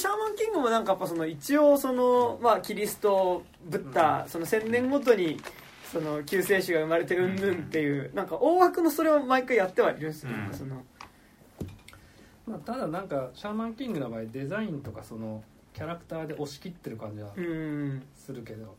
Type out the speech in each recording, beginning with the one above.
シャーマンキングもなんかやっぱその一応その、まあ、キリストブッダ、その千年ごとにその救世主が生まれてうんぬんっていう、なんか大枠のそれを毎回やってはいるんですよ、うん。その。まあ、ただなんかシャーマンキングの場合デザインとかそのキャラクターで押し切ってる感じはうん。するけど、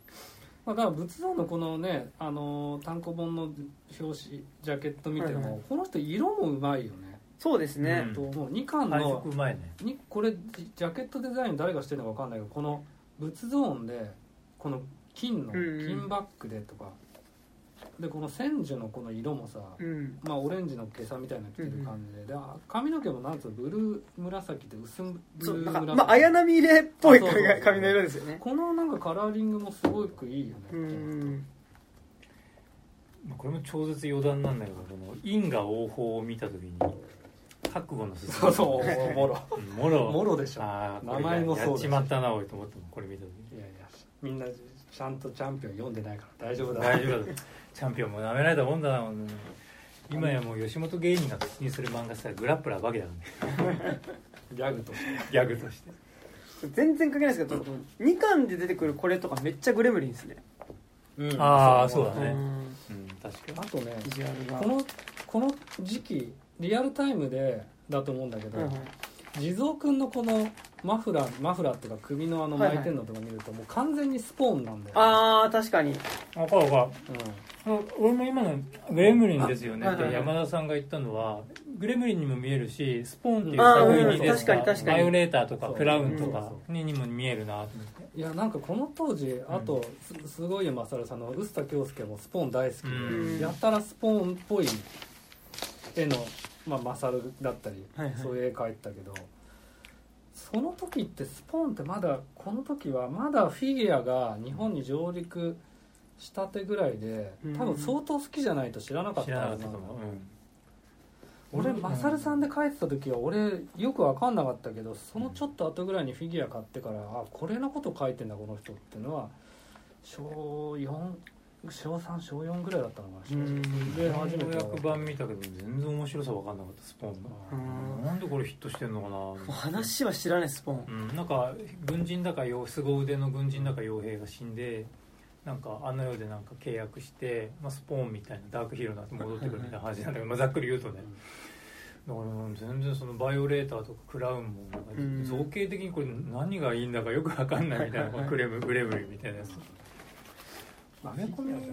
まあ、だから仏像のこのねあのー単行本の表紙ジャケット見ても、この人色もうまいよね、そうですね、うん。ともう。2巻配の色うまいね。にこれジジャケットデザイン誰がしてるのか分かんないけどこの仏ゾーンでこの金のうんうん。金バッグでとか、でこの千住のこの色もさ、うん。まあ、オレンジの毛さみたいなの着てる感じで,、であ髪の毛もなんつうのブルー紫で薄ブルー紫。まあ綾波入れっぽい髪の色ですよね。このなんかカラーリングもすごくいいよね、うん。まあこれも超絶余談なんだけどこの因果応報を見た時に覚悟のそうそうもろ。うんもろ。もろでしょ。ああ名前もそうやっちまったなおいと思ってもこれ見た時。いやいや。みんなちゃんとチャンピオン読んでないから大丈夫だ。大丈夫。だチャンピオンも舐められたもんだな本当に。今やもう吉本芸人が口にする漫画したらグラップラーバキだからね。ギャグとして。ギャグとして。全然関係ないですけど2巻で出てくるこれとかめっちゃグレムリンですね。あーそうだね。ん。うん。確かあとねこのこの時期リアルタイムでだと思うんだけど、はいはい。地蔵くんのこのマフラーマフラーっていうか首のあの巻いてんのとか見るともう完全にスポーンなんだよ、ああ確かに。に分かる分かうん。る俺も今のグレムリンですよね。って山田さんが言ったのはグレムリンにも見えるしスポーンっていう作品です確かに確かに。バイオレーターとかクラウンとうんかににも見えるなと思って。いやなんかこの当時あとすすごいよマサルさんの臼田恭介もスポーン大好きで、うん。やたらスポーンっぽい絵の、まあ、マサルだったり、はいはい。そういう絵描いてたけどその時ってスポーンってまだこの時はまだフィギュアが日本に上陸したてぐらいでうん。多分相当好きじゃないと知らなかっ知たはずな。のらなかったと思う、うん。俺マサルさんで描いてた時は俺よく分かんなかったけどそのちょっと後ぐらいにフィギュア買ってからあこれのこと書いてんだこの人っていうのは小4小3小4ぐらいだったのかな正直うん。で初めて翻訳版見たけど全然面白さ分かんなかったスポーンなんでこれヒットしてんのかな。話は知らないスポーン。うん、なんか軍人だかよ凄腕の軍人だか傭兵が死んでなんかあの世でなんか契約して、まあ、スポーンみたいなダークヒーローになって戻ってくるみたいな話なんだけど、まあ、ざっくり言うとね。だから全然そのバイオレーターとかクラウンも造形的にこれ何がいいんだかよく分かんないみたいな クレムグレムリンみたいなやつ。まあアメコミ分かん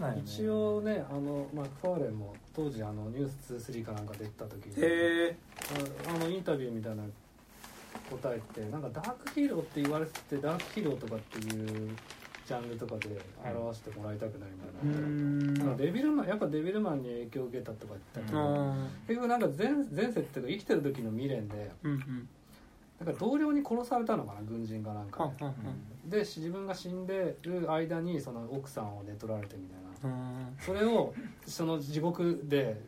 ないよね。一応ねあのマクファーレンも当時あの「ニュース2 3かなんか出た時にああのインタビューみたいな答えってなんかダークヒーローって言われててダークヒーローとかっていうジャンルとかで表してもらいたくないみたいな、うん。デビルマンやっぱデビルマンに影響を受けたとか言ったけど、あ結局なん。か前前世っていうか生きてる時の未練でーうんうん。なんか同僚に殺されたのかな軍人かなんかはんはんはんでで自分が死んでる間にその奥さんを寝取られてみたいな。うん。それをその地獄で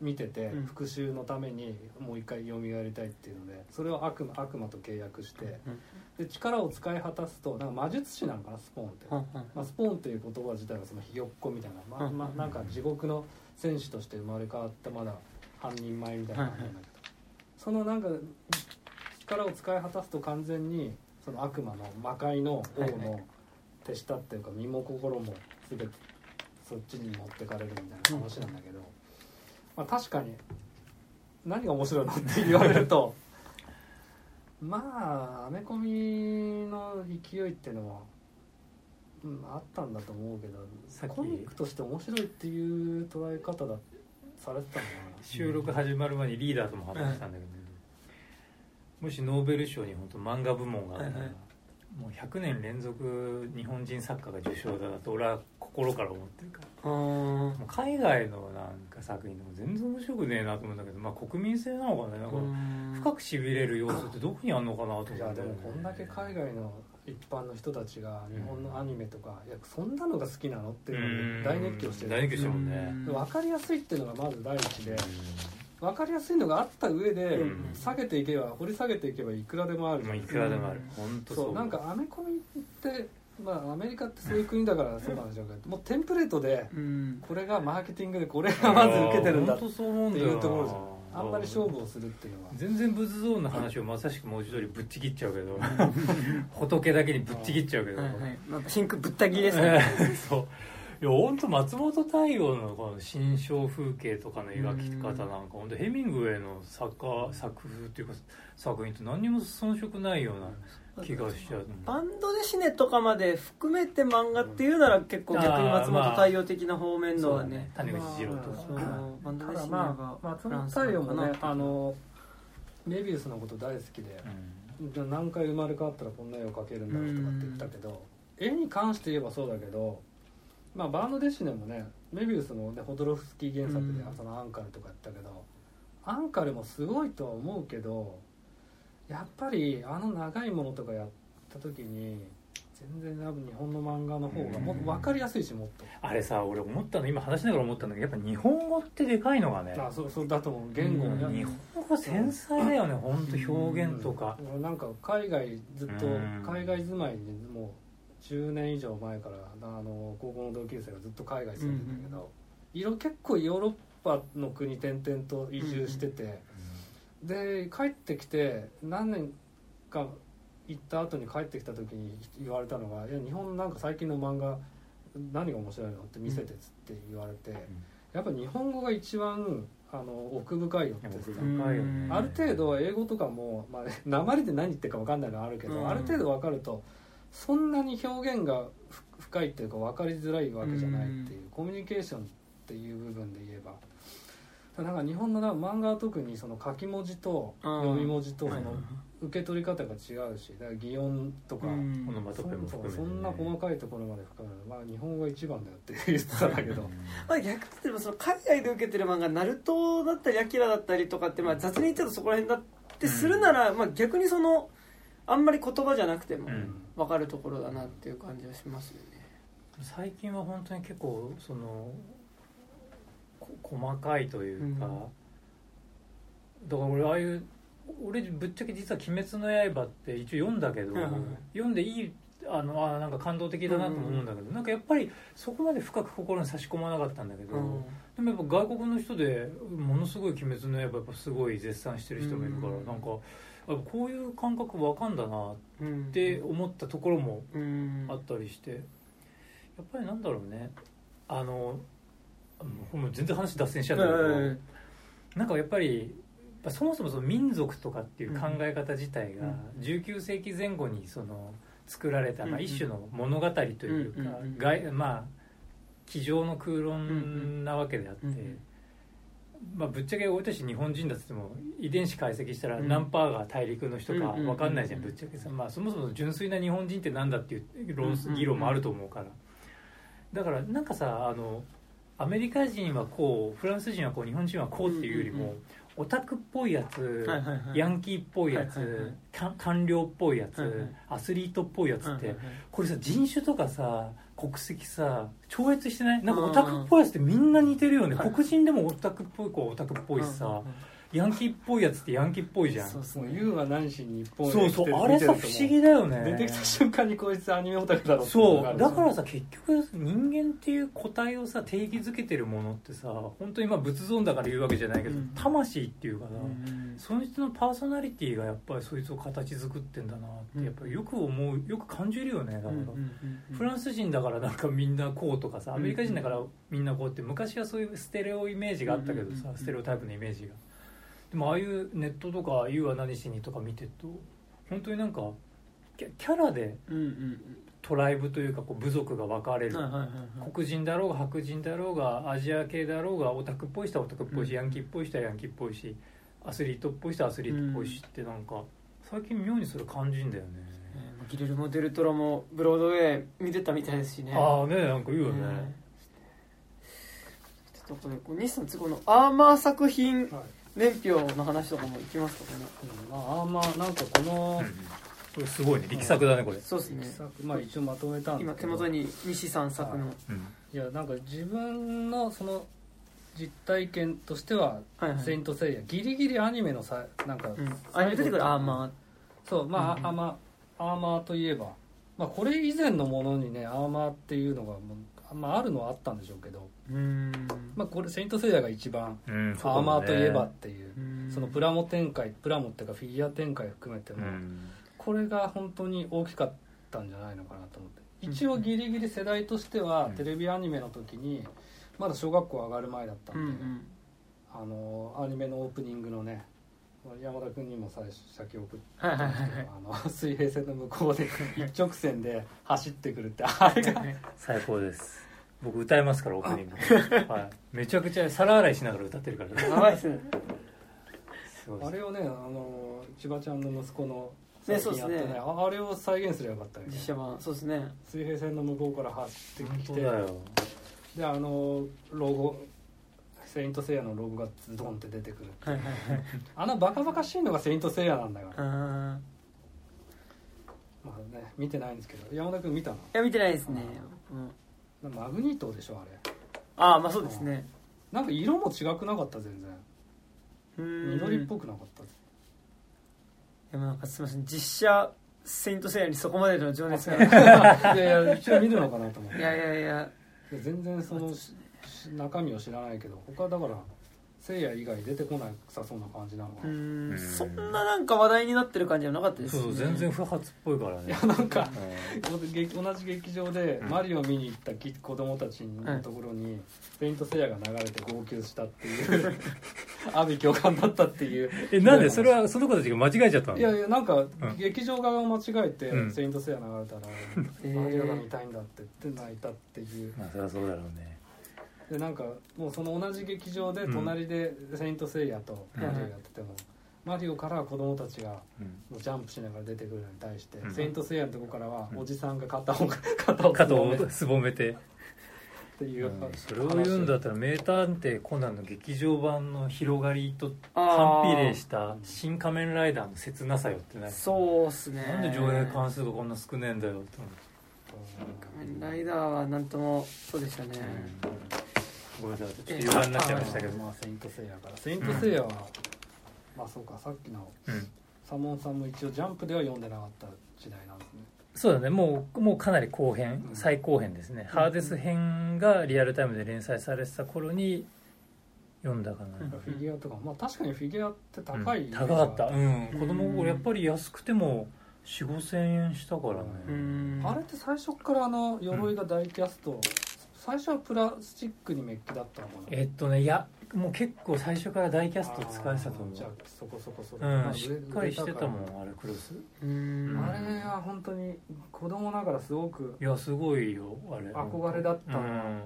見ててうん。復讐のためにもう一回蘇りたいっていうのでそれを悪魔悪魔と契約してうん。で力を使い果たすとなんか魔術師なのかなスポーンって、まあ、スポーンという言葉自体がそのひよっこみたいな、まあうん。まあ、なんか地獄の戦士として生まれ変わったまだ半人前みたいな感じなんだけど。そのなんか力を使い果たすと完全にその悪魔の魔界の王の手下っていうか身も心も全てそっちに持ってかれるみたいな話なんだけど、まあ、確かに何が面白いのって言われると まあアメコミの勢いっていうのは、うん、あったんだと思うけどコミックとして面白いっていう捉え方だされてたのか収録始まる前にリーダーとも話したんだけど、もしノーベル賞に本当漫画部門があるなら、はいはい。もう100年連続日本人作家が受賞だなと俺は心から思ってるから。もう海外のなんか作品でも全然面白くねえなと思うんだけど、まあ、国民性なのかねなんかうん。深くしびれる要素ってどこにあんのかなと思って。ないやでもこんだけ海外の一般の人たちが日本のアニメとか、いやそんなのが好きなのっていうので大熱狂してる大熱狂してるもんね。うん分かりやすいっていうのがまず第一で分かりやすいのがあった上で、うん下げていけば掘り下げていけばいくらでもあるじゃん。まあいくらでもある。本当そう。なんかアメコミってまあアメリカってそういう国だからそうなんでしょうけどもうテンプレートでうん。これがマーケティングでこれがまず受けてるんだ本当そう思うんだよなっていうところじどあんまり勝負をするっていうのは。全然仏像の話をまさしく文字通りぶっちぎっちゃうけど。仏だけにぶっちぎっちゃうけど、はいはい。まあ、ピンクぶった切りですね。そういや本当松本太陽のこの新象風景とかの描き方なんか本当ヘミングウェイの作家作風っていうか作品と何にも遜色ないような気がしちゃう、バンドデシネとかまで含めて漫画っていうなら結構逆に松本太陽的な方面のはね,、そうだね。谷口二郎とか。バンドただデシネがまあ松本太陽もねあのメビウスのこと大好きで、何回生まれ変わったらこんな絵を描けるんだろうとかって言ったけど、絵に関して言えばそうだけど、まあ、バンドデシネもねメビウスの、ね、ホドロフスキー原作で、うんそのアンカルとかやったけどアンカルもすごいとは思うけどやっぱりあの長いものとかやった時に全然多分日本の漫画の方がもっと分かりやすいしもっと、あれさ俺思ったの今話しながら思ったんだけどやっぱ日本語ってでかいのがね。あそうそうだと思う。言語うんや日本語繊細だよね本当表現とか。俺なんか海外ずっとうん。海外住まいにもう10年以上前からあの高校の同級生がずっと海外住んでんだけど、色結構ヨーロッパの国転々と移住してて、で帰ってきて何年か行った後に帰ってきた時に言われたのが「いや日本なんか最近の漫画何が面白いの?」って見せてっつって言われて、やっぱ日本語が一番あの奥深いよってある程度英語とかも、まあ、鉛で何言ってるか分かんないのはあるけど、うん。ある程度分かるとそんなに表現がふ深いっていうか分かりづらいわけじゃないっていう、コミュニケーションっていう部分で言えば。なんか日本のな漫画は特にその書き文字とうん読み文字とそはいの受け取り方が違うしだから擬音とか、うん。そんな細かいところまで深める。まあ日本語が一番だよって言ってたんだけど。まあ、逆に言えばその海外で受けてる漫画ナルトだったりアキラだったりとかってまあ雑に言っちゃうとそこら辺だってするなら、まあ、逆にそのあんまり言葉じゃなくてもうん分かるところだなっていう感じはしますよね。最近は本当に結構そのこ細かいというか、うん。だから俺ああいう俺ぶっちゃけ実は「鬼滅の刃」って一応読んだけど、はいはいはい読んでいいあのあなんか感動的だなとも思うんだけど、なんかやっぱりそこまで深く心に差し込まなかったんだけど、うん。でもやっぱ外国の人でものすごい「鬼滅の刃」やっぱすごい絶賛してる人もいるから、うん。なんかこういう感覚わかんだなっうんて思ったところもうん。あったりして。やっぱりなんだろうね。あのもう全然話脱線しちゃったけど、うん。なんかやっぱりそもそもその民族とかっていう考え方自体がうん。19世紀前後にその作られた、まあ、うん一種の物語というか、うまあ机上の空論なわけであって、うんうんまあ、ぶっちゃけ俺たち日本人だっつっても遺伝子解析したらうん。何パーが大陸の人かうん分かんないじゃんうんぶっちゃけさ、まあ、そもそも純粋な日本人ってなんだっていう論うん議論もあると思うから。だからなんかさあのアメリカ人はこうフランス人はこう日本人はこうっていうよりも、うんうんうん。オタクっぽいやつ、ヤンキーっぽいやつ、官僚っぽいやつ、アスリートっぽいやつって、これさ人種とかさ国籍さ超越してない？なんかうん。オタクっぽいやつってみんな似てるよね、はい。黒人でもオタクっぽい子はオタクっぽいしさ、ヤンキーっぽいやつってヤンキーっぽいじゃん。そうもう言うは何しに一本そうそうあれさ不思議だよね。出てきた瞬間にこいつアニメオタクだろそう。だからさ結局人間っていう個体をさ定義づけてるものってさ本当にまあ仏像だから言うわけじゃないけど、うん。魂っていうかさ、うんその人のパーソナリティがやっぱりそいつを形作ってんだなってやっぱりよく思うよく感じるよねだから、フランス人だからなんかみんなこうとかさアメリカ人だからみんなこうって昔はそういうステレオイメージがあったけどさうん。ステレオタイプのイメージがでもああいうネットとか「言うは何しに」とか見てると本当になんかキャラでうんうんトライブというかこう部族が分かれる。黒人だろうが白人だろうがアジア系だろうがオタクっぽい人はオタクっぽいし、うんヤンキーっぽい人はヤンキーっぽいしアスリートっぽい人はアスリートっぽいしってなんか最近妙にそれ感じんだよね、えーギレルモ・デルトロもブロードウェイ見てたみたいですしね。ああねなんか言うよね、ちょっとこれこう西さん次このアーマー作品はい年表の話とかもいきますかね。うんまああんまなんかこのこれすごいね。力作だねこれ、そうですね。作。まあ一応まとめた今けど。手元に西さん作の。うん。いやなんか自分のその実体験としてははいはい「セイント・セイヤ」ギリギリアニメのさなんか、うん。アニメ出てくるアーマそうまあ、うんアーマーアーマーといえば、まあ、これ以前のものにねアーマーっていうのがもうまあ、あるのはあったんでしょうけど、うんまあ、これ「セイント・セイヤ」が一番うんアーマーといえばっていううん。そのプラモ展開プラモっていうかフィギュア展開含めても、うん。これが本当に大きかったんじゃないのかなと思って。一応ギリギリ世代としてはうん。テレビアニメの時にまだ小学校上がる前だったうんで、あのアニメのオープニングのね山田君にも最初先送ってはいはいはいはい。あの水平線の向こうで 一直線で走ってくるってあれが最高です僕歌えますからオープニング、はい、めちゃくちゃ皿洗いしながら歌ってるからやばいっすね。あれをねあの千葉ちゃんの息子のね最近やってそうですね。ああれを再現すればよかったよね。実写版そうですね。水平線の向こうから走って本きて。当だよ。であのロゴ「セイント・セイヤ」のロゴがズドンって出てくるはいはいはい。あのバカバカしいのが「セイント・セイヤ」なんだから、まあね見てないんですけど。山田君見たの？いや見てないですね。うんマグニートでしょあれ。ああまあそうですね。なんか色も違くなかった全然。うん。緑っぽくなかった。でもなんかすみません。実写「セイント・セイヤ」にそこまでの情熱が。いいやいや一応見るのかなと思って。やいやいや。いや全然そのし中身を知らないけど他だからせいや以外出てこなさそうな感じなのうが、いんうん。そんななんか話題になってる感じはなかったですね。そう全然不発っぽいからね。や なんかう劇同じ劇場でうん。マリオ見に行ったき子供たちのところに「セイント・セイヤ」が流れて号泣したっていう 阿部教官だったっていう。えなんで？それはその子たちが間違えちゃったの？いやいやなんかん。劇場側が間違えてうん「セイント・セイヤ」流れたら「えー。マリオが見たいんだ」って言って泣いたっていう。まあそりゃそうだろうねでなんかもうその同じ劇場で隣で「セイント・セイヤ」とマリオやってても、マリオから子供たちがうん。もうジャンプしながら出てくるのに対して、うん。セイント・セイヤのとこからはうん。おじさんが肩を 肩をすぼめて。て。いう、うん。それを言うんだったら「名探偵コナン」の劇場版の広がりと反比例した「新仮面ライダー」の切なさよってないそうっすね。なんで上映関数がこんな少ねえんだよって。思って仮面ライダーはなんともそうでしたね、ごめんなさいちょっと余談になっちゃいましたけど。まあ、セイント・セイヤから。セイント・セイヤは、まあそうかさっきのうん。サモンさんも一応ジャンプでは読んでなかった時代なんですね。そうだね。もうもうかなり後編うん。最後編ですね、ハーデス編がリアルタイムで連載されてた頃に読んだかな、うんフィギュアとかまあ確かにフィギュアって高い、うん。高かった。うん。うん。子供心やっぱり安くても4 5千円したからね、うん。あれって最初からあの鎧が大キャスト、最初はプラスチックにメッキだったのかな？えっとねいやもう結構最初から大キャスト使えてたと思あーじゃあそこそこそこ、う、うん、しっかりしてたもんあれクロス。うん。あれは本当に子供ながらすごくいやすごいよあれ。憧れだったのがうん。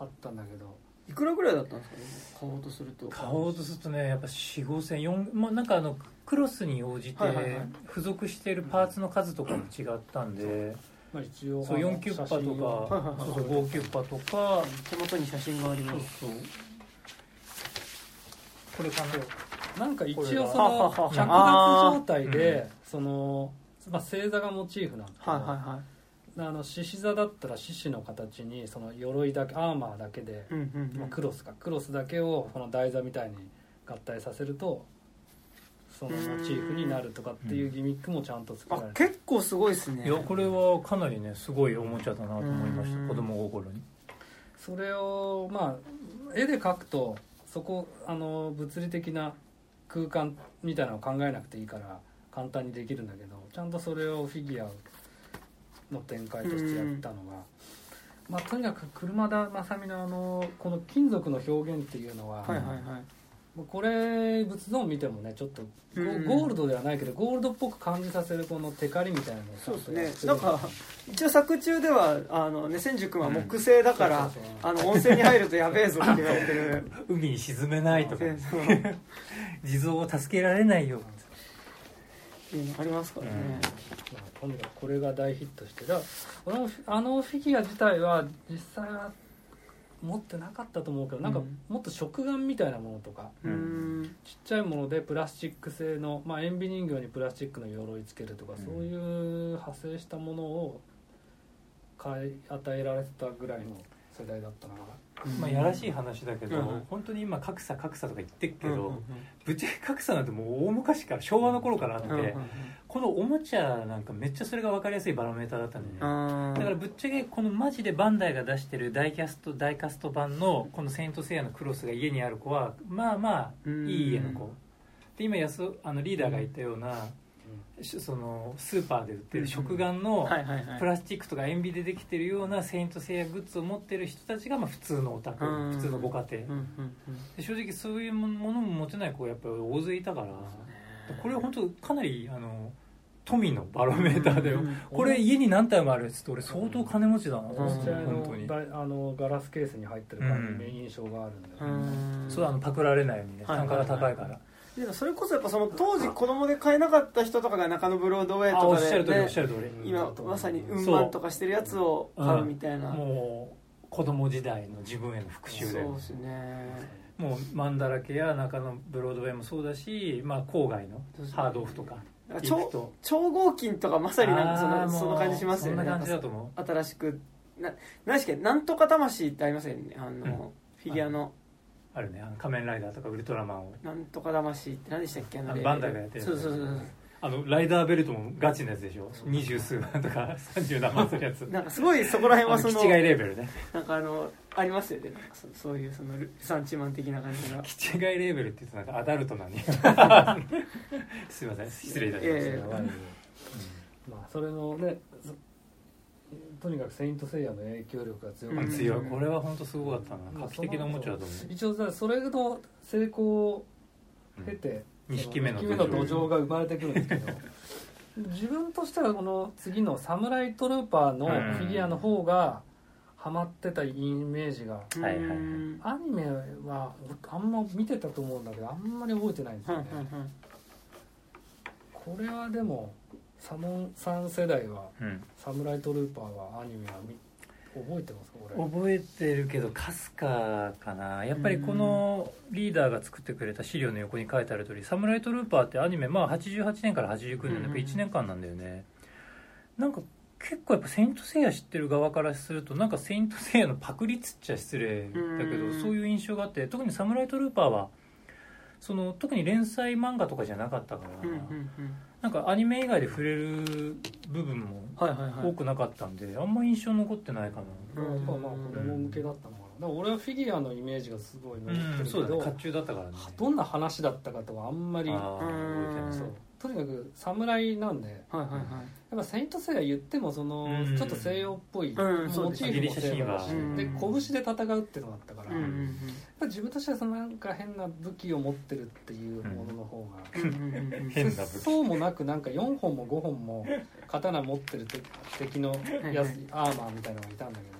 あったんだけど、いくらぐらいだったんですか？ね買おうとすると。買おうとするとねやっぱ4 5千4まあなんかあのクロスに応じてはいはいはい。付属しているパーツの数とかも違ったんで、まあ、一応そう4キュッパとかはいそうそう5キュッパとか。手元に写真があります。そうこれかななんか一応その着脱状態で、その、まあ、星座がモチーフなんだけど、はいはい。はあの獅子座だったら獅子の形にその鎧だけアーマーだけで、いうんうん。まあ、クロスか。クロスだけをこの台座みたいに合体させるとそのモチーフになるとかっていうギミックもちゃんと作あられてる。結構すごいですね。いやこれはかなりねすごいおもちゃだなと思いましうん。た子供心に。それをまあ絵で描くとそこあの物理的な空間みたいなのを考えなくていいから簡単にできるんだけどちゃんとそれをフィギュアの展開としてやったのが、まあ、とにかく車田正美のあのこの金属の表現っていうのは、はいはいはいこれ仏像を見てもねちょっとゴ,、ールドではないけどゴールドっぽく感じさせるこのテカリみたいなのそうですね。なんか一応作中ではあのね千住君は木製だから、あの温泉に入るとやべえぞって言われてる。海に沈めないとか地蔵を助けられないよ。っていうのありますからね、まあとにかくこれが大ヒットしてだから俺もあのフィギュア自体は実際は持ってなかったと思うけどなんかうん。もっと食玩みたいなものとかうーん。ちっちゃいものでプラスチック製の、まあ、塩ビ人形にプラスチックの鎧つけるとか、うん。そういう派生したものを買い与えられてたぐらいの世代だったな。まあやらしい話だけど、うん本当に今格差格差とか言ってるけど、うんうんぶっちゃけ格差なんてもう大昔から昭和の頃からあって、うんうんこのおもちゃなんかめっちゃそれが分かりやすいバロメーターだったんだよ。ね、うんだからぶっちゃけこのマジでバンダイが出してるダイキャストダイカスト版のこの「セイント・セイヤ」のクロスが家にある子はまあまあうんいい家の子。で今安あのリーダーが言ったような、しそのスーパーで売ってる食玩のはいはいはい。プラスチックとか塩ビでできてるような「セイント・セイヤ」グッズを持ってる人たちがまあ普通のオタクうん普通のご家庭。うんうんで正直そういうものも持てない子がやっぱり大勢いたからこれは本当かなりあの富のバロメーターだよ、これ家に何体もあるっつって俺相当金持ちだな。とうん。思って実際本当に。あのガラスケースに入ってる感うん。じで印象があるんだようねん。そうあのパクられないようにねはい。単価が高いからでもそれこそやっぱその当時子供で買えなかった人とかが中野ブロードウェイとかで、ね、今まさに運搬とかしてるやつを買うみたいな。もう子供時代の自分への復讐だよそうですね。もうマンだらけや中野ブロードウェイもそうだし、まあ、郊外のハードオフとか超超合金と。かまさになんかそのその感じしますよね。新しく。な何でしたっけ？なんとか魂ってありますよね。あの、フィギュアのあるね。あの仮面ライダーとかウルトラマンを。なんとか魂って何でしたっけ？ああのバンダイがやってるやつそうそうそうあのライダーベルトもガチなやつでしょ？二十数万とか三十何万するやつ。そ うなんかすごいそこら辺はその気違いレベルね。なんかあのありますよね。そそういうそのルサンチマン的な感じが。気違いレベルって言うとなんかアダルトなに すいません。失礼いたしました。いやいやや。ばいねまあそれのねそとにかく「セイント・セイヤ」の影響力が強かった、うん。強い。これは本当すごかったな。まあ画期的なおもちゃだと思一応さそれの成功をう、経て、2匹目の二匹目の土壌が生まれてくるんですけど 自分としてはこの次の「サムライトルーパー」のフィギュアの方がハマってたイメージが。はいはいはい。うん。アニメはあんま見てたと思うんだけどあんまり覚えてないんですよね、これはでもサモンさん世代はうん「サムライトルーパー」はアニメは見覚えてます覚えてるけどかすかかな。やっぱりこのリーダーが作ってくれた資料の横に書いてある通り「サムライトルーパー」ってアニメまあ88年から89年のやっぱ1年間なんだよね、なんか結構やっぱ「セイント・セイヤ」知ってる側からするとなんか「セイント・セイヤ」のパクリっつっちゃ失礼だけどうん。そういう印象があって特に「サムライトルーパーは」その特に連載漫画とかじゃなかったから、うんうんうんなんかアニメ以外で触れる部分も多くなかったんであんま印象残ってないかな、やっぱまあ子供向けだったのかな。だから俺はフィギュアのイメージがすごい残ってうん、るけど、そうだね。甲冑だったからね。どんな話だったかとかあんまりあー。覚えてない。そう。とにかく侍なんではいはいはいやっぱ「セイント・セイヤ」言ってもその、うん。ちょっと西洋っぽい、うんモチーフも西洋だし、ギリシャ神話。で拳で戦うっていうのがあったから、うんうんやっぱ自分としてはそのなんか変な武器を持ってるっていうものの方が、うんそうもなくなんか4本も5本も刀持ってる敵のやつはい。アーマーみたいなのがいたんだけど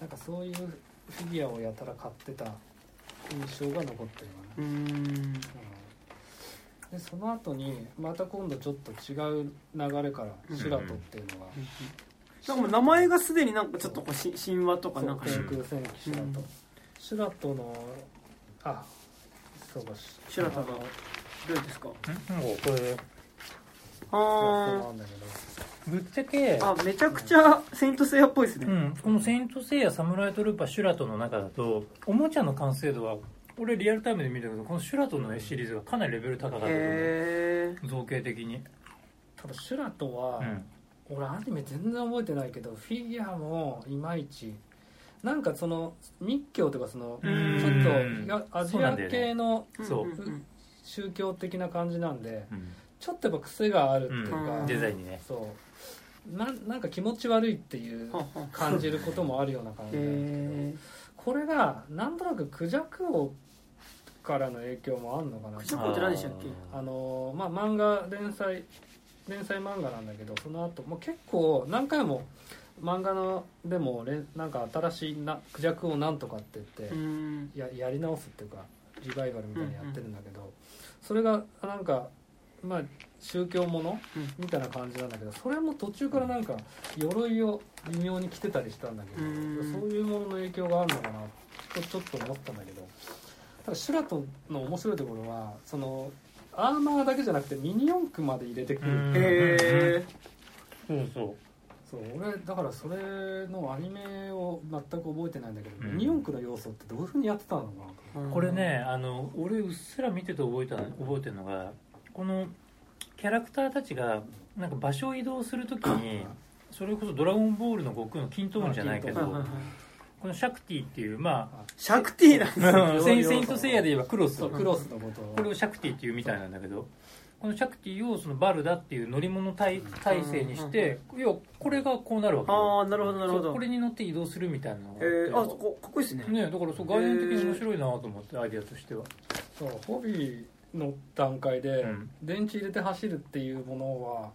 なんかそういうフィギュアをやたら買ってた印象が残ってるかな、うん。うんでその後にまた今度ちょっと違う流れからシュラトっていうのが、なんかもう名前がすでになんかちょっとこうし神話とかなんか。そう天空戦記シュラト、うん。シュラトのあそうかシュラトがどうですか？うんもうこれあなんだけどぶっちゃけああめちゃくちゃセイントセイヤっぽいですね。うん、この「セイント・セイヤ・サムライト・ルーパー・シュラト」の中だとおもちゃの完成度は俺リアルタイムで見たけどこのシュラトのシリーズがかなりレベル高かったと思う。へえ造形的に、ただシュラトは、うん、俺アニメ全然覚えてないけどフィギュアもいまいち。なんかその密教とかそのちょうんっと東アジア系の宗教的な感じなんでうん。ちょっとやっぱ癖があるっていうか、うん。デザインにね。そう。なんなんか気持ち悪いっていう感じることもあるような感じなんですけど。へこれがなんとなくクジャク王からの影響もあんのかな。クジャク王って何でしたっけ？あのまあ漫画連載連載漫画なんだけどその後もう結構何回も漫画のでもれんなんか新しいなクジャクをなんとかって言って、ややり直すっていうかリバイバルみたいにやってるんだけど、それがなんかまあ宗教もの？うん。みたいな感じなんだけどそれも途中からなんか鎧を微妙に着てたりしたんだけど、うん。そういうものの影響があるのかな？とちょっと思ったんだけど。ただシュラトの面白いところはそのアーマーだけじゃなくてミニ四駆まで入れてくる、うんへえそうそう。そう俺だからそれのアニメを全く覚えてないんだけど、うん。ミニ四駆の要素ってどういうふうにやってたのかな？とこれねあの俺うっすら見てて覚えた覚えてるのがこのキャラクターたちがなんか場所を移動するときにそれこそ「ドラゴンボール」の悟空の筋斗雲じゃないけどこのシャクティっていうまシャクティなんですあよ聖闘士星矢で言えばクロス。クロスのこと。をこれをシャクティっていうみたいなんだけどこのシャクティをそのバルダっていう乗り物体体制にしていやこれがこうなるわけ。よああなるほどなるほど。これに乗って移動するみたいなのがえー、あそこかっこいいですね。ねだからそう概念的に面白いなと思ってアイデアとしては。そうホビーの段階でうん。電池入れて走るっていうものは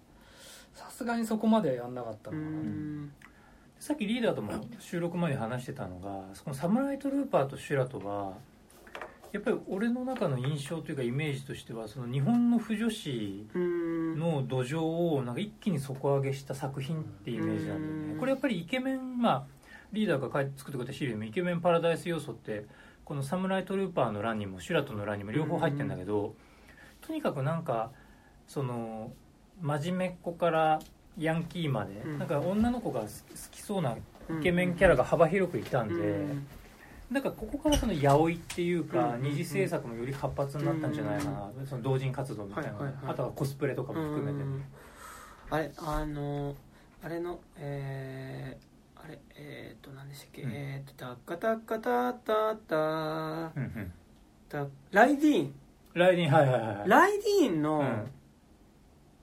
さすがにそこまでやんなかったうのかな、ん。さっきリーダーとも収録前に話してたのがそのサムライトルーパーとシュラトはやっぱり俺の中の印象というかイメージとしてはその日本の腐女子うん。の土壌をなんか一気に底上げした作品っていうイメージなんだようん。ねこれやっぱりイケメンまあリーダーが作ってくれたシリーズでもイケメンパラダイス要素ってこのサムライトルーパーの欄にもシュラトの欄にも両方入ってるんだけどとにかくなんかその真面目っ子からヤンキーまで、うん。なんか女の子が好きそうなうんイケメンキャラが幅広くいたんで、うんなんかここからその八百っていうか、うん二次制作もより活発になったんじゃないかな、その同人活動みたいな、あとはコスプレとかも含めて、うん。あれあのあれのえー、あれえっ、ー、と何でしたっけ、うん。えっ、ー、とタカタカタタタうんうん。タライディーン。ライディンはいはいはいライディーンうのん。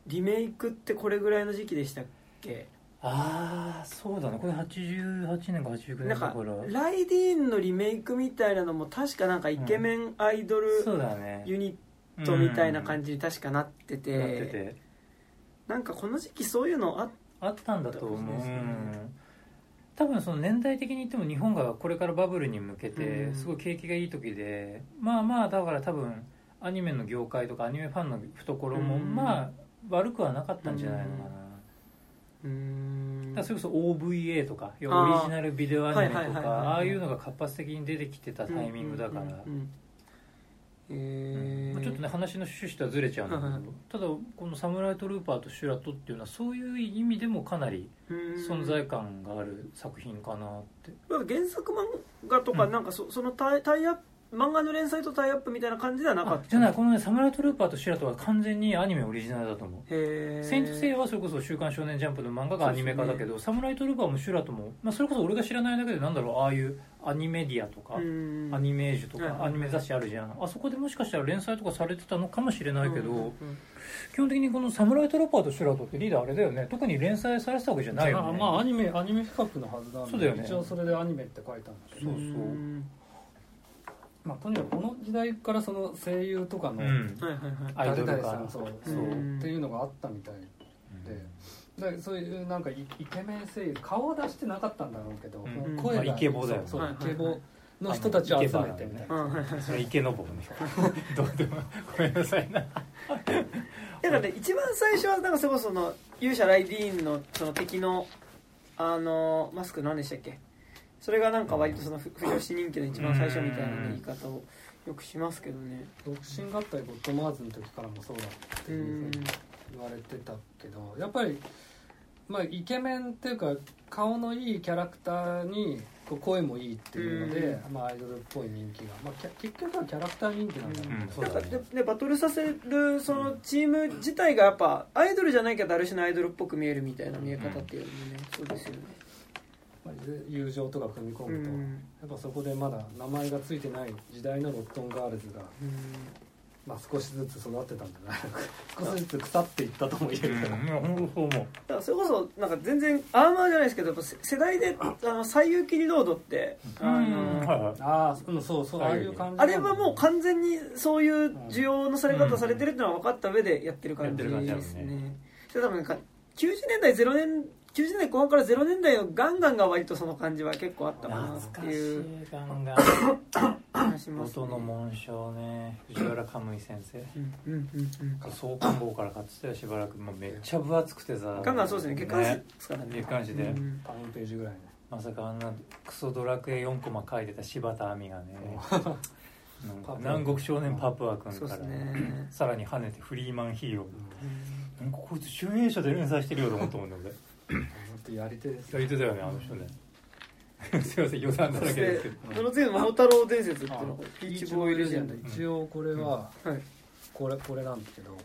リメイクってこれぐらいの時期でしたっけ？ああそうだねこれ88年か89年なんかだからライディーンのリメイクみたいなのも確かなんかイケメンアイドルそうだね。ユニットみたいな感じじに確かなってて,、なってて。なんかこの時期そういうのあっあったんだと思う、そうですねうん多分その年代的に言っても日本がこれからバブルに向けてうん。すごい景気がいい時でまあまあだから多分アニメの業界とかアニメファンの懐もうん。まあ悪くはなかったんじゃないのかな、うーん。だそれこそ OVA とか要はオリジナルビデオアニメとかああいうのが活発的に出てきてたタイミングだから、うんえーまあちょっとね話の趣旨とはずれちゃうんだけど、はいはいただこの「サムライトルーパー」と「シュラト」っていうのはそういう意味でもかなりうん。存在感がある作品かなって、なんか原作漫画とかうん。なんかそそのタイタイアップ漫画の連載とタイアップみたいな感じではなかった。あじゃないこのね「サムライトルーパー」と「シュラト」は完全にアニメオリジナルだと思う。へえセイント・セイヤはそれこそ「週刊少年ジャンプ」の漫画がアニメ化だけど、サムライトルーパーもシュラトも、まあ、それこそ俺が知らないだけでなんだろうああいうアニメディアとか、アニメージュとかアニメ雑誌あるじゃん。あそこでもしかしたら連載とかされてたのかもしれないけど、うんうんうん。基本的にこの「サムライトルーパー」と「シュラト」ってリーダーあれだよね特に連載されてたわけじゃないよね。まあアニメアニメ企画のはずなんでそうだよね。一応それでアニメって書いたんだけど。そうそうんまあ、とにかくこの時代からその声優とかのうん。はいはいはい。アイドル誰が々さんそうそううん。っていうのがあったみたいで。でそういうなんかイイケメン声優顔は出してなかったんだろうけど、うん。声が、まあイケボだよね。イケボの人たちを集めてみたいな、それ池の坊ね どうでもごめんなさいな。だからね一番最初はなんかそれその勇者ライディーンのその敵のあのマスク何でしたっけ？それがなんか割とその不不女子人気の一番最初みたいな言い方をよくしますけどね。独身合体ゴッドマーズの時からもそうだってういうふうにん言われてたけどやっぱりまあイケメンっていうか顔のいいキャラクターにこう声もいいっていうので、まあ、アイドルっぽい人気が、まあ、結局はキャラクター人気なんだろうけど、うんでねバトルさせるそのチーム自体がやっぱアイドルじゃないけどある種のアイドルっぽく見えるみたいな見え方っていうのもねそうですよねまあ友情とか組み込むと、うん。やっぱそこでまだ名前が付いてない時代のロットンガールズが、まあ、少しずつ育ってたんじゃない 少しずつ腐っていったとも言えるから、う思う。だからそれこそなんか全然アーマーじゃないですけどやっぱ世世代であの最有機リロードってあうん。のはいはい。あそうそうああいう感じあれはもう完全にそういう需要のされ方をされてるっていうのは分かった上でやってる感じですやってる感じだもんね。それ多分なんか90年代0年90年代後半から0年代のガンガンが割とその感じは結構あったかなっ懐かしていう。いガンガン。話します、音の紋章ね。藤原カムイ先生。うんうんうんうん。創刊号から買ってたよしばらく、まあ、めっちゃ分厚くてさ。ガンガンそうですね。月刊誌ですからね。月刊誌で。うん。パウンページぐらいね。まさかあんなクソドラクエ4コマ書いてた柴田亜美がね。なんか南国少年パプア君そうですから、ね。さらに跳ねてフリーマンヒーロー。うん。なんかこいつ集英社で連載してるよと思ったもんね俺当やり手ですやり手だよねあの人ね。すいません予算だらけですけど。その次の桃太郎伝説っていうのピーチボーイレジェンド一応これは、はい。これこれなんですけどこ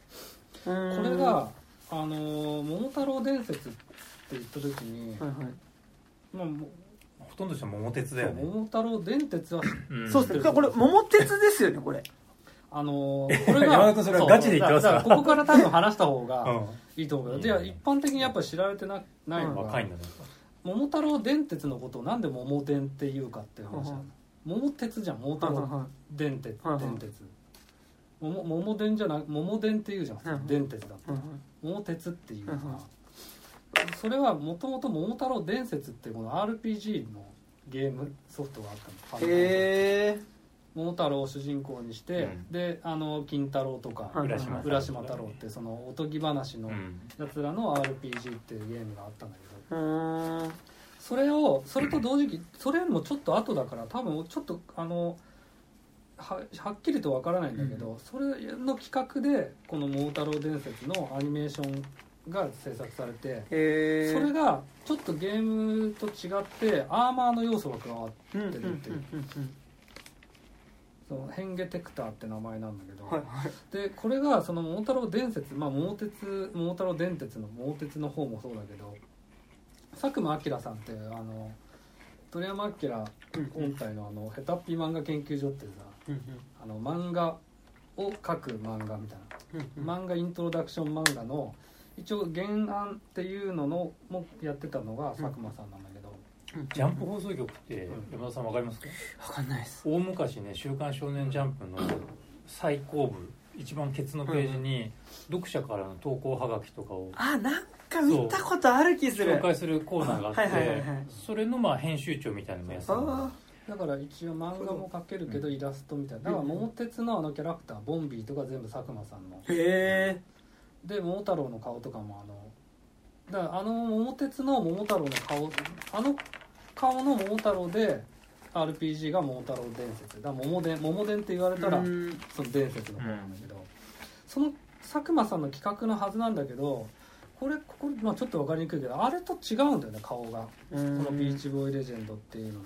これが「あのー桃太郎伝説」って言った時に、はいはい。まあもほとんどしたら桃鉄だよね。桃太郎電鉄はうんそうですね。これ桃鉄ですよねこれあのーこれがそれはガチで言ってますか？ここから多分話した方がういいと思うけど、うん一般的にやっぱ知られてなないのん。が、若いんだね。桃太郎電鉄のことをなんで桃電っていうかっていう話なの、桃鉄じゃん。桃太郎電鉄電鉄。桃桃電じゃな桃電っていうじゃん電鉄だってはい桃鉄っていうか。それはもともと桃太郎伝説っていうこの RPG のゲームソフトがあったの。へえ桃太郎を主人公にして、うん。であの金太郎とか、はい浦島太郎。ってそのおとぎ話のうん。やつらの RPG っていうゲームがあったんだけど。うー。んそれをそれと同時期それよりもちょっと後だから多分ちょっとあのははっきりとわからないんだけど、それの企画でこの「桃太郎伝説」のアニメーションが制作されてそれがちょっとゲームと違ってアーマーの要素が加わってう。んうんうんうんってるっていうそのヘンゲテクターって名前なんだけど、はいはい。でこれがその桃太郎伝説まあ桃鉄桃太郎電鉄の桃鉄の方もそうだけど佐久間明さんってあの鳥山明本体のあのヘタッピー漫画研究所っていうさうんあの漫画を描く漫画みたいうんな漫画イントロダクション漫画の一応原案っていうののもやってたのが佐久間さんなんだけど、ジャンプ放送局って山田さんわかりますか？わかんないです。大昔ね「週刊少年ジャンプ」の最後部一番ケツのページに読者からの投稿はがきとかをあなんか見たことある気する。紹介するコーナーがあって、はいはいはいはい。それのまあ編集長みたいなのもやってだから一応漫画も描けるけどイラストみたいな。だから桃鉄のあのキャラクターボンビーとか全部佐久間さんの。ーへえで桃太郎の顔とかもあのだからあの桃鉄の桃太郎の顔あの顔の桃太郎で RPG が桃太郎伝説。だ桃伝桃伝って言われたらうん。その伝説の方なんだけど、その佐久間さんの企画のはずなんだけどこれここ、まあ、ちょっと分かりにくいけどあれと違うんだよね顔が。ここの「ビーチボーイレジェンド」っていうのの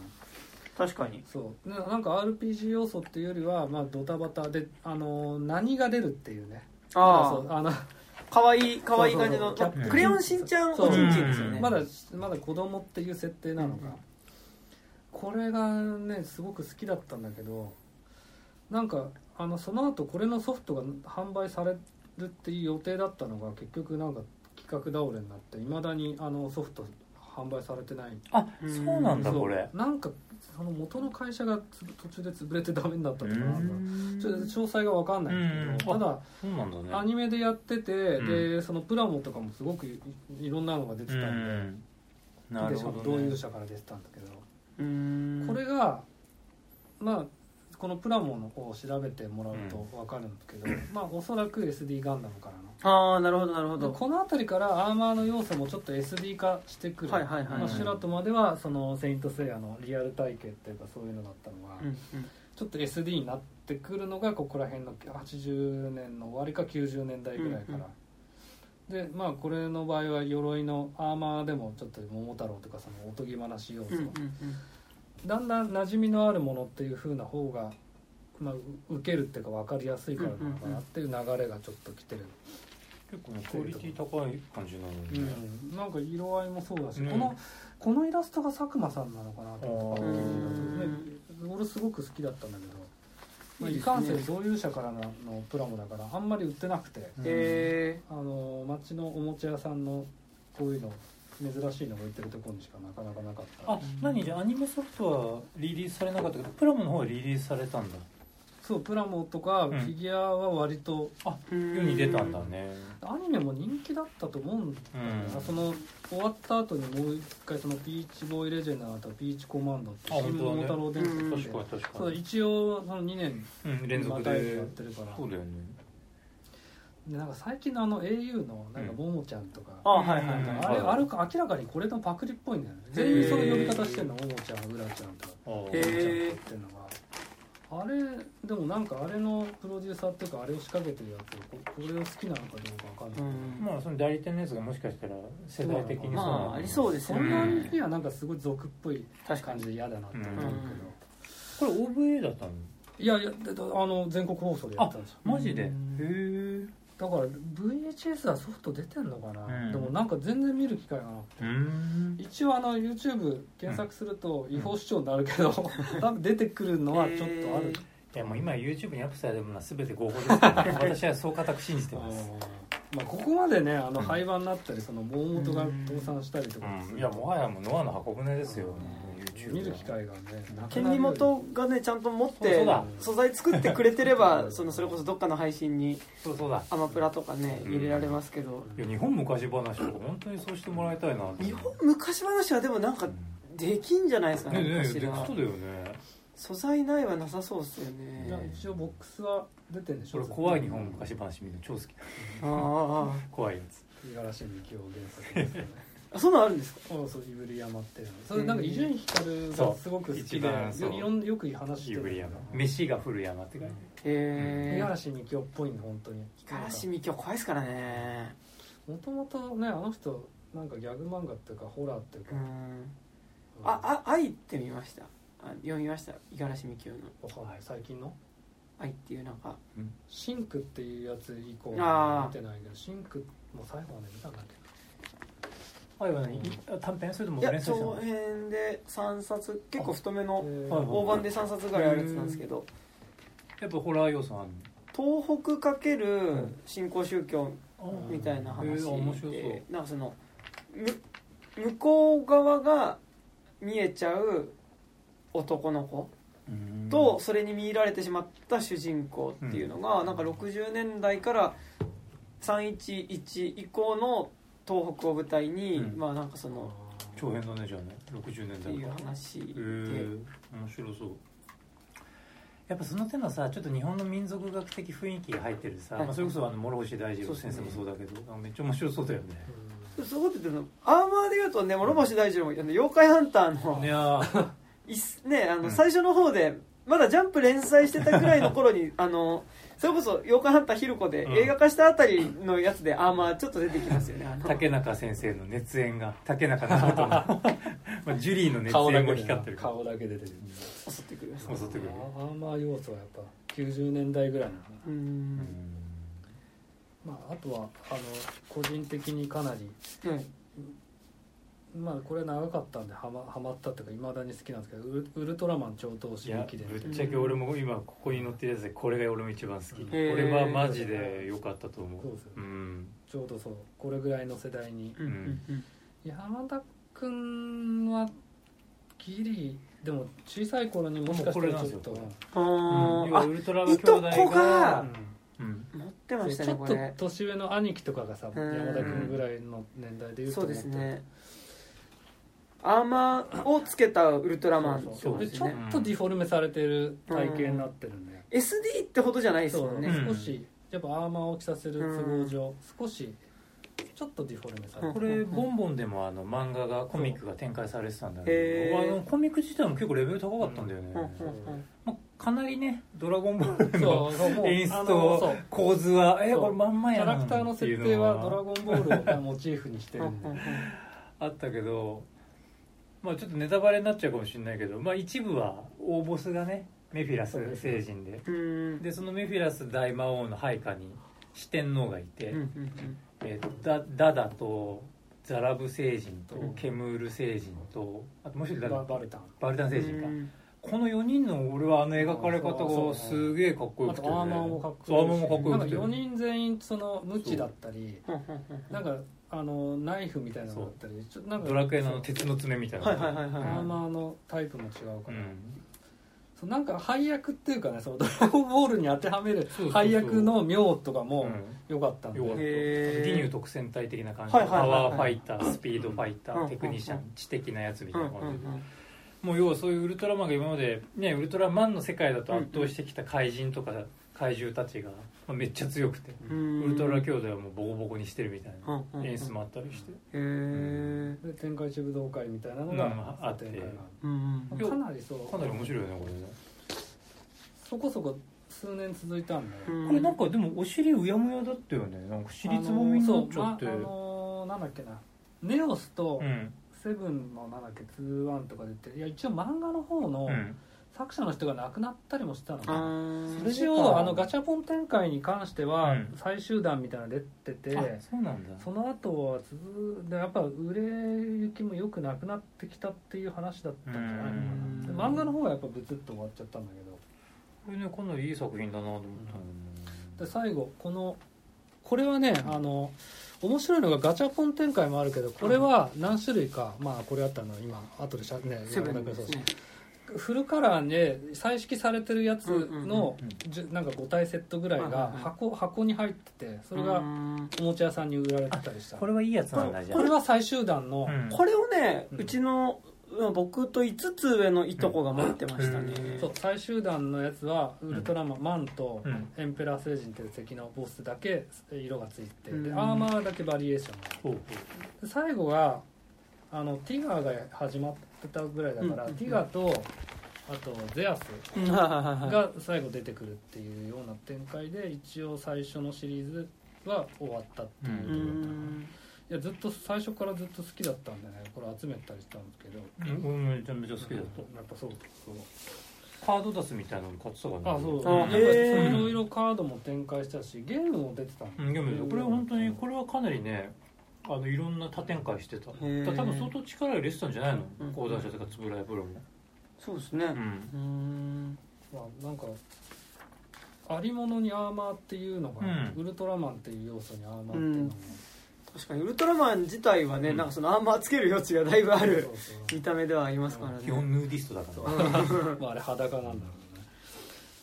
確かに。そう。ななんか RPG 要素っていうよりは、まあ、ドタバタであの何が出るっていうね。そあうあのあかわいいかわいい感じのクレヨンしんちゃんおちんちんですよね。まだまだ子供っていう設定なのか、うんこれがねすごく好きだったんだけどなんかあのその後これのソフトが販売されるっていう予定だったのが結局なんか企画倒れになっていまだにあのソフト販売されてない。あそうなんだこれ。なんかその元の会社がつ途中で潰れてダメになったとかちょっと詳細が分かんないんだけど、うん。ただそうなんだね。アニメでやってて、うん。でそのプラモとかもすごくいいろんなのが出てたんで、うんなるほど、ね、も同友者から出てたんだけど、うん。これがまあこのプラモの方を調べてもらうと分かるんだけど、まあおそらく SD ガンダムからのああなるほどなるほど。でこの辺りからアーマーの要素もちょっと SD 化してくる、はいはいはいまあ、シュラトまではそのセイント・セイヤのリアル体系っていうかそういうのだったのが、うんうん。ちょっと SD になってくるのがここら辺の80年の終わりか90年代ぐらいから、でまあこれの場合は鎧のアーマーでもちょっと桃太郎とかそのおとぎ話要素、うんうん。だんだん馴染みのあるものっていう風な方が、まあ、う受けるっていうか分かりやすいからなのかなっていう流れがちょっと来てる、クオリティ高い感じなのね、ん。なんか色合いもそうだし、ねこのこのイラストが佐久間さんなのかなと思った時ね俺すごく好きだったんだけど、まあ、いかんせん同友者からののプラモだからあんまり売ってなくて、うん。へあの町のおもちゃ屋さんのこういうの珍しいのが売ってるところにしかなかなかなかった。あ何？じゃあアニメソフトはリリースされなかったけどプラモの方はリリースされたんだそうプラモとかうん。フィギュアは割と、あえ世に出たんだね。アニメも人気だったと思うんだよな、うん。その終わった後にもう一回そのピーチボーイレジェンドの後ピーチコマンドってあ新桃太郎伝説。うんで確かに確かそうに一応その2年うん連続で。でやってるから。そうだよね。でなんか最近のあの au のなんかうんももちゃんとか、あはいはいうんはい。あれはいあるか明らかにこれのパクリっぽいんだよね。全員その呼び方してんのももちゃんうらちゃんとか。へー。ももちゃんっていうのがあれでもなんかあれのプロデューサーっていうかあれを仕掛けてるやつここれを好きなのかどうかわかんない、うんまあその代理店のやつがもしかしたら世代的にそうなのまあありそうですよね。そんなにはなんかすごい俗っぽい確かに感じで嫌だなって思うけど、これ OVA だったの？いやいやあの全国放送でやったんですよ。マジで？へうん。えだから VHS はソフト出てんのかな、うん。でもなんか全然見る機会がなくて。うん。一応あの YouTube 検索すると違法視聴になるけど、多分 出てくるのはちょっとある、いやもう今 YouTube にアップされてるものは全て合法ですから、ね、私はそう固く信じてます、まあ、ここまでねあのうん。廃盤になったりその大元が倒産したりとか、うん、いやもはやもうノアの箱舟ですよ、YouTube 見る機会がね権利元がねちゃんと持って素材作ってくれてれば そのそれこそどっかの配信にそうそうだ。アマプラとかねうん。入れられますけど。いや日本昔話とか本当にそうしてもらいたいな。って日本昔話はでもなんかできんじゃないですかねねえねできそうだよね。素材ないはなさそうっすよいやね一応ボックスは出てるんでしょ俺怖い日本昔話見るの超好きあ 怖いやつ。五十嵐美京原作ですよねあそんなんあるんですか？そうそういぶり山っていうの。それなんか伊集院光がすごく好きでよいろんよく話してる飯が降る山って書いてへえ五十嵐美京っぽいの本当に。五十嵐美京怖いですからね。もともとねあの人なんかギャグ漫画っていうかホラーっていうか。うん。ああ愛って見ました？あ読みました？五十嵐美京の。最近の？愛っていうなんか。シンクっていうやつ以降見てないけどシンクも最後まで見たんだっけ？あれは何短編？それともいや連載したの？長編で3冊結構太めの大判で3冊ぐらいあるやつなんですけど。やっぱホラー要素ある東北かける新興宗教のみたいな話で。なんかそのむ向こう側が見えちゃう男の子うん。とそれに見入られてしまった主人公っていうのが、うん。なんか60年代から311以降の東北を舞台に、うん。まあなんかその長編だねじゃあね。60年代っていう話で、へえ面白そう。やっぱその手のさちょっと日本の民族学的雰囲気が入ってるさ、はい。まあ、それこそあの諸星大二郎先生もそうだけどあめっちゃ面白そうだよね。そういうこと言ってるのアーマーで言うとね諸星大二郎もあの妖怪ハンターのいやーいっねあの、うん最初の方でまだジャンプ連載してたぐらいの頃にあのそれこそ「妖怪ハンターヒルコ」でうん。映画化したあたりのやつでアーマーちょっと出てきますよね竹中先生の熱演が。竹中直人の まあジュリーの熱顔だ演もけで光ってる顔だけ出てる襲ってくる襲ってくる。アーマー要素はやっぱ90年代ぐらいなのかな。ううんん。まあ、あとはあの個人的にかなりはいまあこれ長かったんでハマハマったっていうかいまだに好きなんですけどウルウルトラマン超等いや新規伝ぶっちゃけ俺も今ここに載ってるやつでこれが俺も一番好き。こへー。れはマジで良かったと思う。そうですよ。うん。ちょうどそうこれぐらいの世代に。うん。うんうん山田君はギリでも小さい頃にもしかしたらちょっともうこれなんですあうん。ウルトラ兄弟いとこが持ってましたちょっと年上の兄貴とかがさうん。山田君ぐらいの年代で言うとそうですねアーマーをつけたウルトラマンそうってそう。でちょっことですねとディフォルメされてる体型になってるんで、SD ってほどじゃないですそうもんね。うん。少しやっぱアーマーを着させる都合上、少しちょっとディフォルメされてこれボンボンでもあの漫画がコミックが展開されてたんだけどあのコミック自体も結構レベル高かったんだよね、うんうんうん。まあ、かなりね「ドラゴンボール」その演出とそう構図はえそうこれまんまやなキャラクターの設定は「ドラゴンボール」をモチーフにしてるんで。あったけどまあちょっとネタバレになっちゃうかもしれないけど、まあ、一部は大ボスがねメフィラス星人で。うん。でそのメフィラス大魔王の配下に四天王がいて、えー、ダダダとザラブ星人とうん。ケムール星人とあともう一人ババルタン。バルタンうん星人か、うん。この4人の俺はあの描かれ方がすげえかっこよあくて、ね、とアーマーもかっこよくて。なんか4人全員その無知だったりなんかあのナイフみたいなのだったりちょっとなんかドラクエの鉄の爪みたいな。はいはいはいはいアーマーのタイプも違うから、うん。そうなんか配役っていうかねそのドラゴンボールに当てはめるそうそうそう。配役の妙とかもうん。良かったんで、よかった。へー。ディニュー特戦隊的な感じ、はいはいはいはい。パワーファイタースピードファイター、うん。テクニシャン、知的なやつみたいな感じで、もう要はそういうウルトラマンが今までねウルトラマンの世界だと圧倒してきた怪人とか怪獣たちが、まあ、めっちゃ強くて、うん。ウルトラ兄弟はもうボコボコにしてるみたいな演出もあったりして、へえで天下一武道会みたいなのうん。があって。かなりそう。かなり面白いよねこれね。そこそこ数年続いたんで、うん。これなんかでもお尻うやむやだったよね。なんか尻つぼみになっちゃって。あのーそうまあのーなんだっけな。ネオスとうん。セブンのなんだっけ2-1とか出ていや一応漫画の方のうん作者の人が亡くなったりもしたのかそれ一応あのガチャポン展開に関してはうん。最終弾みたいなの出てて、あそうなんだ。その後は続でやっぱ売れ行きも良くなくなってきたっていう話だったんじゃないのかうん。なで漫画の方はやっぱブツッと終わっちゃったんだけど。これねかなりいい作品だなと思ったで最後このこれはねあの面白いのがガチャポン展開もあるけどこれは何種類かまあこれあったの今後でしゃねセブ山田君そうンでフルカラーで彩色されてるやつのなんか5体セットぐらいが箱箱に入っててそれがうん。おもちゃ屋さんに売られてたりした。これはいいやつなんだじゃあ。これは最終弾のうん。これをね、ううんちのうん僕と5つ上のいとこが持ってましたね、うん。そう最終弾のやつはウルトラマン、マンとうん。エンペラー星人っていう敵のボスだけ色がついて、うん。でアーマーだけバリエーションがほうほで最後があのティガーが始まってたぐらいだから、うんティガーとあとゼアスが最後出てくるっていうような展開で一応最初のシリーズは終わったっていうう状態、いん。やずっと最初からずっと好きだったんでねこれ集めたりしたんですけど。ううんめちゃめちゃ好きだっやっぱそうそうたカードダスみたいなの買ってたからあそうあやっぱいろいろカードも展開したしゲームも出てたんうん、でもこれは本当にこれはかなりねあのいろんな多展開してた。多分相当力入れてたんじゃないの？うん。講談社とか円谷プロも。そうですね。うん。うん。まあなんかありものにアーマーっていうのが、うん。ウルトラマンっていう要素にアーマーっていうのも、確かにウルトラマン自体はね、うん。なんかそのアーマーつける余地がだいぶあるそうそう見た目ではありますからね。基本ヌーディストだかそうらまああれ裸なんだろう。ね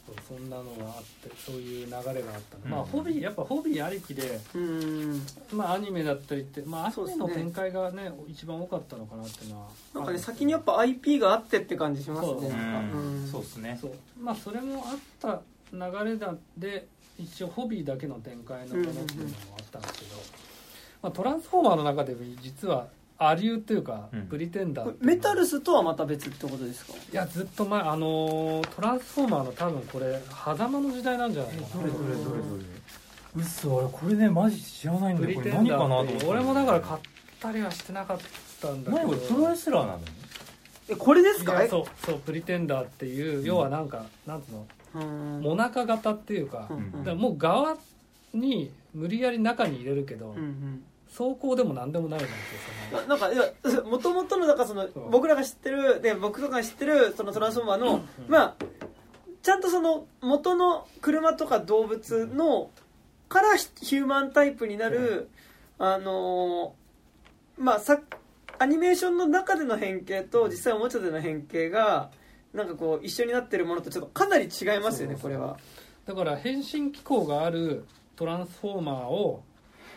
そうそんなのがあってそういう流れがあったの、うん。まあホビーやっぱホビーありきでうん。まあアニメだったりってまあアニメの展開がね一番多かったのかなっていうのは。なんかね先にやっぱ IP があってって感じしますそう。ねなんか。うん。うんそうですね。まあそれもあった流れだで一応ホビーだけの展開のものっていうのもあったんですけど、まあ、トランスフォーマーの中でも実はアリューっていうか、うん。プリテンダーこっていうのがれメタルスとはまた別ってことですか？いやずっと前あのートランスフォーマーの多分これ狭間の時代なんじゃないかなどれどれどれどれ。嘘俺これねマジ知らないんプだよ。これ何リテンダかなと思ってーっていう俺もだから買ったりはしてなかったんだけど。何これプロレスラーなのえこれですいか？えやそうそうプリテンダーっていう、要はなんかなんつうの？うん。モナカ型っていうか,、うん。だからもう側に無理やり中に入れるけど、うんうん走行でも何でもないなんですよななんかいやもともとのだからその僕らが知ってるで僕とかが知ってるそのトランスフォーマーの、うんまあちゃんとその元の車とか動物のからヒューマンタイプになる、あのーまあさアニメーションの中での変形と実際おもちゃでの変形がなんかこう一緒になってるものとちょっとかなり違いますよねこれは。だから変身機構があるトランスフォーマーを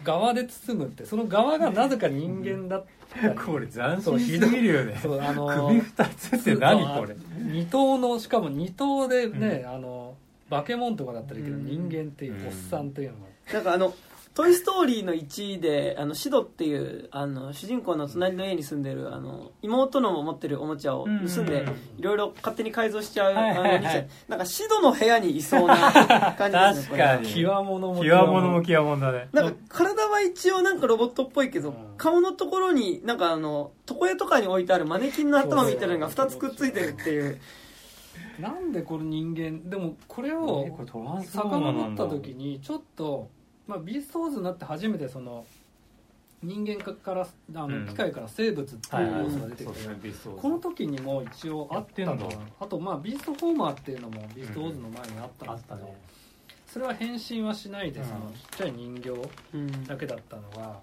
側で包むってその側がなぜか人間だったり。これ斬新すぎるよね。そうあのー首二つって何これ？二頭のしかも二頭でね、あのバケモンとかだったらいいけど、うん。人間っていううんおっさんっていうのが、なんかあの「トイ・ストーリー」の1位であのシドっていうあの主人公の隣の家に住んでるあの妹の持ってるおもちゃを盗んでいろいろ勝手に改造しちゃう、はいはいはい。なんかシドの部屋にいそうな感じですね これは。確かに極物。も極物も極物だね。なんか体は一応なんかロボットっぽいけど、うん。顔のところになんかあの床屋とかに置いてあるマネキンの頭みたいなのが2つくっついてるっていう。なんでこれ人間でもこれえを遡った時にちょっと、まあ、ビーストウォーズになって初めてその人間からあの、うん。機械から生物ってはいう要素が出てきて、そうですねビーストウォーズ。この時にも一応あったのあとまあビーストフォーマーっていうのもビーストウォーズの前にあったんですけど、あったねそれは変身はしないでうん。そのちっちゃい人形うん。だけだったのが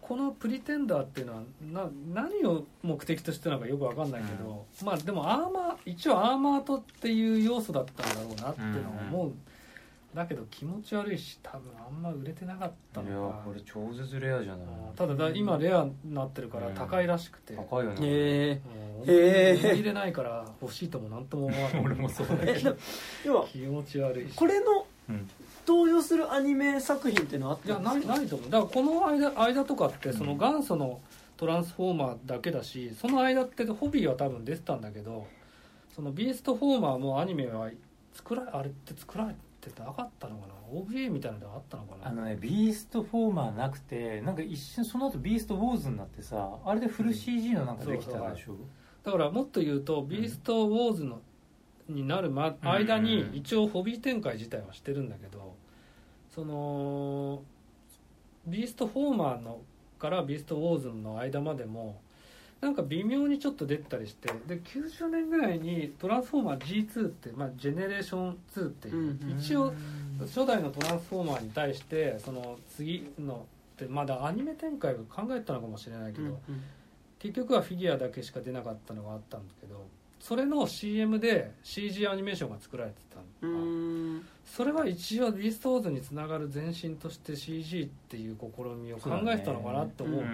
このプリテンダーっていうのはな何を目的としてなのかよく分かんないけど、まあでもアーマー一応アーマートっていう要素だったんだろうなっていうのは思う、だけど気持ち悪いし多分あんま売れてなかったいやのかこれ超絶レアじゃない。ただだ今レアになってるから高いらしくて、高いよね。へもうへー手入れないから欲しいとも何とも思わない。俺もそうだえでも要は気持ち悪いし。これのうん。登場するアニメ作品っていうのはあっいやたんですか？ないないと思う。だからこの間間とかってその元祖のトランスフォーマーだけだしその間ってホビーは多分出てたんだけどそのビーストフォーマーもアニメは作らあれって作られてなかったのかな？OVA みたいなのであったのかな？あのねビーストフォーマーなくてなんか一瞬その後ビーストウォーズになってさあれでフル CG のなんかできたでしょ、だからもっと言うと「ビーストウォーズの」になるまうん。間に一応ホビー展開自体はしてるんだけどそのビーストフォーマーのからビーストウォーズの間までもなんか微妙にちょっと出たりしてで90年ぐらいにトランスフォーマー G2 って、まあ、ジェネレーション2っていう、うんうん一応初代のトランスフォーマーに対してその次のってまだアニメ展開を考えてたのかもしれないけど、結局はフィギュアだけしか出なかったのがあったんだけどそれの CM で CG アニメーションが作られてたうの、ん。それは一応ビーストーズにつながる前身として CG っていう試みを考えてたのかなって思う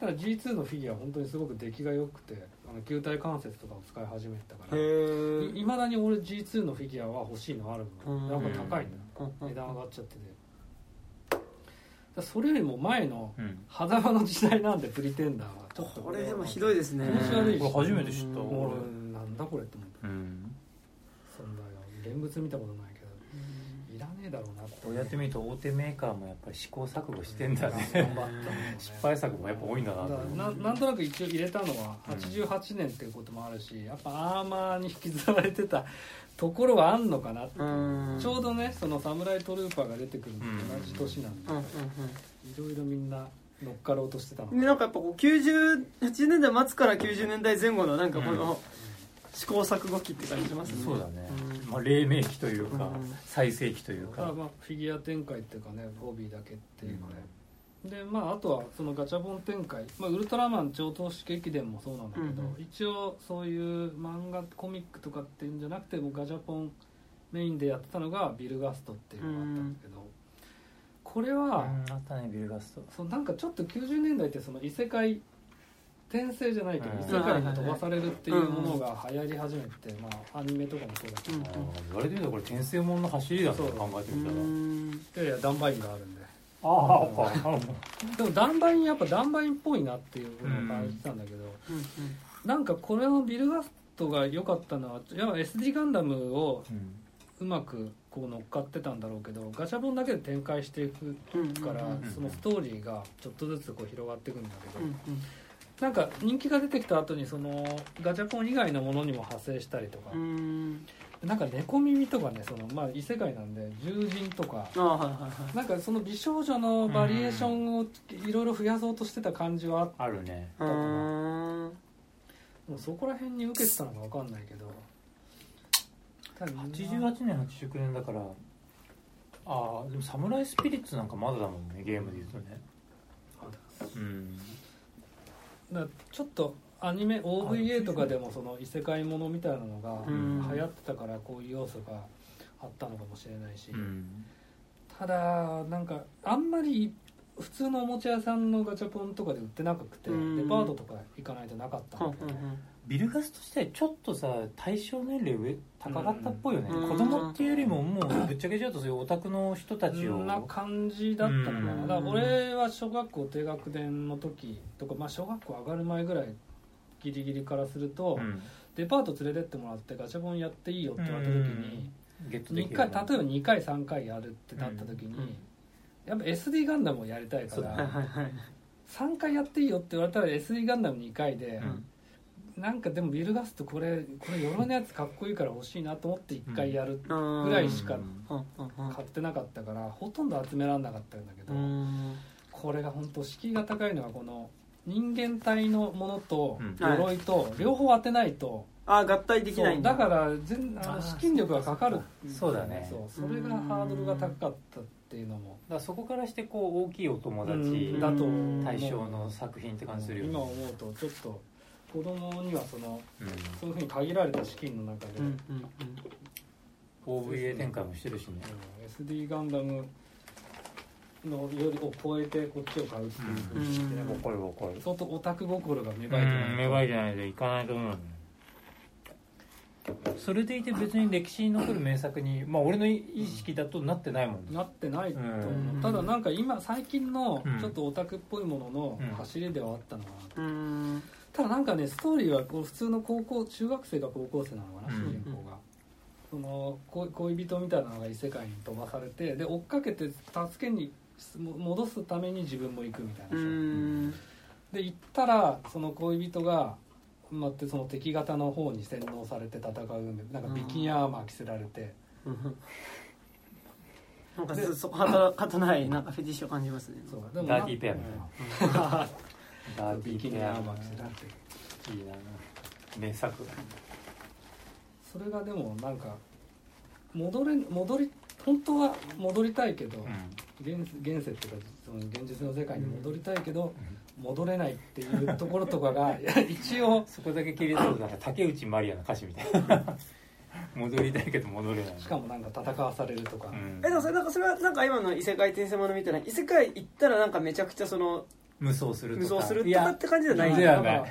ただ G2 のフィギュアは本当にすごく出来が良くてあの球体関節とかを使い始めてたかへらえいまだに俺 G2 のフィギュアは欲しいのあるの。なん。か高いんだ値段上がっちゃってて。それよりも前のうん。狭間の時代なんでプリテンダーはちょっと。これでもひどいですね。気持ち悪いし。これ初めて知った。うん。俺なんだこれって思って。うん。そんなよ。現物見たことないだろうなってこうやって見ると大手メーカーもやっぱり試行錯誤してんだね。頑張ったもんね。失敗作もやっぱ多いんだなだななんとなく一応入れたのは88年っていうこともあるしやっぱアーマーに引きずられてたところはあんのかなってう。ん。ちょうどねそのサムライトルーパーが出てくるのと同じ年なんでいろいろみんな乗っかろうとしてたのな。んかやっぱこう98年代末から90年代前後のなんかこうん。の試行錯誤期って感じしますね。そうだね、うん。まあ、黎明期というか、うん。最盛期というか。まあフィギュア展開っていうかねホビーだけっていうので、でまああとはそのガチャポン展開、まあ、ウルトラマン超投資劇伝もそうなんだけど、うんうん。一応そういう漫画コミックとかっていうんじゃなくてもうガチャポンメインでやってたのがビルガストっていうのがあったんだけど、これは、うんあったねビルガスト。そうなんかちょっと90年代ってその異世界転生じゃないけどうん。異世界に飛ばされるっていうものが流行り始めて、まあ、アニメとかもそうだけど、言われてみたらこれ転生もんの走りだねそう考えてうみたら、ん。いやいやダンバインがあるんで。ああでもダンバインやっぱダンバインっぽいなっていうのを感じたんだけど、なんかこれのビルガストが良かったのはやっぱ SD ガンダムをうまくこう乗っかってたんだろうけどガチャポンだけで展開していくから、そのストーリーがちょっとずつこう広がっていくんだけど、うんなんか人気が出てきた後にそのガチャポン以外のものにも派生したりとか。う、ん。なんか猫耳とかねその、まあ、異世界なんで獣人とか。ああはいはいはい。なんかその美少女のバリエーションをいろいろ増やそうとしてた感じはあるね。もうそこら辺に受けてたのか分かんないけど。ただ88年89年だからああでもサムライスピリッツなんかまだだもんねゲームで言うとね。うんちょっとアニメ OVA とかでもその異世界ものみたいなのがうん。流行ってたからこういう要素があったのかもしれないし、うん。ただなんかあんまり普通のおもちゃ屋さんのガチャポンとかで売ってなくてうん。デパートとか行かないとなかったんだけどビルガスとしてちょっとさ対象年齢上高かったっぽいよね、うん。子供っていうよりももうぶっちゃけちゃうとそういうオタクの人たちをな感じだったのかな、うんだから俺は小学校低学年の時とか、まあ、小学校上がる前ぐらいギリギリからすると、うん。デパート連れてってもらってガチャポンやっていいよって言われた時に、回例えば2回3回やるってなった時に、うんやっぱ SD ガンダムをやりたいかそうだ。ら、はいはいはい。3回やっていいよって言われたら SD ガンダム2回で、うん。なんかでもビルガストこれこれ鎧のやつかっこいいから欲しいなと思って1回やる、ぐぐらいしか買ってなかったからほとんど集められなかったんだけど、うん。これが本当敷居が高いのがこの人間体のものとうん。鎧と両方当てないと、ああ合体できないんだ。だから全ああーの資金力がかかる。そうだね。そうそれがハードルが高かった。っていうのも。だからそこからしてこう大きいお友達うん。だと対象の作品って感じするよね。今思うとちょっと子供にはそのうん。そういうふうに限られた資金の中で、うんうんうん。OVA 展開もしてるしね。うん。SD ガンダムのよりを超えてこっちを買うっていうふうにして、うん。かるわかる。相当オタク心が芽う生えてないん芽生えてないでいかないと思うよねそれでいて別に歴史に残る名作にまあ俺の意識だとなってないもんね。なってないと思う、うん。ただなんか今最近のうん。ちょっとオタクっぽいもののうん走りではあったのかな、うん。ただなんかねストーリーはこう普通の高校中学生が高校生なのかな、うん。主人公が。その恋恋人みたいなのが異世界に飛ばされてで追っかけて助けにも戻すために自分も行くみたいなうーん。で行ったらその恋人がまってその敵方の方に洗脳されて戦うんでなんかビキニアーマー着せられて。なんかそこはたかたないなんかフェティッシュを感じますね。そう。でもダーティーペアみたいな。なダーテビキィーペアニアーマー着せられて。いいな。名作。それがでもなんか戻れ戻り本当は戻りたいけど、現現世っていうかその現実の世界に戻りたいけど、戻れないっていうところとかが 一応そこだけ切り取るとなんか竹内まりやの歌詞みたいな。戻りたいけど戻れない。しかもなんか戦わされるとか、うん。えでもそれなんかそれはなんか今の異世界転生ものみたい。な異世界行ったらなんかめちゃくちゃその無双するとか。無双するとかって感じじゃない。ではない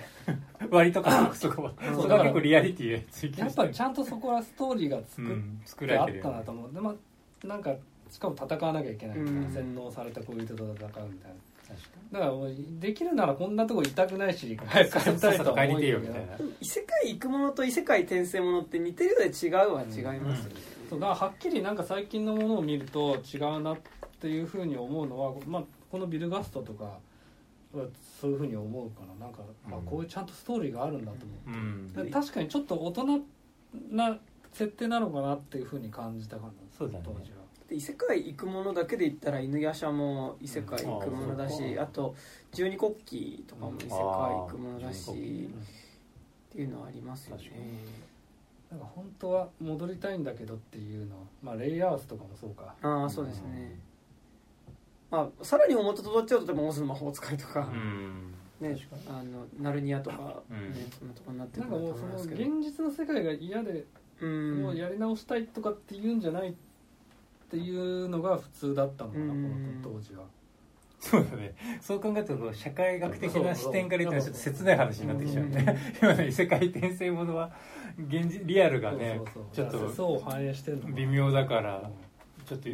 割と加速そこはうんそこは結構リアリティで追求やっぱりちゃんとそこはストーリーがう作っん作てあってたなと思う。で、まあ、なんかしかも戦わなきゃいけないみたいな、うん。洗脳された恋人と戦うみたいなだからもうできるならこんなとこいたくないし早く帰りさたいとは思うけどてえよみたいな。異世界行くものと異世界転生ものって似てるようで違うは違いますよね、そうだからはっきりなんか最近のものを見ると違うなっていうふうに思うのは、まあ、このビル・ガストとかはそういうふうに思うからなんか、あうん。こういうちゃんとストーリーがあるんだと思うん。う、で確かにちょっと大人な設定なのかなっていうふうに感じたかな。そうだね。当時は。で異世界行くものだけで言ったら犬夜叉も異世界行くものだし、うんあと十二国旗とかも異世界行くものだし、うん。っていうのはありますよね。なんか本当は戻りたいんだけどっていうのは、まあ、レイアウスとかもそうか。ああそうですね、まあ、さらに表とどっちゃうとでもオズの魔法使いとかう、ん。ね確かに。あのナルニアとか、ねうん。そんなとこになってなんかもうその思いますけど。現実の世界が嫌でうん。もうやり直したいとかっていうんじゃないっていうのが普通だったのかな、うん。この当時は。そうだね。そう考えると社会学的な視点から言ったらちょっと切ない話になってきちゃうね。今の異世界転生ものは現実リアルがねちょっとそう反映してるのかな。微妙だからちょっと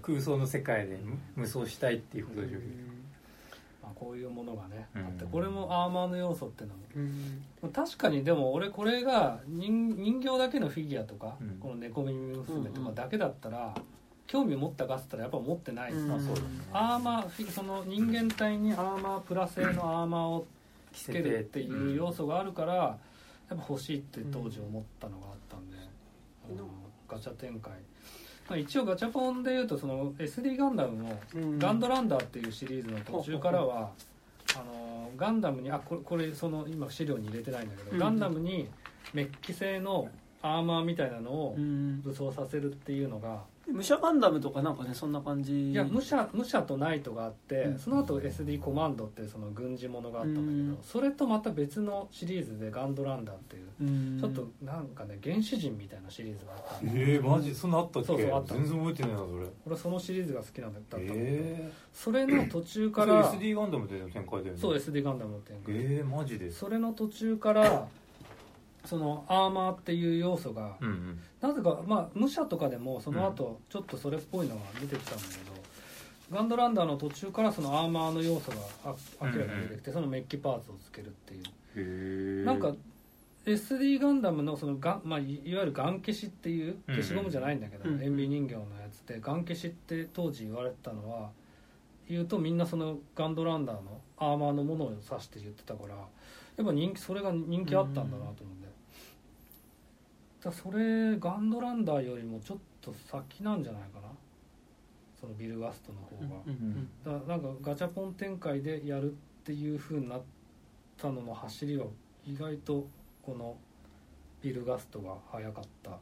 空想の世界で無双したいっていうことでしょうけど。まあ、こういうものがね、うん。あってこれもアーマーの要素っていうのも。うん。確かにでも俺これが人人形だけのフィギュアとか、うん。この猫耳娘とかだけだったら、興味持ったかっつったらやっぱ持ってない、アーマーその人間体にアーマープラ製のアーマーをつけるっていう要素があるからやっぱ欲しいって当時思ったのがあったんで、うんあのガチャ展開、まあ、一応ガチャポンでいうとその SD ガンダムもうん。ガンドランダーっていうシリーズの途中からは、あのガンダムにあこれこれその今資料に入れてないんだけど、うん。ガンダムにメッキ製のアーマーみたいなのをうん。武装させるっていうのが、武者ガンダムとかなんかねそんな感じ。いや武者武者とナイトがあって、うん。その後 SD コマンドっていうその軍事ものがあったんだけど、うん。それとまた別のシリーズでガンドランダーっていう、うん。ちょっとなんかね原始人みたいなシリーズがあったんで、えー、マジ？そんなあったっけ？そうそうあった。全然覚えてないなそれ。俺そのシリーズが好きなんだったんだけど、えそれの途中ー、から SD ガンダムでの展開だよね。そう SD ガンダムの展開。えー、マジで。それの途中からそのアーマーっていう要素がうんうん。なぜかまあ武者とかでもその後ちょっとそれっぽいのが出てきたんだけど、ガンドランダーの途中からそのアーマーの要素があ明らかに出てきて、そのメッキパーツをつけるっていう、なんか SD ガンダムのそのガン、まあ、いいわゆるガン消しっていううん消しゴムじゃないんだけど、うん塩ビ人形のやつでガン消しって当時言われてたのは言うとみんなそのガンドランダーのアーマーのものを指して言ってたからやっぱ人気それが人気あったんだなと思って、だそれガンドランダーよりもちょっと先なんじゃないかな？そのビル・ガストの方が、うんだからなんかガチャポン展開でやるっていう風になったのの走りは意外とこのビル・ガストが早かったう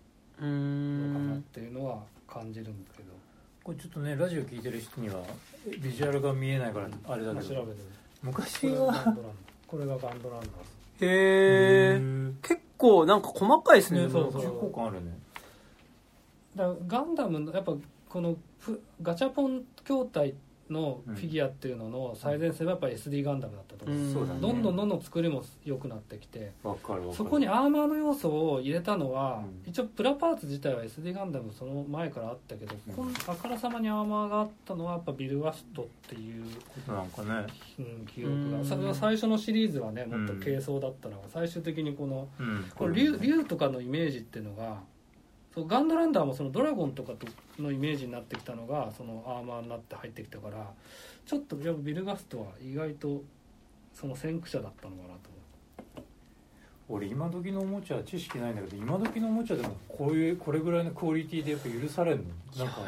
のかなっん。ていうのは感じるんですけど、これちょっとねラジオ聞いてる人にはビジュアルが見えないからあれだけど。まあ調べてる昔これがガはンドランダー。これがガンドランダーへえ結構なんか細かいですねねそうそう。重厚感あるね。だからガンダムのやっぱこのふガチャポン筐体のフィギュアっていうのの最前線はやっぱ SD ガンダムだったと思う、うん。どんどんどんどん作りも良くなってきてそこにアーマーの要素を入れたのは、うん。一応プラパーツ自体は SD ガンダムその前からあったけど、うん。こんあからさまにアーマーがあったのはやっぱビル・ワストっていう、ことなんかねうん、記憶が、うんそれは最初のシリーズはねもっと軽装だったのが最終的にこのうん。これ竜竜とかのイメージっていうのがそうガンダランダーもそのドラゴンとかとのイメージになってきたのがそのアーマーになって入ってきたからちょっとやっぱビルガストは意外とその先駆者だったのかなと俺今時のおもちゃは知識ないんだけど今時のおもちゃでもこういうこれぐらいのクオリティでやっぱ許されるの？なんか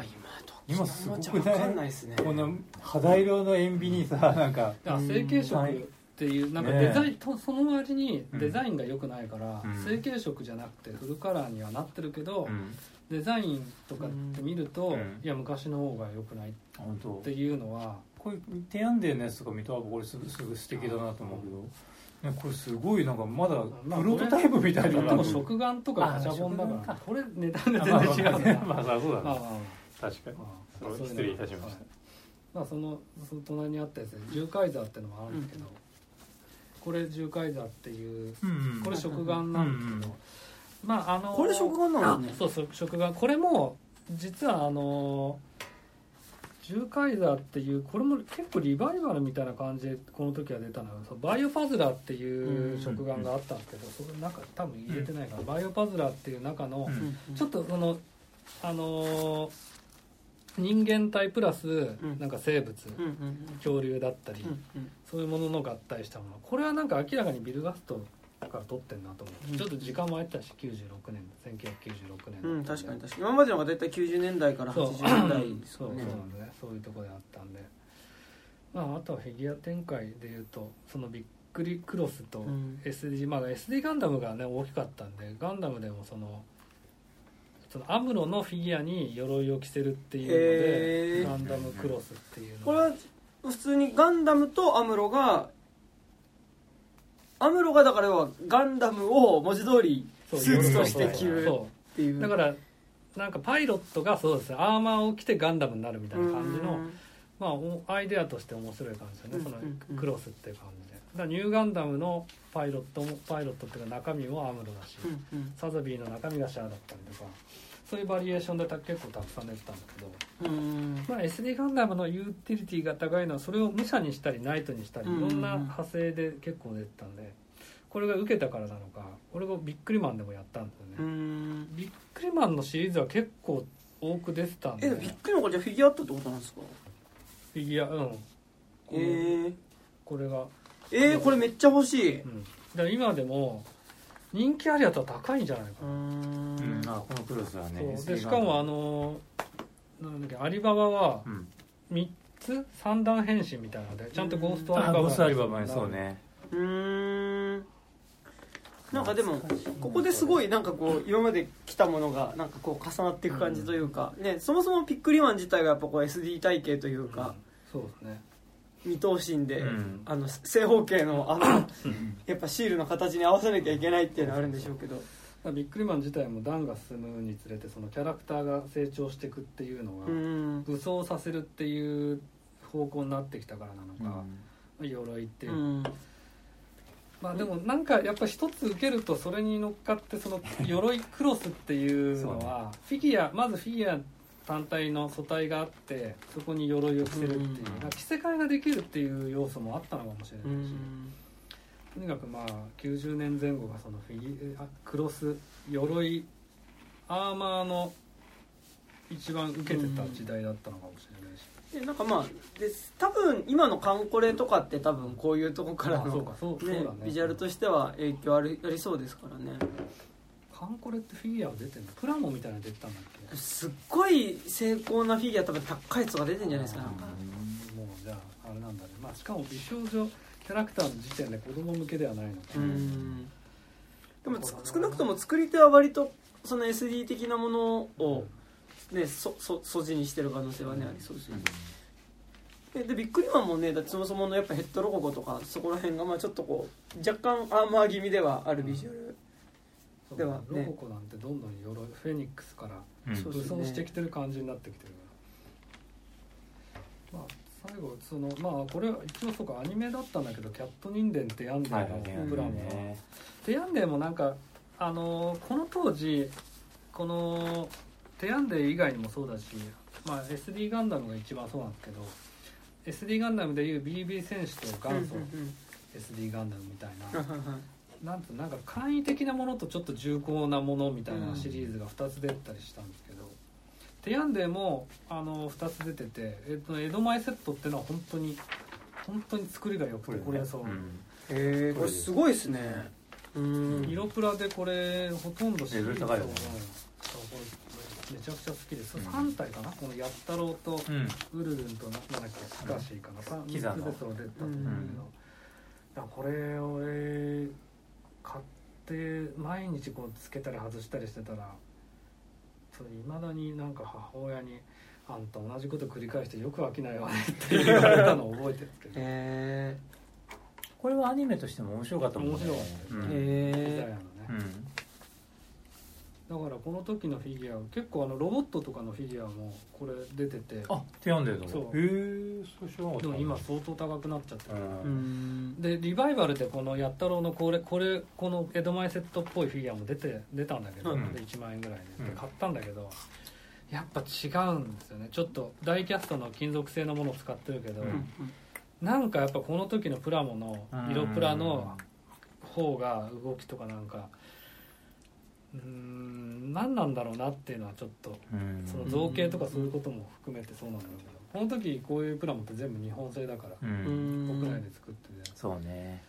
今今すごくね時のおもちゃわかんないですね。こんな肌色の塩ビにさなんか成形色っていうなんかデザイン、とその割にデザインが良くないから、うん。成形色じゃなくてフルカラーにはなってるけど、うん。デザインとかって見ると、うん。いや昔の方が良くないっていうのはこういうテアンデーのやつとか見たらこれすすぐ素敵だなと思うけど、ね、これすごいなんかまだまあプロトタイプみたいだなでも食玩とかガチャポンだからこれ値段があまあ全然違うな。まあまあそうだね。まあまあ。確かに。まあ。失礼いたしました。はい。まあそのその隣にあったやつで重カイザーっていうのもあるんですけど、これ重カイザーっていううんこれ食玩なんですけど、まああのこれ食玩なんですね。あそうそう食玩。これも実はあの重カイザーっていうこれも結構リバイバルみたいな感じでこの時は出たのよそうバイオパズラーっていう食玩があったんですけどそれ中多分入れてないから、バイオパズラーっていう中の、うん。ちょっとそのあのー人間体プラスん。なんか生物、恐竜だったり、そういうものの合体したもの。これはなんか明らかにビル・ガストから撮ってんなと思って、うん。ちょっと時間も空いてたし96年1996年うん、確かに確かに。今までのが大体90年代からそう。80年代ですそうそうなんだねそういうところであったんで。まああとはフィギュア展開でいうとそのびっくりクロスとうん。SD、まあ SD ガンダムがね大きかったんでガンダムでもそのそのアムロのフィギュアに鎧を着せるっていうのでガンダムクロスっていうのこれは普通にガンダムとアムロがアムロがだから要はガンダムを文字通りスーツとして着るそっていう。うだからなんかパイロットがそうです。ねアーマーを着てガンダムになるみたいな感じのうん。まあおアイデアとして面白い感じですよねそのクロスっていう感じでだニューガンダムのパイロットもパイロットっていうか中身もアムロだし、うんうん。サザビーの中身がシャアだったりとかそういうバリエーションでた結構たくさん出てたんだけど、うんまあ、SD ガンダムのユーティリティが高いのはそれを武者にしたりナイトにしたりいうんろんな派生で結構出てたんでこれが受けたからなのか俺がビックリマンでもやったんですよね、うん。ビックリマンのシリーズは結構多く出てたんで。えびっくりのがじゃあフィギュアあったってことなんですか？フィギュアうん。こえのー、これが、えー、これめっちゃ欲しい。うん、今でも人気あるやつは高いんじゃないかうな、うん。ん。あこのクロスはねそう。でしかもあのなんだっけアリババはうん。3つ？三段変身みたいなのでちゃんとゴーストアリババあゴーストアリババねそうね。うーん。なんかでもここですごいなんかこう今まで来たものがなんかこう重なっていく感じというか、ね、そもそもピックリマン自体がやっぱこう SD 体系というか、そうですね二頭身で、うん。あの正方形のあのやっぱシールの形に合わせなきゃいけないっていうのはあるんでしょうけど。ビックリマン自体も段が進むにつれてそのキャラクターが成長していくっていうのがうん。武装させるっていう方向になってきたからなのか、鎧っていう。う、ん。まあでもなんかやっぱ一つ受けるとそれに乗っかってその鎧クロスっていうのはフィギュアまずフィギュア単体の素体があってそこに鎧を着せるっていううん。着せ替えができるっていう要素もあったのかもしれうないし、ん。とにかくまあ90年前後がそのフィギュアクロス鎧アーマーの一番受けてた時代だったのかもしれないし、でなんかまあで多分今のカンコレとかって多分こういうとこからのビジュアルとしては影響ありありそうですからね。カンコレってフィギュア出てんの？プラモみたいなの出てたんだっけ？すっごい精巧なフィギュア多分高いやつが出てんじゃないですかなんか。もうじゃああれなんだね。まあしかも美少女キャラクターの時点で子供向けではないのかうん。でもつ少なくとも作り手は割とその SD 的なものをねそそ素地にしてる可能性はねありそうですよね。ででビックリマンもねだってそもそものやっぱヘッドロゴとかそこら辺がまあちょっとこう若干アーマー気味ではあるビジュアル、ではねロボコなんてどんどん鎧フェニックスから武装してきてる感じになってきてるから。まあ最後そのまあこれは一応そうかアニメだったんだけどキャット人伝テヤンデーはいのプラモはテヤンデーもなんかあのーこの当時このテヤンデー以外にもそうだし、まあ、SD ガンダムが一番そうなんですけど SD ガンダムでいう BB 戦士と元祖 SD ガンダムみたいななんつうなんか簡易的なものとちょっと重厚なものみたいなシリーズが2つ出たりしたんですけど、テヤンデもあの2つ出てて、えっと、江戸前セットっていうのは本当に本当に作りが良くてこれそう、うん。へえこれすごいですね。うん。色プラでこれほとんどシリーズレベル高いよね。そうこれめちゃくちゃ好きです、うん。3体かな？このやったろうとうん。ウルルンとななんだっけスカシーかな、三キザの。3つでそう出たと思うん。だけど、これを俺買って毎日こうつけたり外したりしてたらいまだになんか母親に「あんた同じこと繰り返してよく飽きないわね」って言われたのを覚えてるんですけど。へこれはアニメとしても面白かったもんね。面白かったです。うん。えへえ時代なのね、うんだからこの時のフィギュア結構あのロボットとかのフィギュアもこれ出てて。あティアンデーのそう。へえそうしようでも今相当高くなっちゃってる。でリバイバルでこのやったろうのこれこれこの江戸前セットっぽいフィギュアも出て出たんだけど、うん。で1万円ぐらいで。買ったんだけどやっぱ違うんですよね。ちょっとダイキャストの金属製のものを使ってるけど、うん。なんかやっぱこの時のプラモの色プラの方が動きとかなんかうーん何なんだろうなっていうのはちょっとうん。その造形とかそういうことも含めてそうなんだけどこの時こういうプラモって全部日本製だから国内で作っててそうね。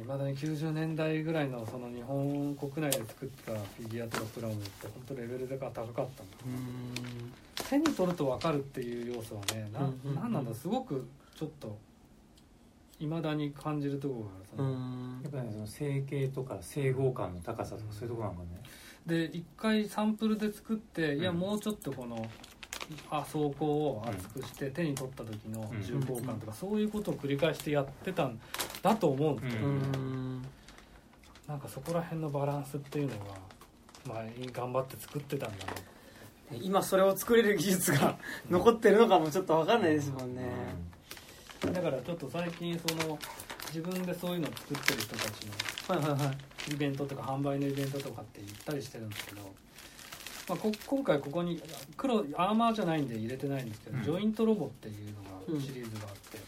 いまだに90年代ぐらいのその日本国内で作ったフィギュアとかプラモって本当レベルが高かったんだう。ん。手に取ると分かるっていう要素はねなんなんだすごくちょっといまだに感じるところがあるその、うん。やっぱねその整形とか整合感の高さとかそういうところなんかね。で一回サンプルで作って、いやうんもうちょっとこのあ装甲を厚くして手に取った時の重厚感とか、そういうことを繰り返してやってたんだと思うんですけど、ううん。なんかそこら辺のバランスっていうのが前に頑張って作ってたんだな今それを作れる技術が 残ってるのかもちょっと分かんないですもんねだからちょっと最近その自分でそういうのを作ってる人たちのイベントとか販売のイベントとかって行ったりしてるんですけど、まあ、こ今回ここに黒アーマーじゃないんで入れてないんですけど、うん。ジョイントロボっていうのがシリーズがあって、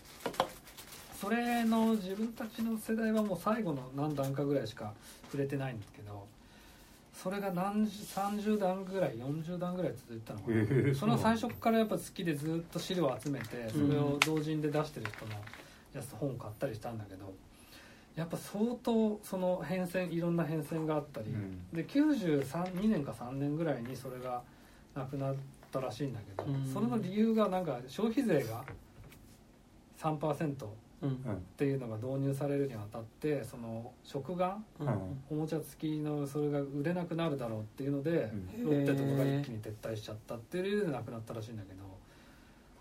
それの自分たちの世代はもう最後の何段かぐらいしか触れてないんですけどそれが何十30段ぐらい40段ぐらい続いてたのかな、へえ。その最初からやっぱ好きでずっと資料を集めてそれを同人で出してる人のやつ本買ったりしたんだけどやっぱ相当その変遷いろんな変遷があったり、うん。で932年か3年ぐらいにそれがなくなったらしいんだけど、うん。それの理由がなんか消費税が3%っていうのが導入されるにあたってその食玩？うん。おもちゃ付きのそれが売れなくなるだろうっていうので、うん。ロッテとかが一気に撤退しちゃったっていう理由でなくなったらしいんだけど。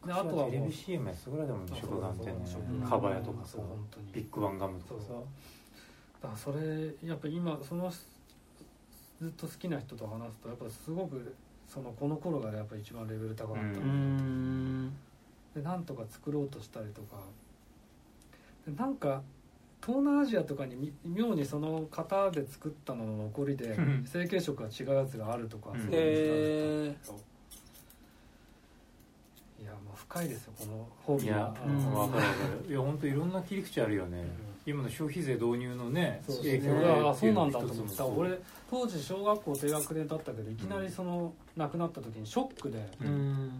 であとはもうテレビ CM やつぐらいでもね食玩ってねそうそうカバヤとかさそう本当にビッグバンガムとか。さだからそれやっぱ今そのずっと好きな人と話すとやっぱすごくそのこの頃がやっぱ一番レベル高かった、ううん。でなんとか作ろうとしたりとかでなんか東南アジアとかにみ妙にその型で作ったのの残りでうん。成形色が違うやつがあるとか、うん。そういうのがあったんですけどいやもう深いですよこのホビーいやはうん分かる分かる。いや本当いろんな切り口あるよね。うん。今の消費税導入のねそう影響ねがあそうなんだと思った俺当時小学校低学年だったけどいきなりその亡くなった時にショックで。ううん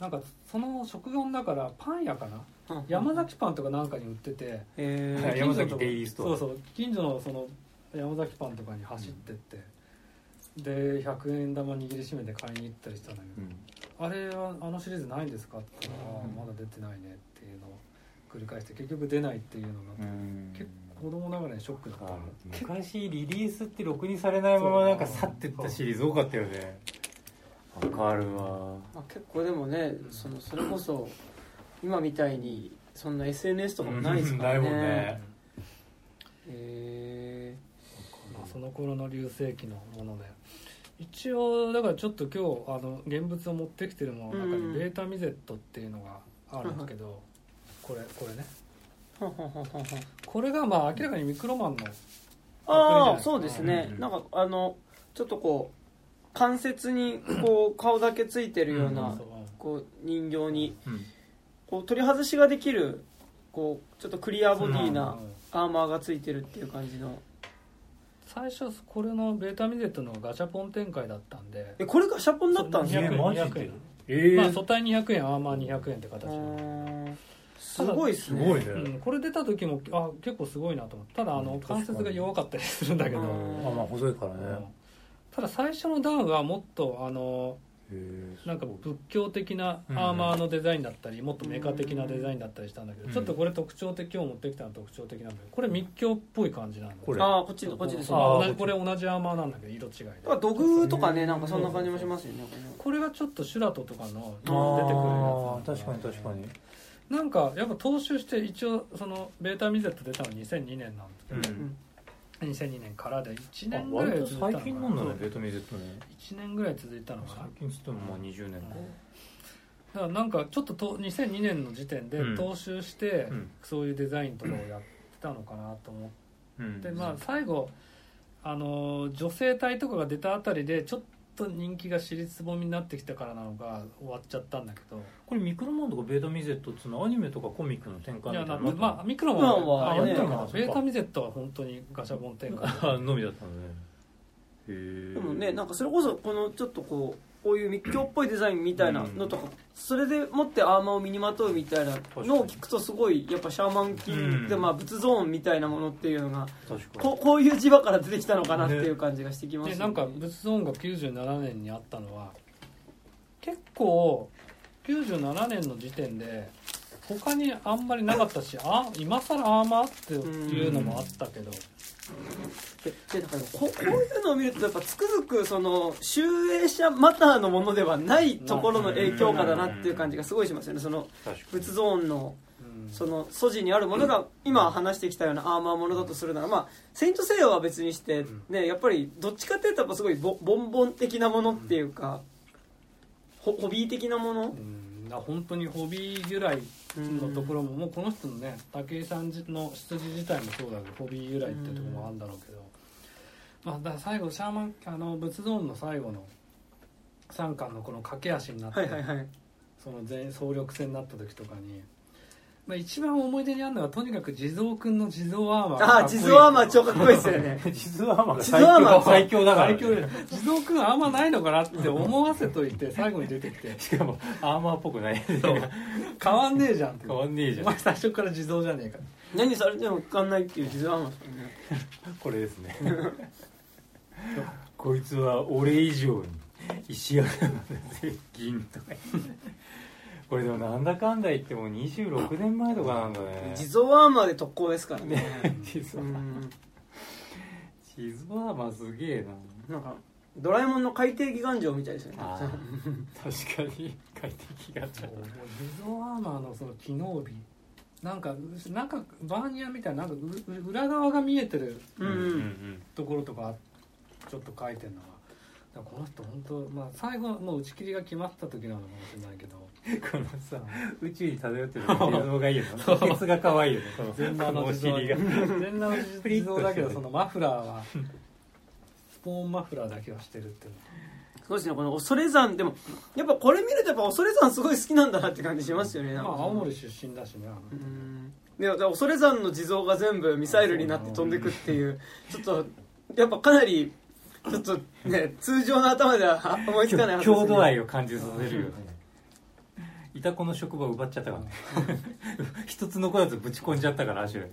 なんかその食玩だからパン屋かな？山崎パンとかなんかに売ってて。えはい山崎デイリーストアそうそう。近所のその山崎パンとかに走ってって、で100円玉握りしめて買いに行ったりしたんだけど、うん。あれはあのシリーズないんですか？って言ったら、ああまだ出てないねっていうのを繰り返して結局出ないっていうのが、うん。結構子供ながらにショックだった、あ昔リリースってろくにされないままなんか去ってったシリーズ多かったよね。わかるわ。まあ、結構でもねそのそれこそ今みたいにそんな SNS とかもないですからね,、うんないもんね。えまあ、その頃の流星期のもので。一応だからちょっと今日あの現物を持ってきてるものの中うん。にベータミゼットっていうのがあるんですけど、これこれね。これがまあ明らかにミクロマンのああそうですね、うん。なんかあのちょっとこう関節にこう 顔だけついてるような、こう人形にうん。こう取り外しができるこうちょっとクリアボディうんなアーマーがついてるっていう感じの。最初これのベータミゼットのガチャポン展開だったんで。えこれがシャポンだったんです200ね円マジで？200円。ええまあ素体200円アーマー200円って形すごいですごいね、うん、これ出た時もあ結構すごいなと思って。ただあのうん関節が弱かったりするんだけど、うん。あまあ細いからね、うんただ最初の段はもっとあのなんか仏教的なアーマーのデザインだったり、もっとメカ的なデザインだったりしたんだけど、うん。ちょっとこれ特徴的今日持ってきたの特徴的なんだけどこれ密教っぽい感じなんだこれ。ああこっちこっちですこれ同じアーマーなんだけど色違いで。土偶とかねなんかそんな感じもしますよねこれがちょっとシュラトとかの出てくるやつ確かに確かに。なんかやっぱ踏襲して一応そのベータミゼット出たの2002年なんですけど、うん2002年からで1あ年ぐらい続いたのか最近なんだねベトミゼットね1年ぐらい続いたのかな。最近っつってもまあ20年かだからなんかちょっとと2002年の時点でうん。踏襲して、うん。そういうデザインとかをやってたのかなと思うん。って、まあ最後あの女性隊とかが出たあたりでちょっと人気が尻つぼみになってきたからなのか終わっちゃったんだけど。これミクロマンとかベータミゼットっつうのはアニメとかコミックの展開いやみたなないんかまあミクロミクロマンはねベータミゼットは本当にガシャポン展開。あのみだったのね。へえでもねなんかそれこそこのちょっとこうこういう密教っぽいデザインみたいなのとか、それでもってアーマーを身にまとうみたいなのを聞くとすごいやっぱシャーマンキンで、うん。まあ仏ゾーンみたいなものっていうのがこうこういう磁場から出てきたのかなっていう感じがしてきます。よねでなんか仏像が97年にあったのは結構97年の時点で他にあんまりなかったしあ今更アーマーっていうのもあったけど、ででだからここういうのを見るとやっぱつくづくその集英者マターのものではないところの影響下だなっていう感じがすごいしますよね。その仏ゾーンのうん。その素地にあるものが今話してきたようなアーマーものだとするならまあセイント・セイヤは別にしてうん。ねやっぱりどっちかっていうとやっぱすごいボボンボン的なものっていうかホホビー的なもの？本当にホビー由来のところも、もうこの人のね武井さんの出自自体もそうだけどホビー由来っていうところもあるんだろうけど、まあ、だから最後シャーマンあの仏ゾーンの最後の三巻のこの駆け足になって、はいはいはい。その全総力戦になった時とかに、まあ、一番思い出にあるのはとにかく地蔵くんの地蔵アーマーああ地蔵アーマー超かっこいいですよね。地蔵アーマーが地最強。蔵アーマー最強だから、最強で地蔵くんあんまないのかなって思わせといて最後に出てきて。しかもアーマーっぽくない。変わんねえじゃん変わんねえじゃん。お前最初から地蔵じゃねえか。何されても聞かんないっていう地蔵アーマーですよねこれですね。こいつは俺以上に石原の税金とかこれでもなんだかんだ言っても26年前とかなんだね。地蔵アーマーで特攻ですからね。地蔵うん地蔵アーマーすげえな。なんかドラえもんの海底祈願城みたいですよね。確かに快適がそうもう地蔵アーマーのその機能美。なんかなんかバーニアみたいななんかうう裏側が見えてるところとかちょっと書いてるのはだからこの人本当まあ最後の打ち切りが決まった時なのかもしれないけどこのさ宇宙に漂ってる 地蔵がいいよなケツが可愛いよね。この全裸のお地蔵。尻が全裸の地蔵だけど そのマフラーはスポーンマフラーだけはしてるっていう。のそうですねこの恐山でもやっぱこれ見るとやっぱ恐山すごい好きなんだなって感じしますよねまあ青森出身だしねうん。で恐山の地蔵が全部ミサイルになって飛んでくっていうちょっとやっぱかなりちょっとね通常の頭では思いつかないはずです、ね、郷土愛を感じさせるよねいた子の職場奪っちゃったからね。一つ残らずぶち込んじゃったからアシュラに。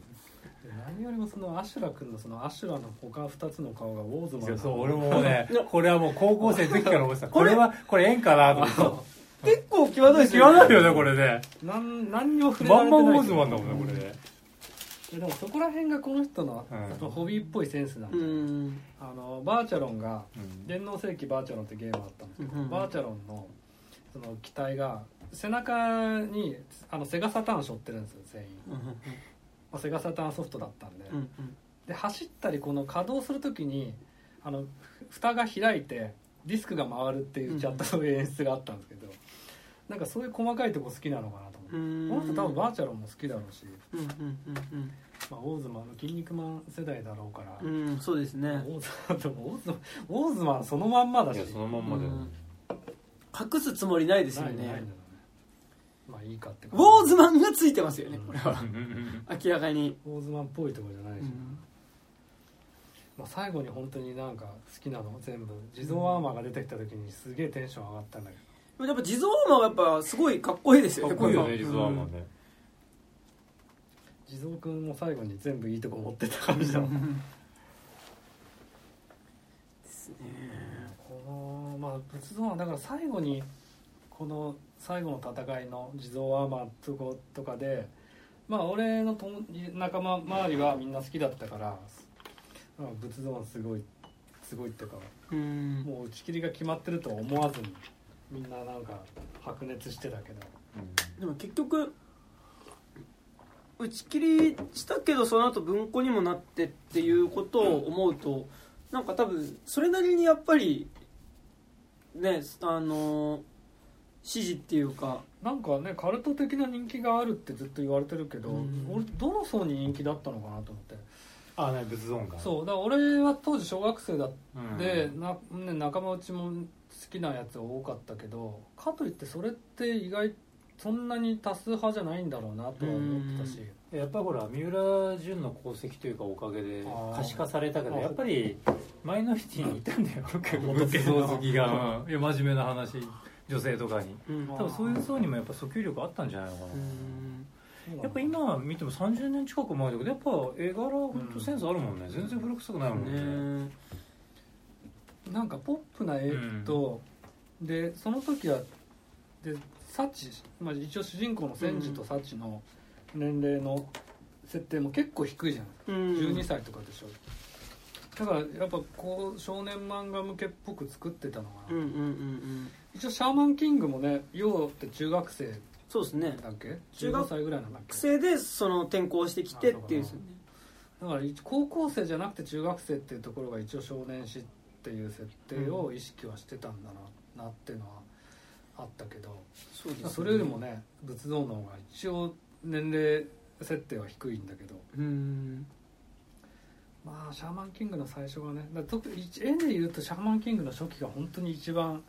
何よりもそのアシュラ君のそのアシュラの他2つの顔がウォーズマンそう俺もね これはもう高校生の時から思ってた。これこれはこれ縁かなと思って結構際どいです言わよね。ないよねこれね。なん何にも触れらまんれてない。まウォーズマンだもんねこれね。でもそこら辺がこの人の,、うん。そのホビーっぽいセンスなんうだ。よん。あのバーチャロンがうん。電脳世紀バーチャロンってゲームあったんですけど、うん。バーチャロンのその機体が背中にあのセガサターン背負ってるんですよ全員、うんまあ、セガサターンソフトだったんで、うんで走ったりこの稼働する時にあのふ蓋が開いてディスクが回るっていうちゃったそういう演出があったんですけど、なんかそういう細かいとこ好きなのかなと思って、うん。この人多分バーチャロンも好きだろうし、うんうんまあ、オーズマンの「筋肉マン」世代だろうから、うんそうですね。オーズマンでもオーズマンオーズマンそのまんまだし。いやそのまんまだよね。隠すつもりないですよないないんだよねいいかってウォーズマンがついてますよね。これはうん。うん。うん明らかに、オーズマンっぽいところじゃないし、まあ、最後に本当になんか好きなの全部。地蔵アーマーが出てきた時にすげえテンション上がったんだけど。やっぱ地蔵アーマーはやっぱすごいかっこいいですよねかっこいいよねこ実はもうね。地蔵くんも最後に全部いいとこ持ってた感じだもん。ですね。このまあ仏像はだから最後にこの最後の戦いの地蔵アーマーとことかでまあ俺の友仲間周りはみんな好きだったから、まあ、仏像はすごいすごいっていうかうん。もう打ち切りが決まってるとは思わずにみんななんか白熱してたけど。でも結局打ち切りしたけどその後文庫にもなってっていうことを思うとなんか多分それなりにやっぱりねあの支持っていうかなんかねカルト的な人気があるってずっと言われてるけど、うん。俺どの層に人気だったのかなと思って。あね仏像が。そうだから俺は当時小学生だっうん。でな、ね、仲間内も好きなやつ多かったけどかといってそれって意外そんなに多数派じゃないんだろうなとは思ってたし。やっぱりほら三浦淳の功績というかおかげで可視化されたけどあやっぱりマイノリティにいたんだよ仏像好きが、うん。いや真面目な話女性とかに。うん。あ多分そういう層にもやっぱ訴求力あったんじゃないのかな、うん。やっぱ今見ても30年近く前だけどやっぱ絵柄本当センスあるもんね、全然古臭くないもんね。ねなんかポップな絵と、でその時はでサチ、まあ、一応主人公の千治とサチの年齢の設定も結構低いじゃん、うん。12歳とかでしょ。だからやっぱこう少年漫画向けっぽく作ってたのかな、うんうんうんうん一応シャーマンキングもねヨウって中学生そうですね。だっけ？中学15歳ぐらいなんだっけ？学生でその転校してきてっていうですよね。だから一高校生じゃなくて中学生っていうところが一応少年誌っていう設定を意識はしてたんだな,、なっていうのはあったけどそうですね。それよりもね仏像の方が一応年齢設定は低いんだけど。うん。まあシャーマンキングの最初がねだ特に絵で言うとシャーマンキングの初期が本当に一番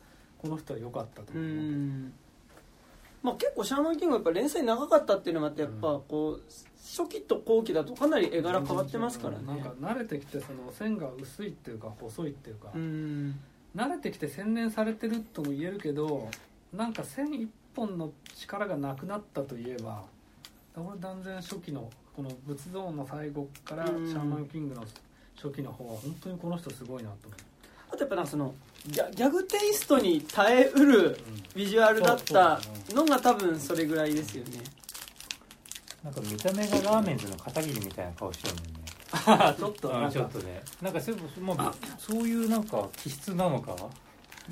この人は良かったとう思う、ん。まあ結構シャーマンキングはやっぱ連載長かったっていうのもあってやっぱこう初期と後期だとかなり絵柄変わってますからね。なんか慣れてきてその線が薄いっていうか細いっていうか、うん。慣れてきて洗練されてるとも言えるけどなんか線一本の力がなくなったといえば俺断然初期のこの仏像の最後からシうん。ャーマンキングの初期の方は本当にこの人すごいなと思あとやっぱなそのギャギャグテイストに耐えうるビジュアルだったのが多分それぐらいですよね。なんか見た目がラーメンズの片桐みたいな顔してるもんね。う ちょっとなんか。ちょっとね。なんかそう,、まあ、そういうなんか気質なのか？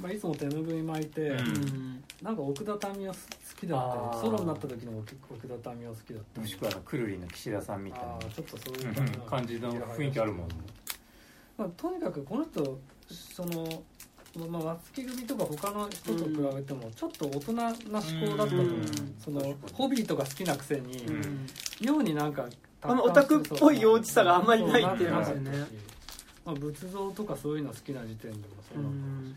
まあ、いつも手ぬぐい巻いて、うん。うん。なんか奥田民生好きだったソロになった時の奥奥田民生好きだったり。もしくはあのくるりの岸田さんみたいあーちょっとそういう感じの雰囲気あるもんね。まあ、とにかくこの人その、まあ、松木組とか他の人と比べてもちょっと大人な思考だったと思う、うん。そのホビーとか好きなくせに、うん。妙になんかあのオタクっぽい幼稚さがあんまりないって言いますよねそうなかったしまあ、仏像とかそういうの好きな時点でもそううなんだしん。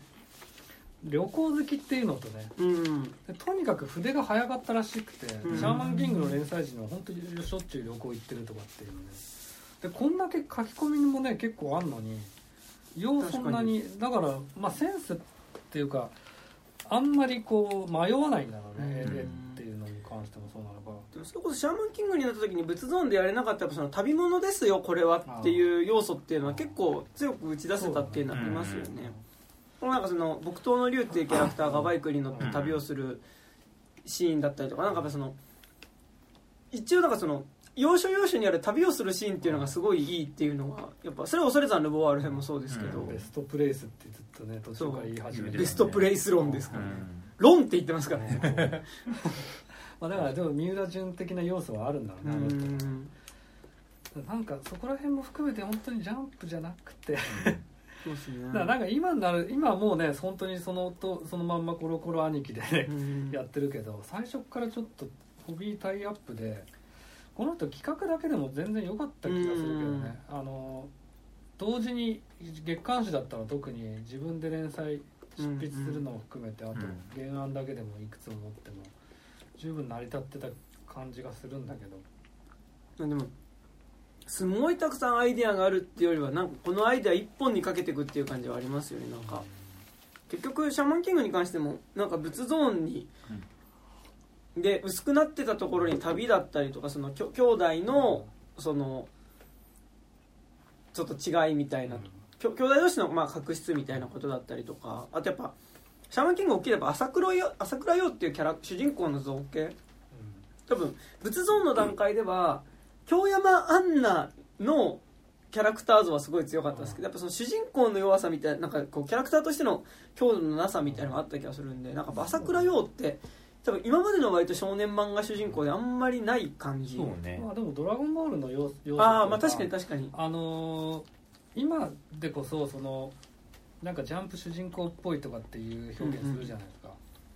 旅行好きっていうのとねうん。でとにかく筆が早かったらしくて、うん。シャーマンキングの連載時には本当にしょっちゅう旅行行ってるとかっていうのね。でこんだけ書き込みもね結構あんのにようそんなにだからまあセンスっていうかあんまりこう迷わないんだろうね、うん。っていうのに関してもそうなのか。でもそれこそシャーマンキングになった時に仏ゾーンでやれなかったやっぱその旅物ですよこれはっていう要素っていうのは結構強く打ち出せたっていうのはありますよね。このなんかその木刀の竜っていうキャラクターがバイクに乗って旅をするシーンだったりとかなんかやっぱその一応なんかその要所要所にある旅をするシーンっていうのがすごいいいっていうのはやっぱそれは恐れ山ルボワール編もそうですけど、うん。ベストプレイスってずっとね途中から言い始めてベストプレイス論ですからね、うん論って言ってますからね。まあだからでも三浦淳的な要素はあるんだろううねあの人。ん。なんかそこら辺も含めて本当にジャンプじゃなくて。そうですね。だからなんか今になる今はもうね本当にそのとそのまんまコロコロ兄貴でねうん。やってるけど最初からちょっとホビータイアップでこの人企画だけでも全然良かった気がするけどね。あの同時に月刊誌だったら特に自分で連載執筆するのを含めてあとうん原案だけでもいくつも持っても十分成り立ってた感じがするんだけど。でもすごいたくさんアイデアがあるっていうよりはなんかこのアイデア一本にかけていくっていう感じはありますよね。なんか結局シャーマンキングに関してもなんか仏ゾーンに、で薄くなってたところに旅だったりとかそのきょ兄弟のそのちょっと違いみたいな、きょ兄弟同士のまあ確執みたいなことだったりとかあとやっぱシャーマンキング大きいれば朝倉よ朝倉陽っていうキャラ主人公の造形。多分仏像の段階では京山アンナのキャラクター像はすごい強かったんですけどやっぱその主人公の弱さみたいななんかこうキャラクターとしての強度のなさみたいなのがあった気がするんでなんか朝倉陽って多分今までの割と少年漫画主人公であんまりない感じ。そうね。まあでも「ドラゴンボール」の要要素ああまあ確かに確かに。あのー今でこそそのなんかジャンプ主人公っぽいとかっていう表現するじゃないですか、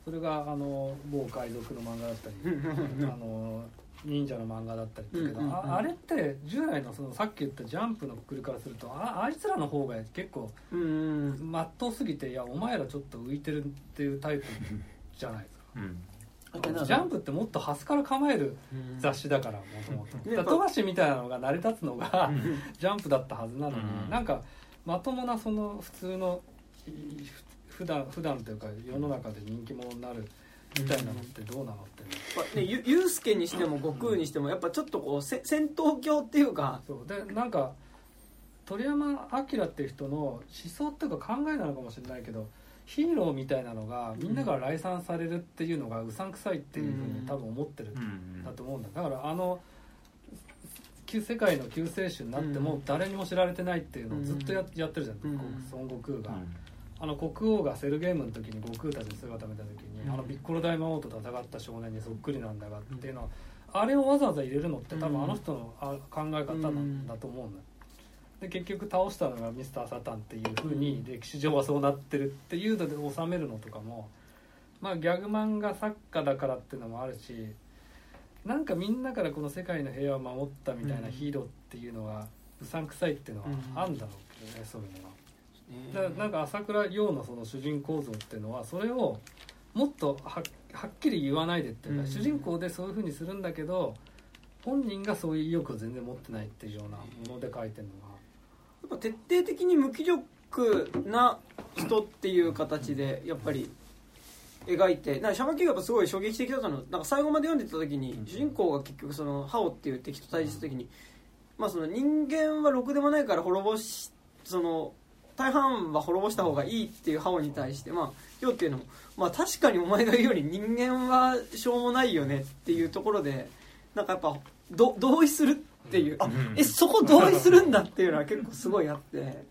それがあの某海賊の漫画だったり あの忍者の漫画だったりだけど、うんうんうんああれって従来のそのさっき言ったジャンプのくくりからするとああいつらの方が結構うんまっとうすぎていやお前らちょっと浮いてるっていうタイプじゃないですか。うんジャンプってもっとハスから構える雑誌だからもともと。富樫みたいなのが成り立つのがジャンプだったはずなのに、うん。なんかまともなその普通の普段普段というか世の中で人気者になるみたいなのってどうなのって。ね、やっぱねゆゆうすけにしても悟空にしてもやっぱちょっとこうせ戦闘狂っていうか。そう。でなんか鳥山明っていう人の思想っていうか考えなのかもしれないけどヒーローみたいなのがみんなから来賛されるっていうのがうさんくさいっていうふうに多分思ってるうん。だと思うんだ。だからあの旧世界の救世主になってもうん誰にも知られてないっていうのをずっとややってるじゃん、うん。孫悟空が、うん。あの国王がセルゲームの時に悟空たちの姿見た時に、うん。あのピッコロ大魔王と戦った少年にそっくりなんだがっていうのは、あれをわざわざ入れるのって多分あの人のあ考え方なんだと思うんだ。よで結局倒したのがミスター・サタンっていうふうに歴史上はそうなってるっていうので収めるのとかもまあギャグ漫画作家だからっていうのもあるしなんかみんなからこの世界の平和を守ったみたいなヒーローっていうのがうさんくさいっていうのはあるんだろうけどね、そういうのは。だからなんか朝倉陽のその主人公像っていうのはそれをもっとははっきり言わないでっていうか、うん。主人公でそういうふうにするんだけど本人がそういう意欲を全然持ってないっていうようなもので書いてるのがぱ徹底的に無気力な人っていう形でやっぱり描いてなんかシャマキがやっぱすごい衝撃的だったの。なんか最後まで読んでた時に主人公が結局そのハオっていう敵と対峙した時に、まあその人間はろくでもないから滅ぼしその大半は滅ぼした方がいいっていうハオに対してまあヨウっていうのもまあ確かにお前が言うように人間はしょうもないよねっていうところでなんかやっぱど同意するっていう。あうんえそこ同意するんだっていうのは結構すごいあって。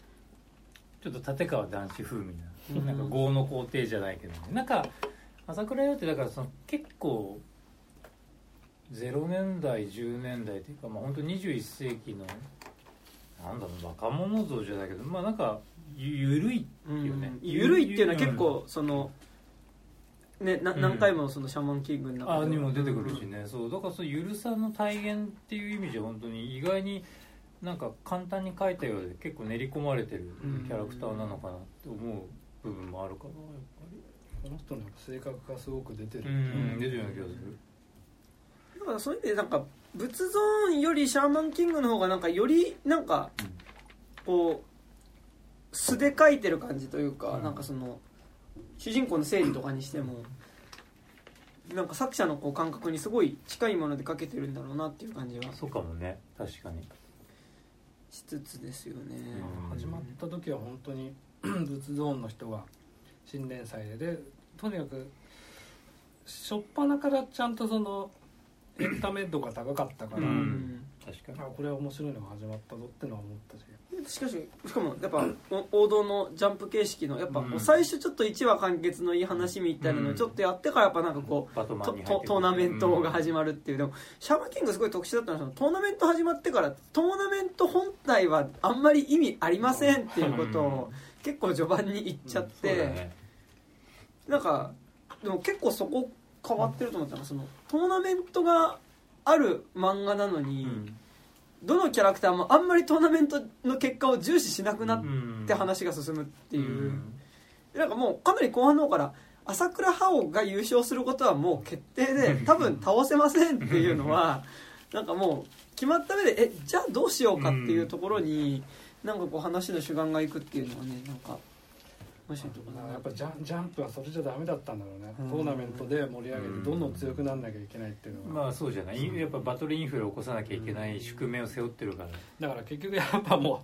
ちょっと立川談志風味うんななんか業の皇帝じゃないけどね。なんか朝倉洋ってだからその結構0年代10年代というかまあ本当21世紀のなんだろう若者像じゃないけどまあなんかゆゆるいよね。ゆるいっていうのは結う構そのねなうん。何回もそのシャーマンキングの中であにも出てくるしね。そうだからそうゆるさの体現っていう意味じゃ本当に意外になんか簡単に書いたようで結構練り込まれてるキャラクターなのかなって思う部分もあるかなやっぱりこの人の性格がすごく出てる、うん。出てるような気がする。だからそういう意味でなんか仏ゾーンよりシャーマンキングの方がなんかよりなんかこう素で描いてる感じというか、うん。なんかその主人公の整理とかにしてもなんか作者のこう感覚にすごい近いもので描けてるんだろうなっていう感じはそうかもね。確かに。しつつですよね、うん。始まった時は本当に 仏ゾーンの人が新連載ででとにかく初っ端からちゃんとそのエンタメ度が高かったから、うん。うん確かあこれは面白いのが始まったぞってのは思ったししかししかもやっぱお王道のジャンプ形式のやっぱうん。最初ちょっと1話完結のいい話みたいなのをちょっとやってからやっぱなんかこうトーナメントが始まるっていうでもシャーマンキングすごい特殊だったのはそのトーナメント始まってからトーナメント本体はあんまり意味ありませんっていうことを結構序盤に言っちゃって、なんかでも結構そこ変わってると思ったのがそのトーナメントがある漫画なのに、うんどのキャラクターもあんまりトーナメントの結果を重視しなくなっうんて話が進むっていう、ん。なんかもうかなり後半の方から朝倉覇王が優勝することはもう決定で 多分倒せませんっていうのはなんかもう決まった上でえじゃあどうしようかっていうところに、なんかこう話の主眼がいくっていうのはねなんか面白いところだなやっぱジャンジャンプはそれじゃダメだったんだろうね、うん。トーナメントで盛り上げてどんどん強くならなきゃいけないっていうのが、まあそうじゃない。やっぱバトルインフレを起こさなきゃいけない宿命を背負ってるから。だから結局やっぱもう、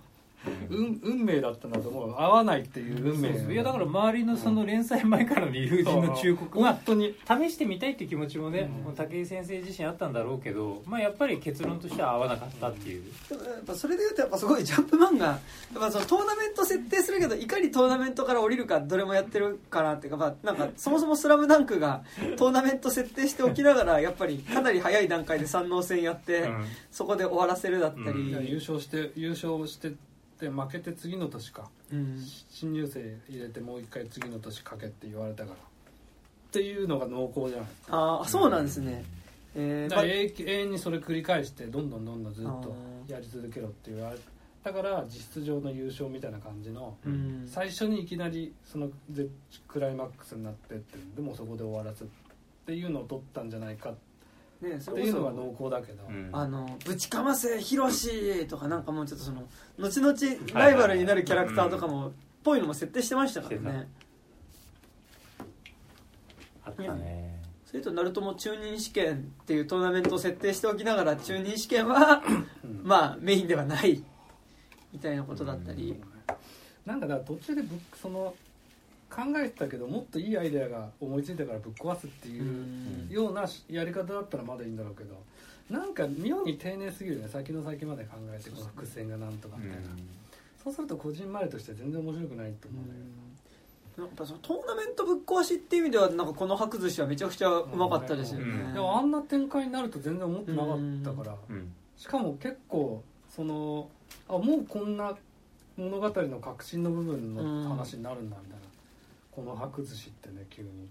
運運命だったんだと思う。合わないっていう運命。そうそう。いやだから周りのその連載前からの友人の忠告は本当に。試してみたいっていう気持ちもね、うん。もう武井先生自身あったんだろうけど、まあ、やっぱり結論としては合わなかったっていう、でもやっぱそれでいうとやっぱすごいジャンプ漫画。やっぱそのトーナメント設定するけどいかにトーナメントから降りるかどれもやってるかなっていうか,、まあ、なんか そもそも「スラムダンクがトーナメント設定しておきながらやっぱりかなり早い段階で三能戦やって、うん。そこで終わらせるだったり、優勝して優勝してって負けて次の年か。うん。新入生入れてもう一回次の年かけって言われたから。っていうのが濃厚じゃない。ああそうなんですね、えーだから永永遠にそれ繰り返してどんどんどんどんずっとやり続けろって言われだから実質上の優勝みたいな感じのうん。最初にいきなりそのゼクライマックスになってってでもそこで終わらすっていうのを取ったんじゃないかね、そってれこそ。いうのが濃厚だけど、うん。あのぶちかませヒロシとかなんかもうちょっとその後々ライバルになるキャラクターとかもっぽいのも設定してましたからね。あったね。それとナルトも中任試験っていうトーナメントを設定しておきながら中任試験はうん。まあメインではないみたいなことだったり、なんかだから途中でその考えてたけどもっといいアイデアが思いついたからぶっ壊すっていううん。ようなやり方だったらまだいいんだろうけどなんか妙に丁寧すぎるね先の先まで考えてこの伏線がなんとかみたいな、そうすると個人前として全然面白くないと思うんだよねなんかそのトーナメントぶっ壊しっていう意味ではなんかこの白寿司はめちゃくちゃうまかったですよね、うん。でもあんな展開になると全然思ってなかったから、うん。しかも結構そのあもうこんな物語の核心の部分の話になるんだみたいな、この白寿司ってね急に。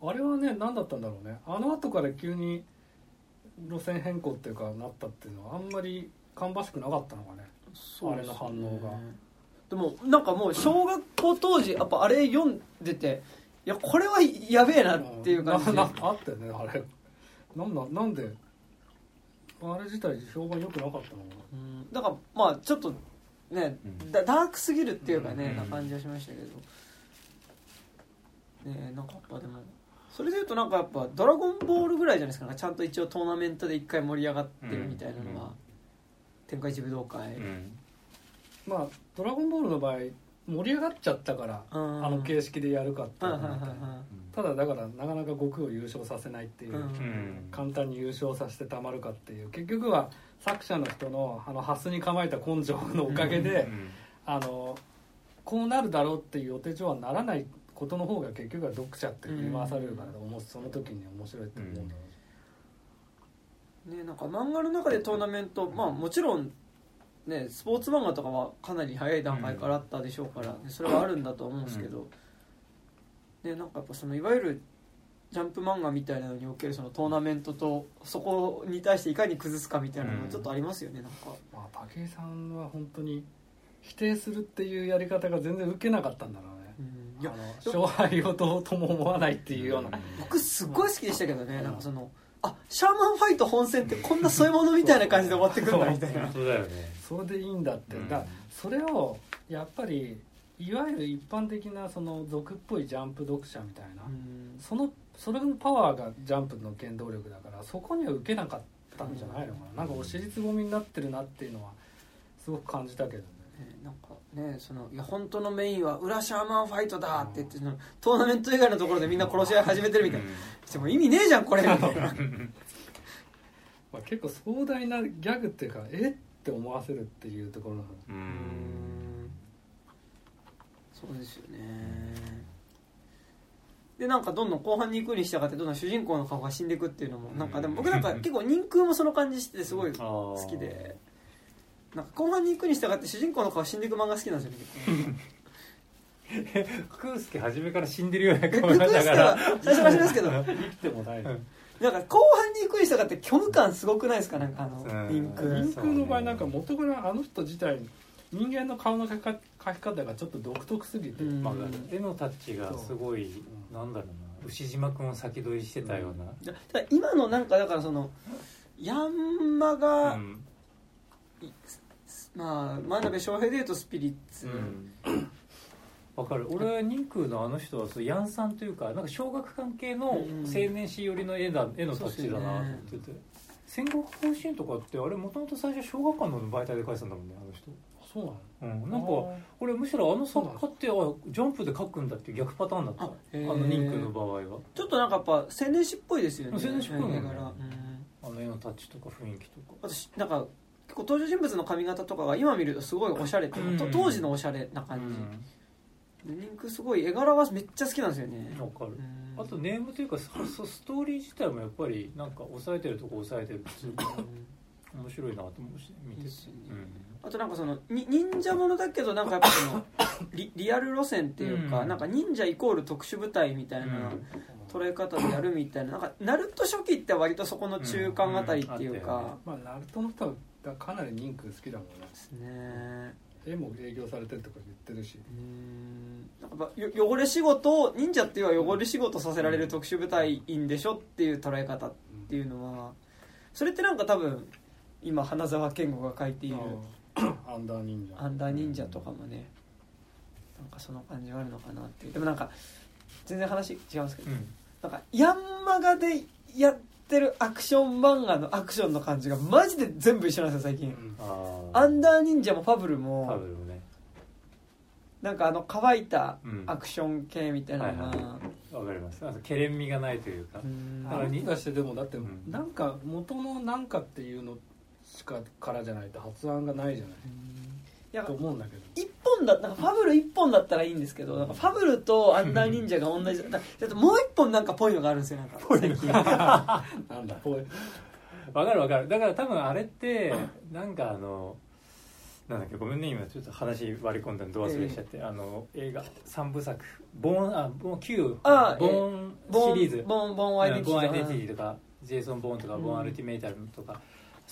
あれはね何だったんだろうね。あの後から急に路線変更っていうかなったっていうのはあんまり芳しくなかったのかね。あれの反応が。でもなんかもう小学校当時やっぱあれ読んでていやこれはやべえなっていう感じで。ななあったよねあれ。なんだなんであれ自体評判良くなかったのかうん。だからまあちょっとねうん。ダダークすぎるっていうかね、うん。な感じはしましたけどねなんかやっぱでも。それでいうとなんかやっぱ「ドラゴンボール」ぐらいじゃないですか。ちゃんと一応トーナメントで一回盛り上がってるみたいなのは、うん。天下一武道会、うん。なまあ「ドラゴンボール」の場合盛り上がっちゃったからうん。あの形式でやるかっていうただだからなかなか悟空を優勝させないっていう、簡単に優勝させてたまるかっていう。結局は作者の人のあのハスに構えた根性のおかげで、うん。あのこうなるだろうっていう予定上はならないことの方が結局は読者って振り回されるから、おもその時に面白いって思うんだろうしいねなんか漫画の中でトーナメントまあもちろんねスポーツ漫画とかはかなり早い段階からあったでしょうから、ねそれはあるんだと思うんですけど、ねなんかやっぱそのいわゆるジャンプ漫画みたいなのにおけるそのトーナメントとそこに対していかに崩すかみたいなのがちょっとありますよね、なんか。まあ武井さんは本当に否定するっていうやり方が全然受けなかったんだろうねいやあの勝敗をどうとも思わないっていうような、僕すっごい好きでしたけどね、なんかそのあシャーマンファイト本戦ってこんな添え物みたいな感じで終わってくんだみたいな。本当だよね。それでいいんだって、うん。だからそれをやっぱりいわゆる一般的なその俗っぽいジャンプ読者みたいな、うん。そのそれのパワーがジャンプの原動力だからそこには受けなかったんじゃないのかな、なんかお尻つぼみになってるなっていうのはすごく感じたけどねねなんかねそのいや本当のメインは裏シャーマンファイトだって言ってそのトーナメント以外のところでみんな殺し合い始めてるみたいな、でも意味ねえじゃんこれみたいな。まあ、結構壮大なギャグっていうかえって思わせるっていうところの。ううん。んそうですよね。でなんかどんどん後半に行くに従ってどんどん主人公の顔が死んでいくっていうのもなんかでも僕なんか結構人空もその感じしててすごい好好きでなんか後半に行くに従って主人公の顔死んでいく漫画好きなんですよね。結構空介初めから死んでるようなク顔だから。最初からしますけど生きてもない、うん。なん。か後半に行くに従って虚無感すごくないですかなん。かあのうん。リンク人空の場合なん。か元からあの人自体人間の顔の描きか描き方がちょっと独特すぎて、うん。まあ、絵のタッチがすごいなん。だろうな牛島君を先取りしてたようなだから今のなん。かだからそのヤンマが、うんまあ真鍋翔平でいうとスピリッツ、うん。わかる。俺は人空のあの人はそうヤンさんというかなんか小学関係の青年誌寄りの絵だ絵のタッチだなと思ってて、戦国方針とかってあれもともと最初小学館の媒体で描いてたんだもんねあの人。そうなのうん、なんか俺むしろあの作家ってあジャンプで描くんだっていう逆パターンだった。あの人空の場合は。ちょっとなんかやっぱ青年誌っぽいですよね。青年誌っぽいね。絵柄うん。あの絵のタッチとか雰囲気とか。私なんか結構登場人物の髪型とかが今見るとすごいおしゃれっていうん。と当時のおしゃれな感じ、でリンクすごい絵柄はめっちゃ好きなんですよね。うんわかる。うん。あとネームというかそストーリー自体もやっぱりなんか抑えてるとこ抑えてるっていうか面白いなと思うし見てて。うん。あとなんかそのに忍者ものだけどなんかやっぱその リリアル路線っていうか、うん。なんか忍者イコール特殊部隊みたいな捉え方でやるみたいななんかナルト初期って割とそこの中間あたりっていうか、うん。うんまあナルトの人はかなり人空好きだもんね。ですね。絵も営業されてるとか言ってるし。うん。なんかやっぱよ汚れ仕事を忍者っていうのは汚れ仕事させられる特殊部隊員でしょっていう捉え方っていうのはそれってなんか多分今花澤健吾が書いているアンダー忍者。アンダー忍者。とかもねなんかその感じはあるのかなっていう。でもなんか全然話違うんですけどうん。なんかヤンマガでやってるアクション漫画のアクションの感じがマジで全部一緒なんですよ最近。うん。あアンダー忍者もファブルも。ファブルもね。なんかあの乾いたうん。アクション系みたいなのが、はいわかります。あとケレン味がないというか。うん。だからにあ出してでもだってん。なんか元のなんかっていうのしかからじゃないと発案がないじゃないと思うんだけど。一本だなんかファブル一本だったらいいんですけどなんかファブルとアンダー忍者が同じ だだってもう一本なんかぽいのがあるんですよなんか。最近なんだこうわかるわかる。だから多分あれってなんかあのなんだっけごめんね今ちょっと話割り込んだのど忘れしちゃって、あの映画三部作ボーンあボーン旧あボーンボシリーズ。ボーンボーンアイデンティティとか。ジェイソン・ボーンとか、うんボーン・アルティメイタルとか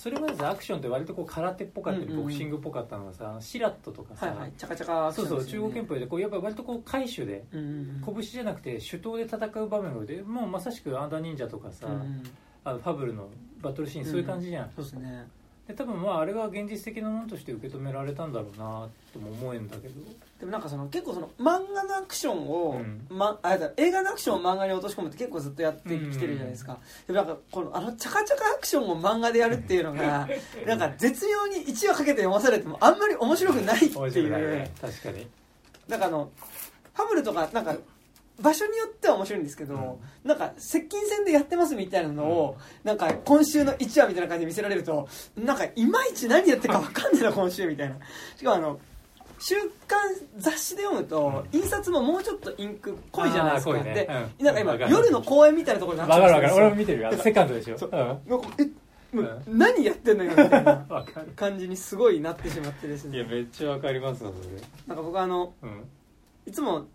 それまでさアクションって割とこう空手っぽかったり、うんうんうん。ボクシングっぽかったのがさシラットとかさ、はいはい。チャカチャカアクそうそう中国拳法でこうやっぱ割とこう回手でうんうんうん。拳じゃなくて手刀で戦う場面がでもうまさしくアンダー忍者とかさ、うんうん。あのファブルのバトルシーンそういう感じじゃん、そうですねで多分まああれが現実的なものとして受け止められたんだろうなとも思えんだけど。でもなんかその結構その漫画のアクションを、うん。ま、あだ映画のアクションを漫画に落とし込むって結構ずっとやってきてるじゃないですか、でもなんかこのあのチャカチャカアクションを漫画でやるっていうのが なんか絶妙に1話かけて読まされてもあんまり面白くないって面いうね。確かに。なんかあのファブルとかなんか場所によっては面白いんですけど、なんか接近戦でやってますみたいなのを、なんか今週の1話みたいな感じで見せられるとなんかいまいち何やってるか分かんねえな今週みたいな。しかもあの週刊雑誌で読むと、印刷ももうちょっとインク濃いじゃないですか、ね。で、うん。なんか今夜の公演みたいなところになっちゃうんですよ。わかるわかる。俺も見てるよ。セカンドでしょ。そう。うん。もう何やってんのよみたいな 感じにすごいなってしまってですいやねめっちゃわかりますわそれ。なんか僕あのうん。いつも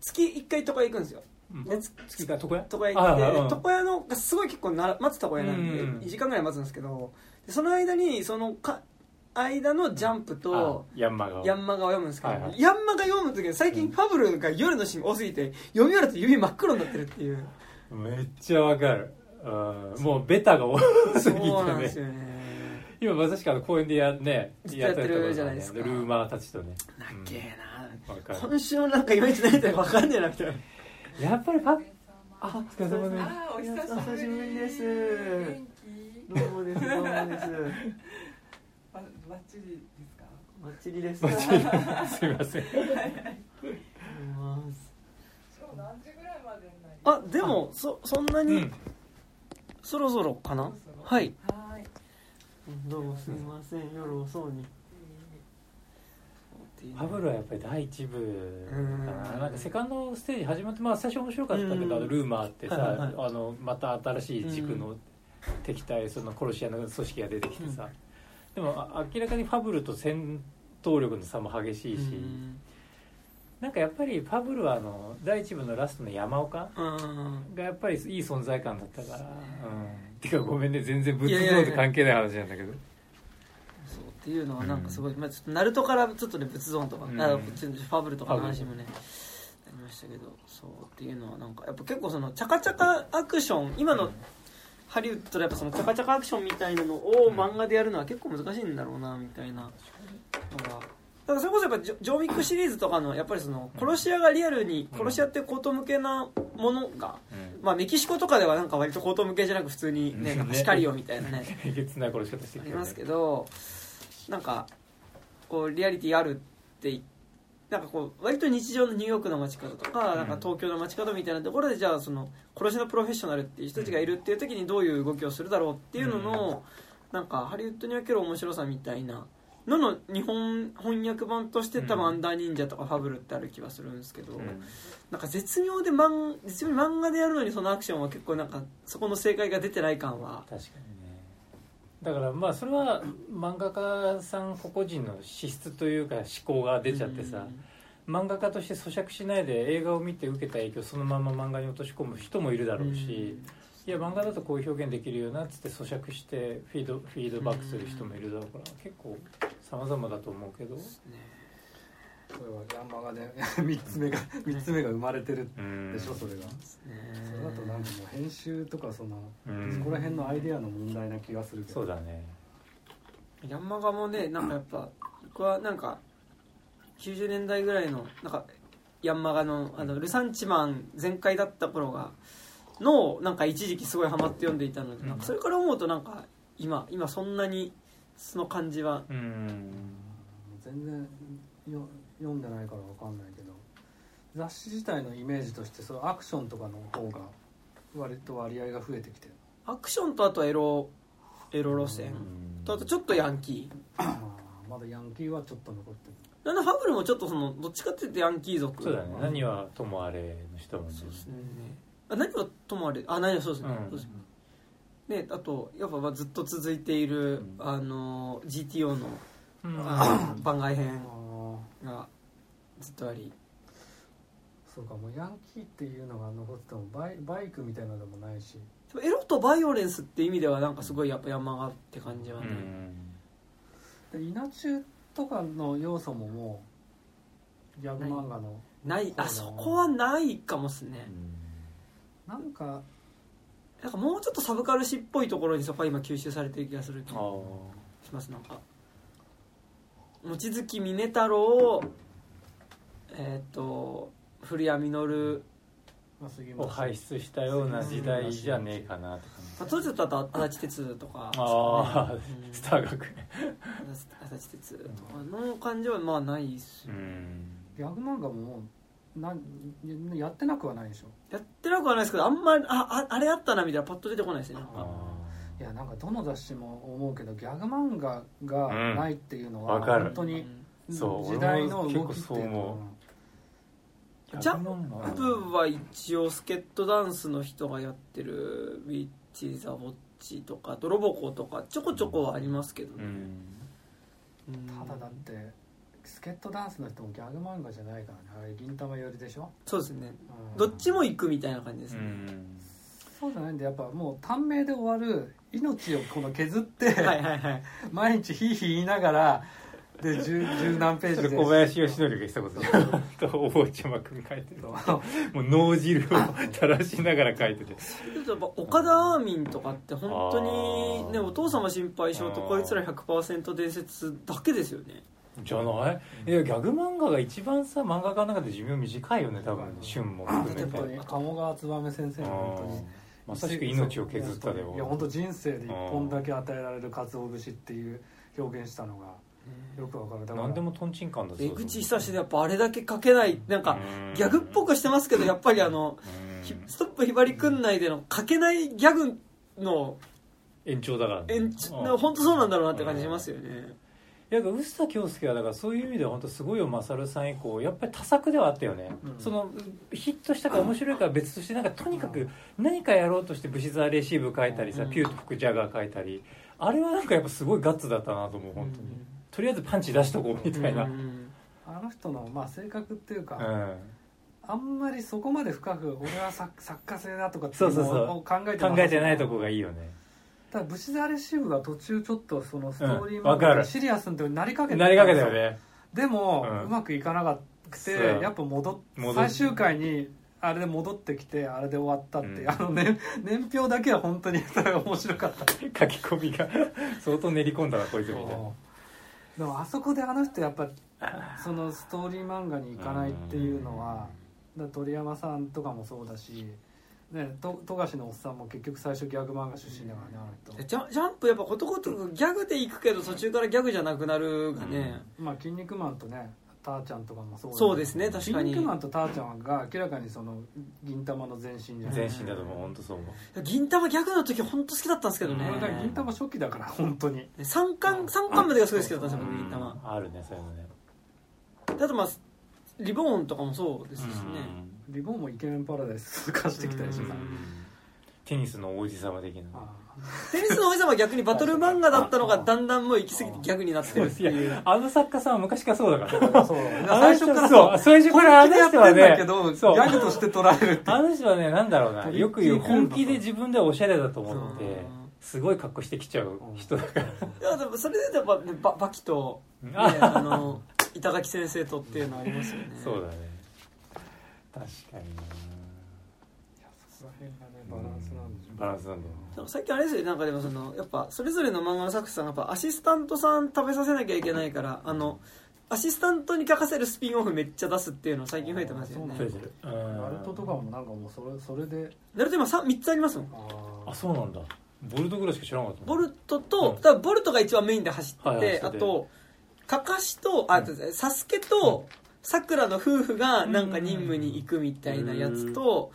月1回床屋行くんですよ。うん。でつ月が床屋？床屋行って床屋のがすごい結構な待つ床屋なんでうん2時間ぐらい待つんですけどでその間にそのか間のジャンプとあヤンマがヤンマガを読むんですけど、ヤンマガ読む時に最近ファブルが夜のシーン多すぎて読み終わると指真っ黒になってるっていう。めっちゃわかる。うんもうベタが多すぎてね。なんですよね 今まさしくあの公園でやねずっとやってるところじゃないですか。ルーマーたちとね。なっけえな、わかる。今週もなんかいまいち何言って分かんねえなみたいなやっぱりパッあお疲れ様です。あーお久しぶりです。元気どうもです。どうもです。ばバッチリですか？バッチリ。ですすいません。今日何時ぐらいまでになりあでもそそんなにうん。そろそろかな、そろそろ。はいはいどうもすみません。夜遅うに。ファブルはやっぱり第一部かうなん。なんかセカンドステージ始まってまあ最初面白かったけうん。どあのルーマーってさ、はいはいはい。あのまた新しい軸の敵対その殺し屋の組織が出てきてさ、でもあ明らかにファブルと戦闘力の差も激しいし、なんかやっぱりファブルはあの第一部のラストの山岡うん。がやっぱりいい存在感だったから、うん、てかごめんね全然仏像と関係ない話なんだけど。そうっていうのはなんかすごい、まあ、ちょっとナルトからちょっとね仏像とか、うん。ファブルとかの話もねありましたけどそうっていうのはなんかやっぱ結構そのチャカチャカアクション今のハリウッドでやっぱそのチャカチャカアクションみたいなのを漫画でやるのは結構難しいんだろうなみたいなのがだからそれこそやっぱジョジョーウィックシリーズとかのやっぱりその殺し屋がリアルに殺し屋って高等向けなものが、まあメキシコとかではなんか割と高等向けじゃなく普通にねうん。なんかシカリオみたいなね えげつない殺し方してありますけどなんかこうリアリティあるっていなんかこう割と日常のニューヨークの街角とか,、うん。なんか東京の街角みたいなところでじゃあその殺しのプロフェッショナルっていう人たちがいるっていう時にどういう動きをするだろうっていうのの、なんかハリウッドにおける面白さみたいなのの日本翻訳版として多分うんアンダー忍者とかファブルってある気はするんですけど、うん。なんか絶妙で漫絶妙に漫画でやるのにそのアクションは結構なんかそこの正解が出てない感は。確かにね。だからまあそれは漫画家さん個々人の資質というか思考が出ちゃってさ、漫画家として咀嚼しないで映画を見て受けた影響をそのまま漫画に落とし込む人もいるだろうし、いや漫画だとこういう表現できるよなっつって咀嚼してフィードフィードバックする人もいるだろうから結構様々だと思うけど。これはヤンマガで 3つ目が三つ目が生まれてるうんでしょそれが。それだとなんかもう編集とかそのうん。そこら辺のアイデアの問題な気がするけど。そうだね。ヤンマガもねなんかやっぱ僕はなんか90年代ぐらいのなんかヤンマガのあのルサンチマン全開だった頃がのなんか一時期すごいハマって読んでいたので、なんかそれから思うとなんか今今そんなにその感じはうん。全然よ読んでないからわかんないけど雑誌自体のイメージとしてそのアクションとかの方が割と割合が増えてきてる。アクションとあとエロエロ路線。とあとちょっとヤンキー。まだヤンキーはちょっと残ってる。なんだファブルもちょっとそのどっちかっていうとヤンキー族。そうだね。何はともあれの人もね。そうですねあ何はともあれあ何はそうですね、うん。そうですね。あとやっぱまあずっと続いている、うん。あの GTO のうん。番外編あがずっとあり。ーそうかもうヤンキーっていうのが残っててもバイバイクみたいなのでもないし。エロとバイオレンスって意味ではなんかすごいやっぱ山がって感じはうね、ん。で稲中とかの要素ももうギャグ漫画のない。あそこはないかもっすね、なんかなんかもうちょっとサブカル誌っぽいところにそこは今吸収されてる気がする気があーします。なんか望月峰太郎えっ、と古谷実。まあ杉を村輩出したような時代じゃねえかなってまあ、感じ当時だと足立鉄とか。ああうん。スター学園。足立鉄とかの感じはまあないっすよ。うん。ギャグ漫画もなんやってなくはないでしょ。やってなくはないですけどあんまりあああれあったなみたいなパッと出てこないですねあいやなんかどの雑誌も思うけどギャグ漫画がないっていうのはうん本当にそう時代の動きっていうのジャンプは一応スケットダンスの人がやってる「ウィッチ・ザ・ウォッチ」とか「ドロボコ」とかちょこちょこはありますけどね、うんうん。ただだってスケットダンスの人もギャグ漫画じゃないからね。あれ銀玉寄りでしょ、そうですね。うん。どっちも行くみたいな感じですね、うんそうじゃないんでやっぱもう短命で終わる命をこの削って、はいはいはい。毎日ヒーヒー言いながらで十十何ページで。小林義則が言ってたことじゃん。とお坊ちゃまくん書いてる。もう脳汁を垂らしながら書いてて。ちょっとやっぱ岡田アーミンとかって本当にねお父様心配性とこいつら100%伝説だけですよねじゃない？いやギャグ漫画が一番さ漫画家の中で寿命短いよね多分ね旬も。含めて鴨川燕先生の本当にうん。まさしく命を削ったでいや本当人生で一本だけ与えられる鰹節っていう表現したのがよくわかる。だから何でもトンチンカンだ江口久志でやっぱあれだけ書けないなんかギャグっぽくしてますけどやっぱりあのひストップひばりくん内での書けないギャグの延長だからね。延長本当そうなんだろうなって感じしますよね。いや臼田恭介はだからそういう意味では本当すごいよ勝さん以降やっぱり多作ではあったよね、うん。そのヒットしたか面白いかは別としてなんかとにかく何かやろうとしてブシザーレシーブ書いたりさ、うん。ピューと吹くジャガー書いたり。あれはなんかやっぱすごいガッツだったなと思う本当に、とりあえずパンチ出しとこうみたいな、ううんん。あの人のまあ性格っていうか、考あんまりそこまで深く俺は作作家性だとかっていそうそうそう。のを考えてなさえてないとこがいいよねただブシザーレシーブが途中ちょっとそのストーリーうんわかる。シリアスになりかけてなりかけたよね。でも、うん。うまくいかなくてやっぱ戻っ最終回にあれで戻ってきてあれで終わったっていう、うん。あのね年表だけは本当にそれ面白かった。書き込みが相当練り込んだなこいつみたいな。でもあそこであの人やっぱそのストーリー漫画に行かないっていうのは鳥山さんとかもそうだしねと富樫のおっさんも結局最初ギャグ漫画出身だからねあの人。ジャジャンプやっぱことごとくギャグで行くけど途中からギャグじゃなくなるがね、まあ「筋肉マン」とねターちゃんとかもそうだけど。そうですね確かに。筋肉マンとターちゃんが明らかにその銀玉の前身じゃない。全身だと思う本当そう思う。銀玉ギャグの時本当好きだったんですけどね、俺だから銀玉初期だから本当に。3巻三巻までがすごい好きだったんですよ僕銀玉。あるねそういうのね。あとまあリボーンとかもそうですしね、リボンもイケメンパラダイス化してきたでしょうん。テニスの王子様的な。あテニスの王子様は逆にバトル漫画だったのがだんだんもう行き過ぎてギャグになってるっていう。あの作家さんは昔からそうだから。最初からそう。最初からあの人は本気でやってんだねけどギャグとして捉えるってあの人はねなんだろうな。よく言う本気で自分ではおしゃれだと思ってすごい格好してきちゃう人だから。いやでもそれでやっぱ、ね、ババキと、あの板垣先生とっていうのありますよね。そうだね確かにな。そこら辺がねバランスなんでしょうバランスなんだ。よでも最近あれですよね。なんかでもそのやっぱそれぞれの漫画の作者さんがやっぱアシスタントさん食べさせなきゃいけないからあのアシスタントに書かせるスピンオフめっちゃ出すっていうの最近増えてますよね。あ増えてる。うん。ナルトとかもなんかもうそれそれでナルト今 3, 3つありますもん。ああそうなんだ。ボルトぐらいしか知らなかった。ボルトと、うん。多分ボルトが一番メインで走ってて、はいはい走ってて。あとカカシとあとサスケとさくらの夫婦がなんか任務に行くみたいなやつと、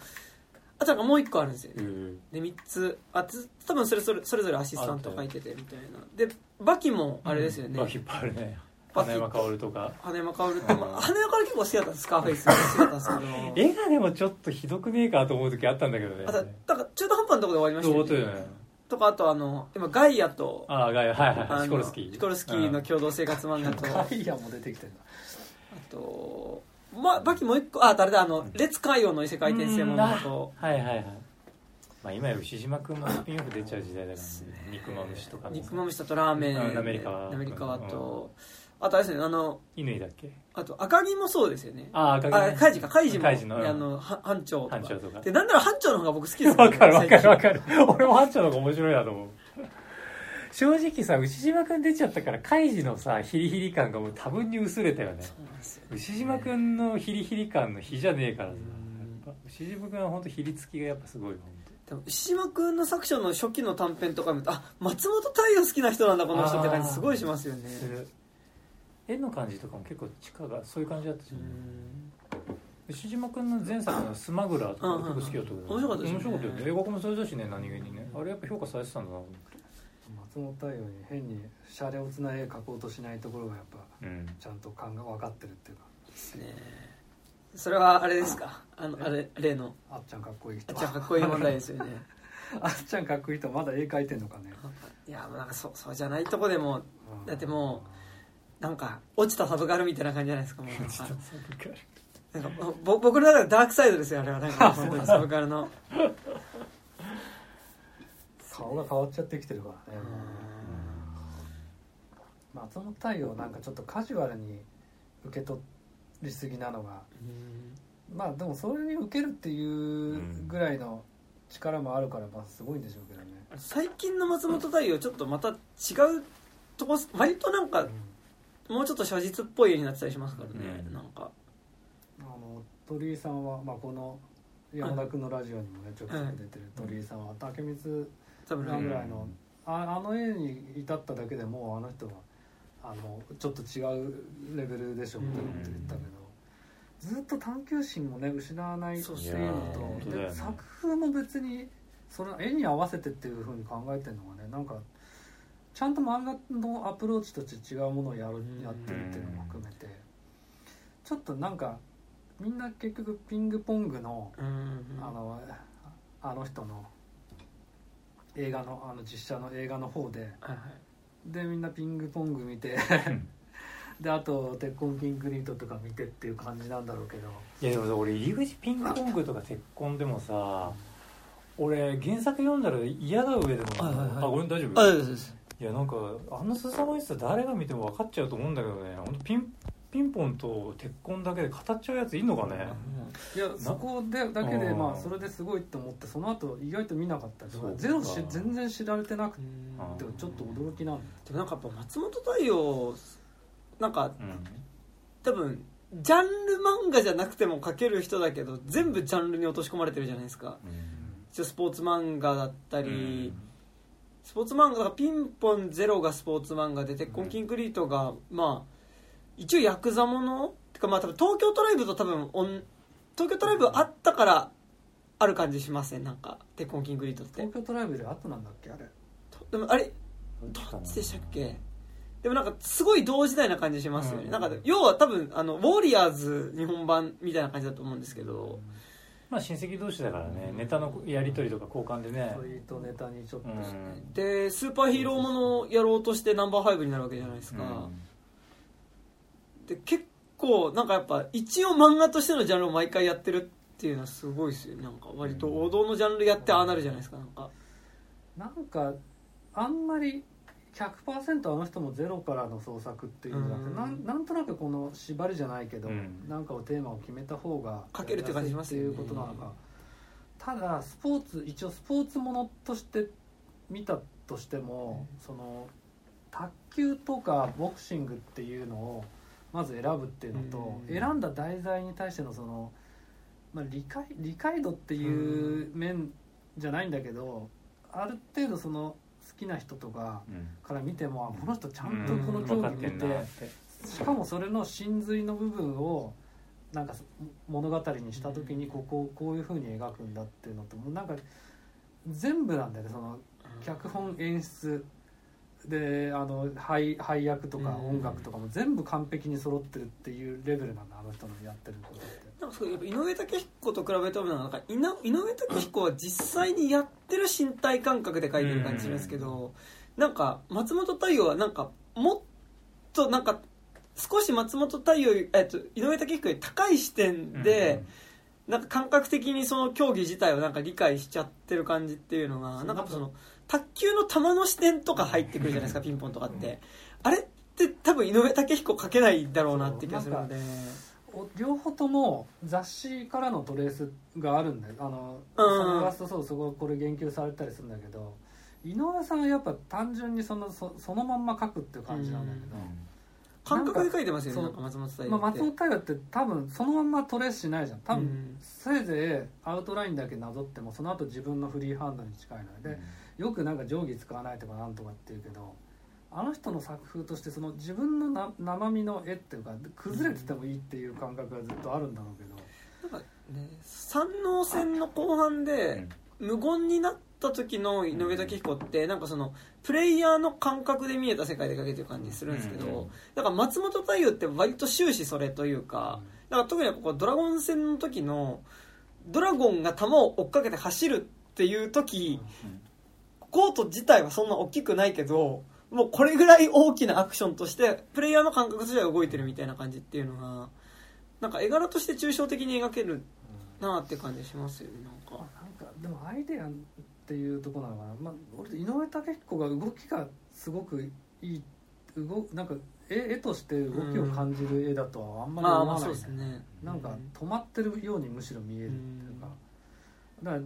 あとなんかもう一個あるんですよね、うん。で3つ。あつ多分それぞれそれぞれアシスタント書いててみたいな。でバキもあれですよね、バキいっぱいあるね。バキ。花山薫とか。羽山薫って、まあ、羽山薫結構好きだったんです。スカーフェイス好きだったんですけど。絵がでもちょっとひどくねえかと思う時あったんだけどね。あとなんか中途半端なところで終わりましたそうよねだよね。とかあとあの今ガイアとああガイアはいはいシコルスキー。シコルスキーの共同生活漫画と。ガイアも出てきてるんと、まあ、バキもう一個、あ、誰だ、あの、列海王の異世界転生ものと、はいはいはい。まあ今や牛島君もスピンオフ出ちゃう時代だからね。肉まむしとかも肉まむしとラーメン、うん滑川滑川と、あとあれですね、あの、乾だっけ？あと赤城もそうですよね。ああ赤あ、カイジか、カイジも、あの、は班長とか。班長とか。で、なんなら班長の方が僕好きですわかるわかるわる。かる。俺もハンチョの方が面白いなと思う正直さ牛島君出ちゃったからカイジのさヒリヒリ感がもう多分に薄れたよね。そうなんですよ。牛島君のヒリヒリ感の比じゃねえからさ牛島君は本当ヒリつきがやっぱすごいよでも牛島君の作者の初期の短編とか見ると、あ、松本太陽好きな人なんだ、この人って感じすごいしますよね。絵の感じとかも結構力がそういう感じだったしうねん。牛島君の前作の「スマグラー」とか結構好きだったけど面白かったですね。面白かったよね。映画化もされたしね何気にね。あれやっぱ評価されてたんだな。と思って松本太陽に変にシャレオツな絵描こうとしないところがやっぱうん。ちゃんと感が分かってるっていうか。ですね。それはあれですか？あの、あれ、例の、あっちゃんかっこいい人あじゃあかっこいい問題ですよね。あっちゃんかっこいい人まだ絵描いてんのかね。いやもうなんかそうそうじゃないとこでもうん。だってもなんか落ちたサブカルみたいな感じじゃないですかもう。あなんかぼ僕の中でダークサイドですよあれは。なんか本当にサブカルの顔が変わっちゃってきてるからね。松本太陽なんかちょっとカジュアルに受け取りすぎなのが。まあでもそれに受けるっていうぐらいの力もあるからまあすごいんでしょうけどね、最近の松本太陽ちょっとまた違うとこ割となんかもうちょっと写実っぽい絵になってたりしますからね、うん。なんか。あの鳥居さんは、まあ、この山田君のラジオにもねちょくちょく出てる。鳥居さんは竹光多分さんぐらいのああの絵に至っただけでもうあの人はあのちょっと違うレベルでしょみたいなこと言ったけど、ずっと探求心もね失わないっていうのと作風も別にその絵に合わせてっていうふうに考えてるのがねなんかちゃんと漫画のアプローチとして違うものをやるうん。やってるっていうのも含めてちょっとなんかみんな結局ピングポングのうん。あのあの人の映画のあの実写の映画の方で。はいはい。でみんなピングポング見て。であと「鉄痕キンクリート」とか見てっていう感じなんだろうけど。いやでもさ俺入り口ピンポングとか鉄痕でもさ俺原作読んだら嫌な上でもはいはいはい。あ俺大丈夫？いやなんかあの凄まじさ誰が見ても分かっちゃうと思うんだけどね。本当ピンピンポンと鉄痕だけで語っちゃうやついんのかね？いやそこでだけでうんまあそれですごいって思ってその後意外と見なかった。りとかそうか。ゼロし全然知られてなくてうん。ちょっと驚きなんだ。でもなんかやっぱ松本太陽なんかうん。多分ジャンル漫画じゃなくても描ける人だけど全部ジャンルに落とし込まれてるじゃないですか。一応スポーツ漫画だったり、スポーツ漫画がピンポンゼロがスポーツ漫画で鉄痕キンクリートがまあ一応ヤクザもの？てかまあ多分東京トライブと多分おん東京トライブあったからある感じしません？なんか鉄痕キンクリートって。東京トライブより後なんだっけ？あれ。とでもあれどっちでしたっけ？でもなんかすごい同時代な感じしますよね、うん。なんか要は多分あのウォーリアーズ日本版みたいな感じだと思うんですけど、まあ親戚同士だからねネタのやり取りとか交換でね。ツイートネタにちょっとして。うん。でスーパーヒーローものをやろうとしてナンバーファイブになるわけじゃないですか、で結構なんかやっぱ一応漫画としてのジャンルを毎回やってるっていうのはすごいですよ。ねなんか割と王道のジャンルやってああなるじゃないですかなんか。なんかあんまり100%あの人もゼロからの創作っていうのじゃなくてうん。なんなんとなくこの縛りじゃないけど、うん。なんかをテーマを決めた方が書けるって感じしますっていうことなのか。ただスポーツ一応スポーツものとして見たとしてもその卓球とかボクシングっていうのをまず選ぶっていうのとうん。選んだ題材に対してのその、まあ、理解理解度っていう面じゃないんだけどある程度その好きな人とかうん。から見てもあこの人ちゃんとうんこの競技見てしかもそれの真髄の部分をなんか物語にした時にここをこういうふうに描くんだっていうのともうなんか全部なんだよねその脚本演出であの配配役とかうん。音楽とかも全部完璧に揃ってるっていうレベルなんだあの人のやってることって。なんかそうやっぱ井上武彦と比べてもなんか井上井上武彦は実際にやってる身体感覚で描いてる感じしますけど、なんか松本太陽はなんかもっとなんか少し松本太陽、えっと、井上武彦より高い視点で、なんか感覚的にその競技自体をなんか理解しちゃってる感じっていうのがなんかその卓球の球の視点とか入ってくるじゃないですかピンポンとかって、あれって多分井上武彦書けないだろうなって気がするので。お両方とも雑誌からのトレースがあるんだよ。あのうん。探すとそうそここれ言及されたりするんだけど井上さんはやっぱ単純にそのそそのまま書くっていう感じなんだけど、感覚で書いてますよね松本太陽まあ、って、松本太陽って多分そのまんまトレースしないじゃん。多分、うん。せいぜいアウトラインだけなぞってもその後自分のフリーハンドに近いので、よくなんか定規使わないとかなんとかっていうけどあの人の作風としてその自分のな生身の絵っていうか崩れててもいいっていう感覚がずっとあるんだろうけど、なんかね三能戦の後半で無言になった時の井上武彦ってなんかそのプレイヤーの感覚で見えた世界で描けてる感じするんですけうん。どだから松本太陽って割と終始それというかだから特にやっぱこうドラゴン戦の時のドラゴンが弾を追っかけて走るっていう時コート自体はそんな大きくないけどもうこれぐらい大きなアクションとしてプレイヤーの感覚としては動いてるみたいな感じっていうのがなんか絵柄として抽象的に描けるなって感じしますよねなんか。まあなんかでもアイデアっていうところなのかな、まあ、俺井上武彦が動きがすごくいい動なんか絵絵として動きを感じる絵だとはあんまりまあ思わない、まあそうですね。なんか止まってるようにむしろ見えるっていうか、だから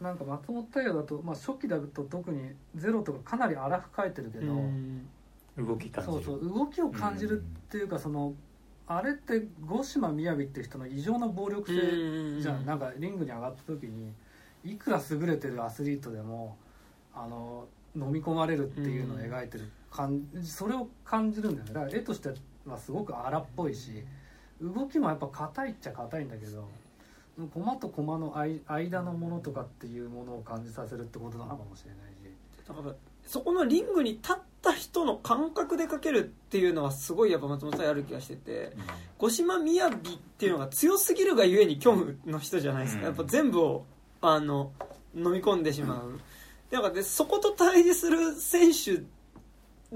なんか松本太陽だと、まあ、初期だと特にゼロとかかなり荒く描いてるけど、うん。動き感じる。そうそう。動きを感じるっていうかそのあれって五島雅っていう人の異常な暴力性じゃん、なんかリングに上がった時にいくら優れてるアスリートでもあの飲み込まれるっていうのを描いてる感じそれを感じるんだよね。だから絵としてはすごく荒っぽいし動きもやっぱ硬いっちゃ硬いんだけどコマとコマの間間のものとかっていうものを感じさせるってことなのかもしれないし。だからそこのリングに立った人の感覚で描けるっていうのはすごいやっぱ松本さんある気がしてて五島雅っていうのが強すぎるがゆえに虚無の人じゃないですか、うん。やっぱ全部をあの飲み込んでしまう。だからでそこと対峙する選手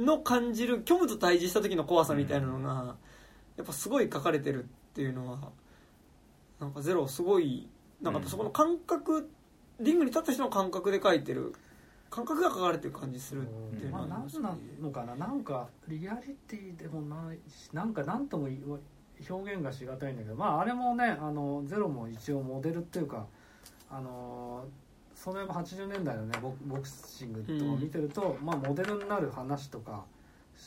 の感じる虚無と対峙した時の怖さみたいなのがやっぱすごい書かれてるっていうのはなんかゼロすごいなんかそこの感覚リングに立った人の感覚で書いてる感覚が書かれてる感じするっていうのはありますね。なのかななんかリアリティでもないしなんか何とも表現がしがたいんだけどまああれもねあのゼロも一応モデルっていうかあのそのやっぱ80年代のねボボクシングとか見てると、まあモデルになる話とか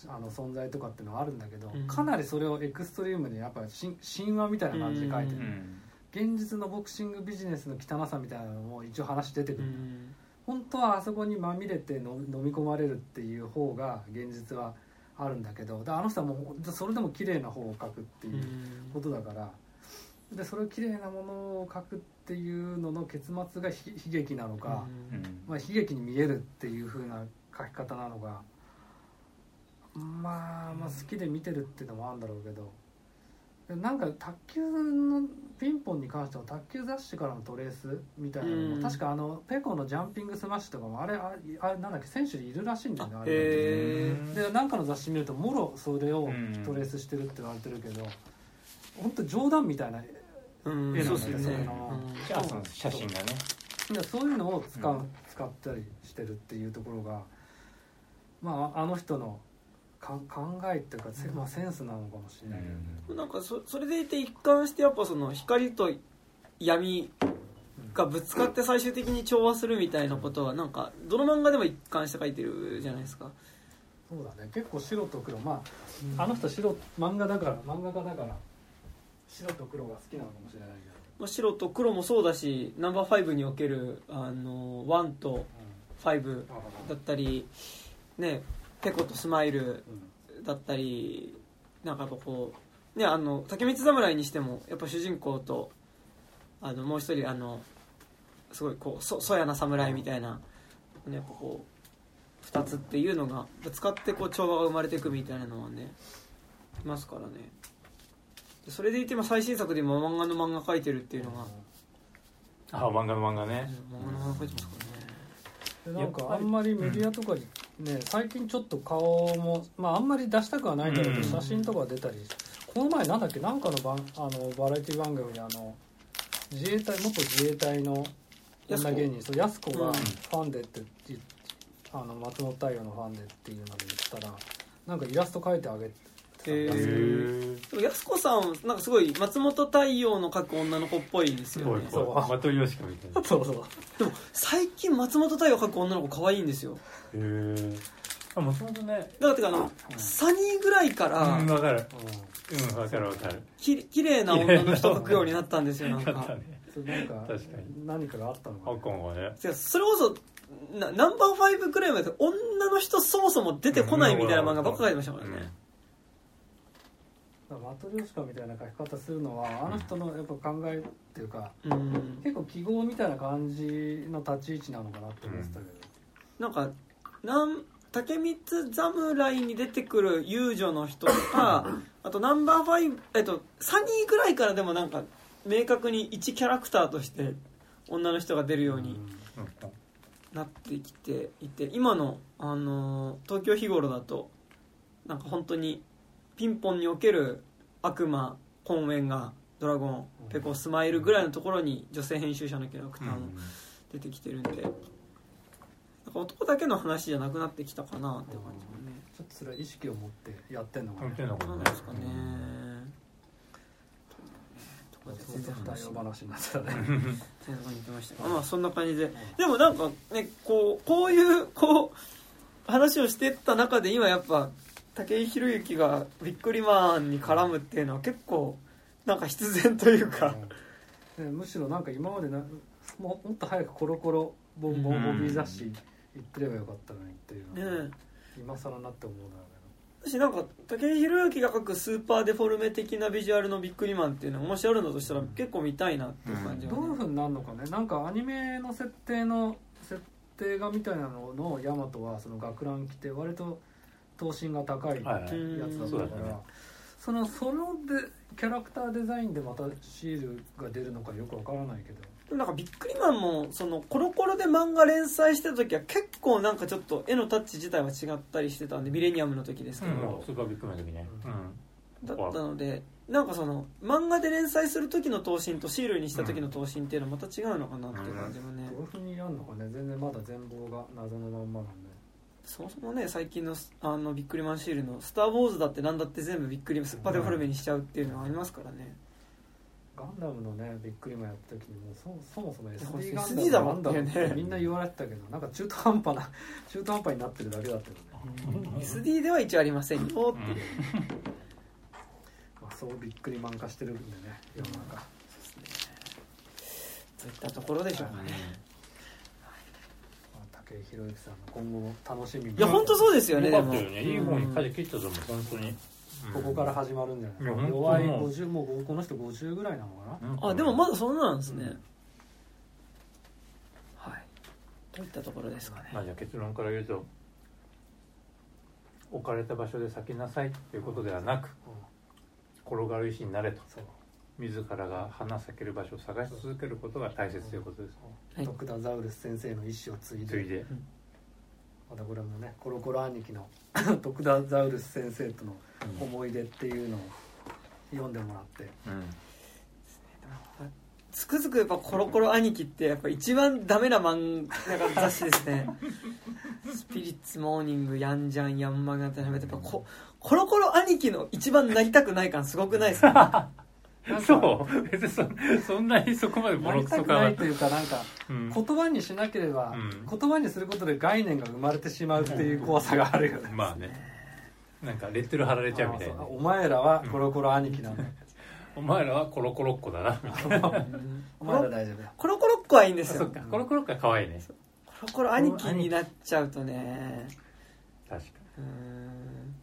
あの存在とかっていうのはあるんだけど、うん。かなりそれをエクストリームにやっぱりし神話みたいな感じで書いてる、うん現実のボクシングビジネスの汚さみたいなのも一応話出てくる、うん。本当はあそこにまみれての飲み込まれるっていう方が現実はあるんだけどであの人はもうそれでも綺麗な方を描くっていうことだから。でそれを綺麗なものを描くっていうのの結末がひ悲劇なのか、うん。まあ、悲劇に見えるっていう風な描き方なのが、まあ、まあ好きで見てるっていうのもあるんだろうけど。でなんか卓球のピンポンに関しては卓球雑誌からのトレースみたいなのも、うん。確かあのペコのジャンピングスマッシュとかもあれああれなんだっけ選手にいるらしいんだよねあれ。へでなんかの雑誌見るともろそれをうんトレースしてるって言われてるけど本当冗談みたいなうん絵なんだよねそのじゃあその写真がね。いやそういうのを使う、うん。使ったりしてるっていうところがまああの人のか考えっていうか、せまあ、センスなのかもしれないけど、うん。なんかそそれでいて一貫してやっぱその光と闇がぶつかって最終的に調和するみたいなことはなんかどの漫画でも一貫して書いてるじゃないですか。そうだね。結構白と黒。まあ、あの人白漫画だから漫画家だから白と黒が好きなのかもしれないけど、まあ白と黒もそうだしナンバーファイブにおけるあの1と5だったりねペコとスマイルだったりなんかやっぱこうねあの竹光侍にしてもやっぱ主人公とあのもう一人あのすごいこうそそやな侍みたいな、ね、やっぱこう2つっていうのがぶつかってこう調和が生まれていくみたいなのはねいますからね。でそれでいて今最新作で今漫画の漫画描いてるっていうのが、あ漫画の漫画ね。漫画の漫画描いてますからね。でなんかあんまりメディアとかにね、最近ちょっと顔も、まあ、あんまり出したくはないんだけど、うん。写真とか出たりこの前なんだっけなんかの番あのバラエティ番組であの自衛隊元自衛隊の女芸人そうやす子がうん。ファンでって言っあの松本太陽のファンでっていうので言ったらなんかイラスト描いてあげてでも安子さんなんかすごい松本太陽の描く女の子っぽいですすよねごい怖いマトリョーシカみたいな。そうそう。でも最近松本太陽描く女の子可愛いんですよ。へえあもともとね。だからてかあの、サニーぐらいからうん分かる。ううん分かる分かる。ききれいな女の人描くようになったんですよなんか。確かに。何かがあったのかあな今後ね。てかそれこそなナンバーファイブくらいまで女の人そもそも出てこないみたいな漫画ばっかり描いてましたからね、だからマトリョーシカみたいな描き方するのはあの人のやっぱ考えっていうかうん。結構記号みたいな感じの立ち位置なのかなって思ってたけど、なんかなん竹光侍に出てくる遊女の人とか あとナンバーファイブえっとサニーぐらいからでもなんか明確に一キャラクターとして女の人が出るようになってきていて今の、あのー東京日頃だとなんか本当にピンポンにおける悪魔コンウェンがドラゴンペコスマイルぐらいのところに女性編集者のキャラクターも出てきてるんで、なんか男だけの話じゃなくなってきたかなって感じもね。ちょっとそれは意識を持ってやってんのか関なね。なんですかね。とかで全然太話陽話になってたね。全然行きましたがまあそんな感じで。でもなんかねこうこういうこう話をしてった中で今やっぱ武井宏之がビックリマンに絡むっていうのは結構なんか必然というか、ねむしろなんか今までなももっと早くコロコロボンボンボビー雑誌行ってればよかったのにっていうのはね今更なって思うんだ私なんか武井宏之が描くスーパーデフォルメ的なビジュアルのビックリマンっていうのがもしあるんだとしたら結構見たいなっていう感じは、ね。けどどういうふうになるのかね。なんかアニメの設定の設定画みたいなののヤマトはその学ラン着て割と頭身が高いやつだったから、そのそのでキャラクターデザインでまたシールが出るのかよくわからないけど。なんかビックリマンもそのコロコロで漫画連載してた時は結構なんかちょっと絵のタッチ自体は違ったりしてたんでミレニアムの時ですけど、うんスーパービッグマンの時ね。うん。だったのでなんかその漫画で連載する時の闘神とシールにした時の闘神っていうのはまた違うのかなっていう感じもね、どういうふうにやるのかね。全然まだ全貌が謎のまんまなんでそもそもね最近のあのビックリマンシールの「スター・ウォーズ」だってなんだって全部ビックリスッパデフォルメにしちゃうっていうのはありますからね、ガンダムのねびっくりマンやった時にもうそそもそもや SD ガンダムなんだろうっってみんな言われてたけどなんか中途半端な 中途半端になってるだけだったよね、SD では一応ありませんよっていう、まあ、そうびっくりマン化してるんでね世の中。そういったところでしょうかね、まあ武井宏之さんの今後も楽しみに。いや本当そうですよね。よかったよね。いい方に舵切ったと思う本当に。ここから始まるんじゃないいや本当弱いもう50もうこの人50ぐらいなのかな？うん。あでもまだそんななんですね、はい。といったところですかね。まあじゃあ結論から言うと置かれた場所で咲きなさいっていうことではなく転がる石になれと。そう自らが花咲ける場所を探し続けることが大切ということです。はい。ドクタザウルス先生の意思を継いで。ついで。またこれもねコロコロ兄貴の ドクタザウルス先生との思い出っていうのを読んでもらって。うん。つくづくやっぱコロコロ兄貴ってやっぱ一番ダメな漫なんか雑誌ですね。スピリッツモーニングヤンジャンヤンマガってやっぱこコロコロ兄貴の一番なりたくない感すごくないですか？そう。別にそそんなにそこまでボなロクソかないというかなんかうん。言葉にしなければ、うん言葉にすることで概念が生まれてしまうっていう怖さがあるよね、まあね。なんかレッテル貼られちゃうみたいな。お前らはコロコロ兄貴なんだ、お前らはコロコロっ子だな。みたいなお前ら大丈夫だコロコロっ子はいいんですよ。コロコロっ子は可愛いね。コロコロ兄貴になっちゃうとね。確かうーん。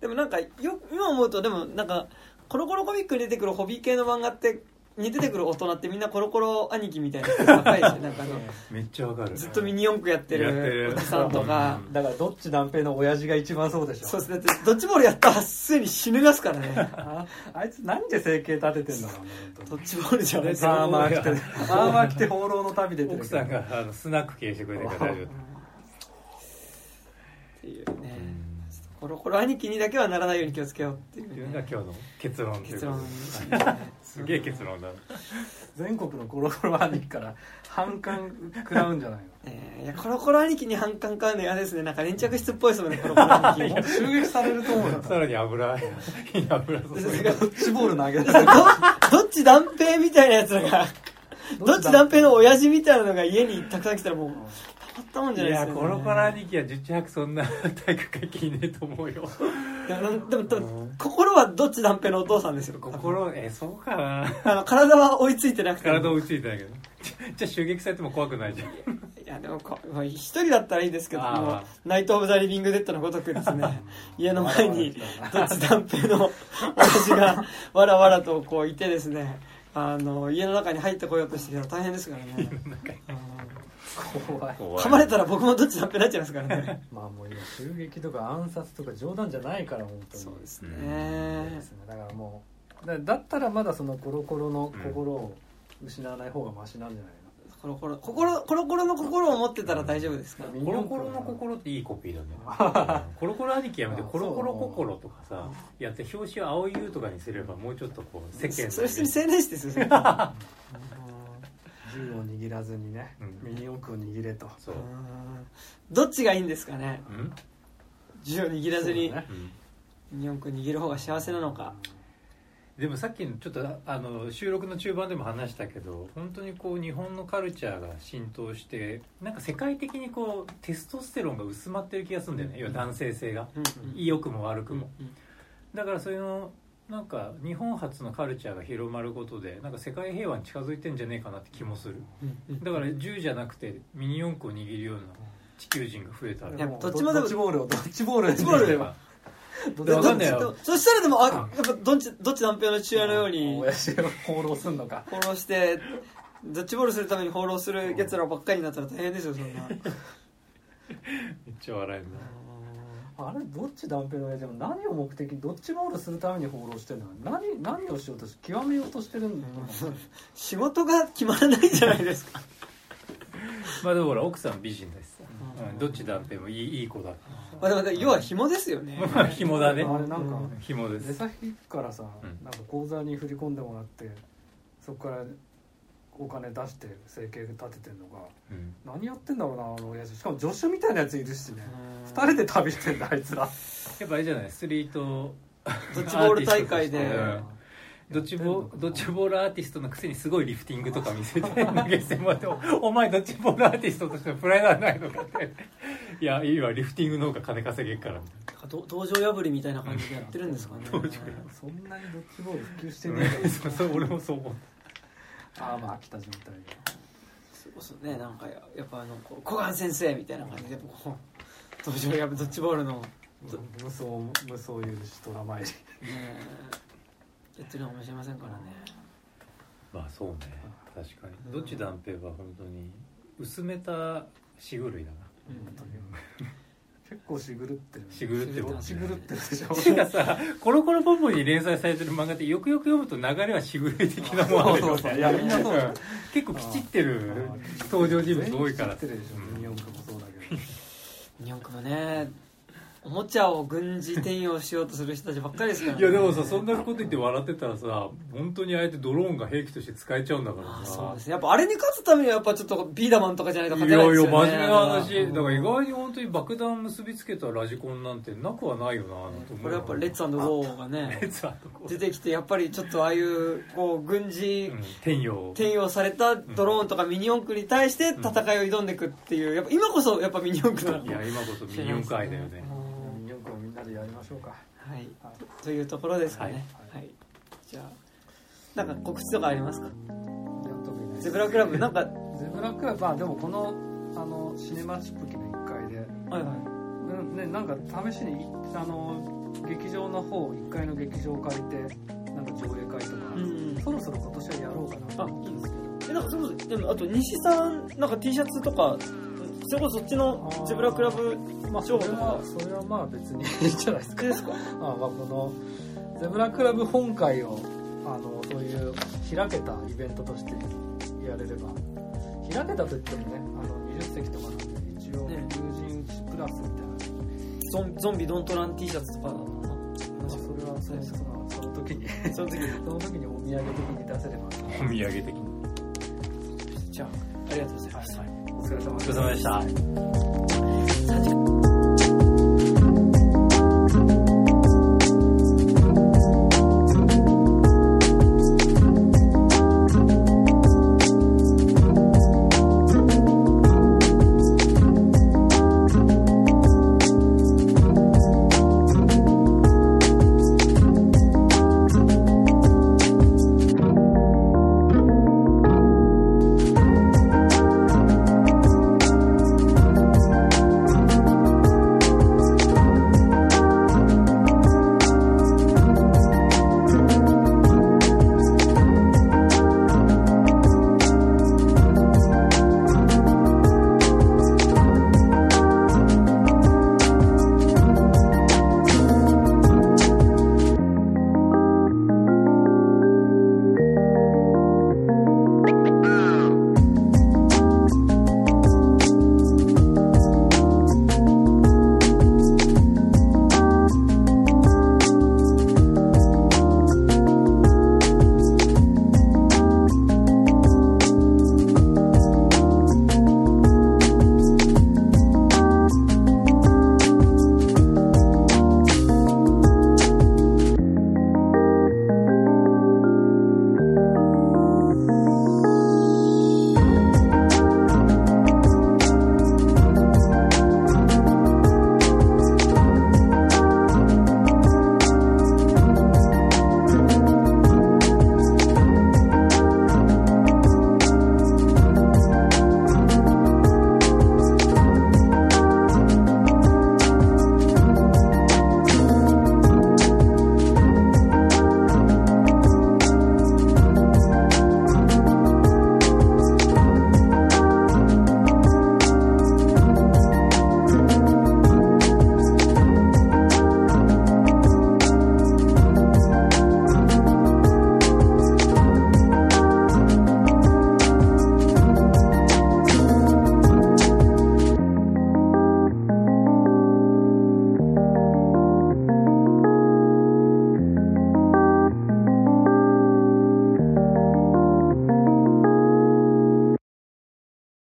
でもなんかよ今思うとでもなんかコロコロコミックに出てくるホビー系の漫画ってに出てくる大人ってみんなコロコロ兄貴みたいな人高いん。かあのにめっちゃわかる。ずっとミニ四駆やってやってる。るおじさんとか。うんだからどっち断平の親父が一番そうでしょ。そうですだってドッジボールやったらすでに死ぬますからね。あ あいつ何で生計立ててんだろうね。ド本ッジボールじゃない。ですよ当にアーマー着てアーマー着て放浪の旅出てる奥さんがあのスナック経営してくれてるから大丈っていう夫ねコロコロ兄貴にだけはならないように気をつけようっていうっていうのが今日の結論結論。すげえ結論だ。全国のコロコロ兄貴から反感食らうんじゃないの？えーいやコロコロ兄貴に反感買うの嫌ですねなんか粘着質っぽいですもんねコロコロ兄貴襲撃されると思うよさらに油。油注いでドッジボール投げらどれるどっち断平みたいなやつらがどっち断平の親父みたいなのが家にたくさん来たらもうたまったもんじゃいないですよ、ね、やコロコロ兄貴は十中八九そんな体育会系いねえと思うよ。でも心はどっち断平のお父さんですよ心えそうかな。あの体は追いついてなくても。体追いついてないけど。じゃあ襲撃されても怖くないじゃん。いやでも一人だったらいいですけどもうナイト・オブ・ザ・リビング・デッドのごとくですね 家の前にどっち断平の親父がわらわらとこういてですねあの家の中に入ってこようとしてきたら大変ですからね。怖いうん噛まれたら僕もどっち断平になっちゃいますからね。まあもう今襲撃とか暗殺とか冗談じゃないから本当に。そうですうねですね。だからもうだだったらまだそのコロコロの心を失わない方がマシなんじゃないコロコロ心コロコロの心を持ってたら大丈夫ですか？の、コロ。コロの心っていいコピーだね。コロコロ兄貴やめてあコロコロ心とかさやって表紙を青い優とかにすればもうちょっとこう世間のそれ普通に青年誌ですよ 銃を握らずにね、うん。ミニ四駆を握れと。そう。うん。どっちがいいんですかね？うん。銃を握らずにそうだね。うん。日本君握る方が幸せなのか。でもさっきのちょっとあの収録の中盤でも話したけど本当にこう日本のカルチャーが浸透してなんか世界的にこうテストステロンが薄まってる気がするんだよね、要は男性性が。良くも悪くも、だからそういうのなんか日本初のカルチャーが広まることでなんか世界平和に近づいてんじゃねえかなって気もする。だから銃じゃなくてミニ四駆を握るような地球人が増えたら。どっちもでもドッジボールをドッジボールでドッジボールでは。どっでわかんないよ。どっちそしたらでもあやっぱどっちどっちの父親のように親父を放浪すんのか。放浪してドッジボールするために放浪する奴らばっかりになったら大変ですよそんな。めっちゃ笑えるなあれどっち断平の親父も何を目的にドッジボールするために放浪してるの？何何をしようとし極めようとしてるんだよ仕事が決まらないじゃないですか。まあでもほら奥さん美人だしさ、どっちだってもいいいい子だ。まあでもね要は紐ですよね。まあ紐だね。あれなんか紐です。出先からさ、うん。なんか口座に振り込んでもらってそこからお金出して生計立ててんのがうん。何やってんだろうなあの親父。しかも助手みたいなやついるしね。うん。二人で旅してんだあいつら。やっぱあれじゃない？ストリートドッジボール大会で。うん。ドッジボドッジボールアーティストのくせにすごいリフティングとか見せて投げてもらっておお前ドッジボールアーティストとしてのプライドはないのかって。いやいいわリフティングの方が金稼げっから。みたいな道場破りみたいな感じでやってるんですかね。そんなにドッジボール普及してねえな そうそう俺もそう思っああまあ秋田状態それこそねなんかややっぱあのこう小雁先生みたいな感じでこう道場破りドッジボールの、ね、無双無双許し虎参りやってるのかもしれませんからね。まあそうね。確かに。どっち断平は本当に薄めたしぐるいだな結構しぐるってるしぐるってるしぐるってるでしょ。かさコロコロポンポンに連載されてる漫画ってよくよく読むと流れはしぐるい的なものあるよねいやみんなそう結構きちってる登場人物多いから。全員知ってるでしょうん。ミニ四駆もそうだけど。日本区もねおもちゃを軍事転用しようとする人たちばっかりですから、ね、いやでもさそんなこと言って笑ってたらさ本当にあえてドローンが兵器として使えちゃうんだからあさ。そうです。ねやっぱあれに勝つためにはやっぱちょっとビーダマンとかじゃないとい勝てないですよね。やいや真面目な話うん。だから意外に本当に爆弾結びつけたラジコンなんてなくはないよななんて思うこれやっぱレッツゴーがね出てきてやっぱりちょっとああいうこう軍事うん天陽転用されたドローンとかミニ四駆に対して戦いを挑んでいくっていうやっぱ今こそやっぱミニ四駆なのいや今こそミニ四駆愛だよねでやりましょうか。はい。というところですかね。はい、じゃあなんか告知とかありますか？ゼブラクラブなんかはいゼブラクラブまあでもこのあのシネマチップキの1階で。はいね、なんか試しにあの劇場の方1階の劇場を借りてなんか上映会とか、うんそろそろ今年はやろうかなあいいですえなんかそれこそでもあと西さんなんか T シャツとかそれこそそっちのゼブラクラブまあそれはそれはまあ別にいいんじゃないですか。ですか？あまあこのゼブラクラブ本会をあのそういう開けたイベントとしてやれれば。開けたといってもねあの20席とかなんで一応ね。友人うちプラスみたいな、ゾンゾンビドントラン T シャツとか。まあ、それはそのそのその時に。その時に。その時にお土産的に出せれば。お土産的に。じゃあありがとうございます、お疲れ様お疲れ様でした3時間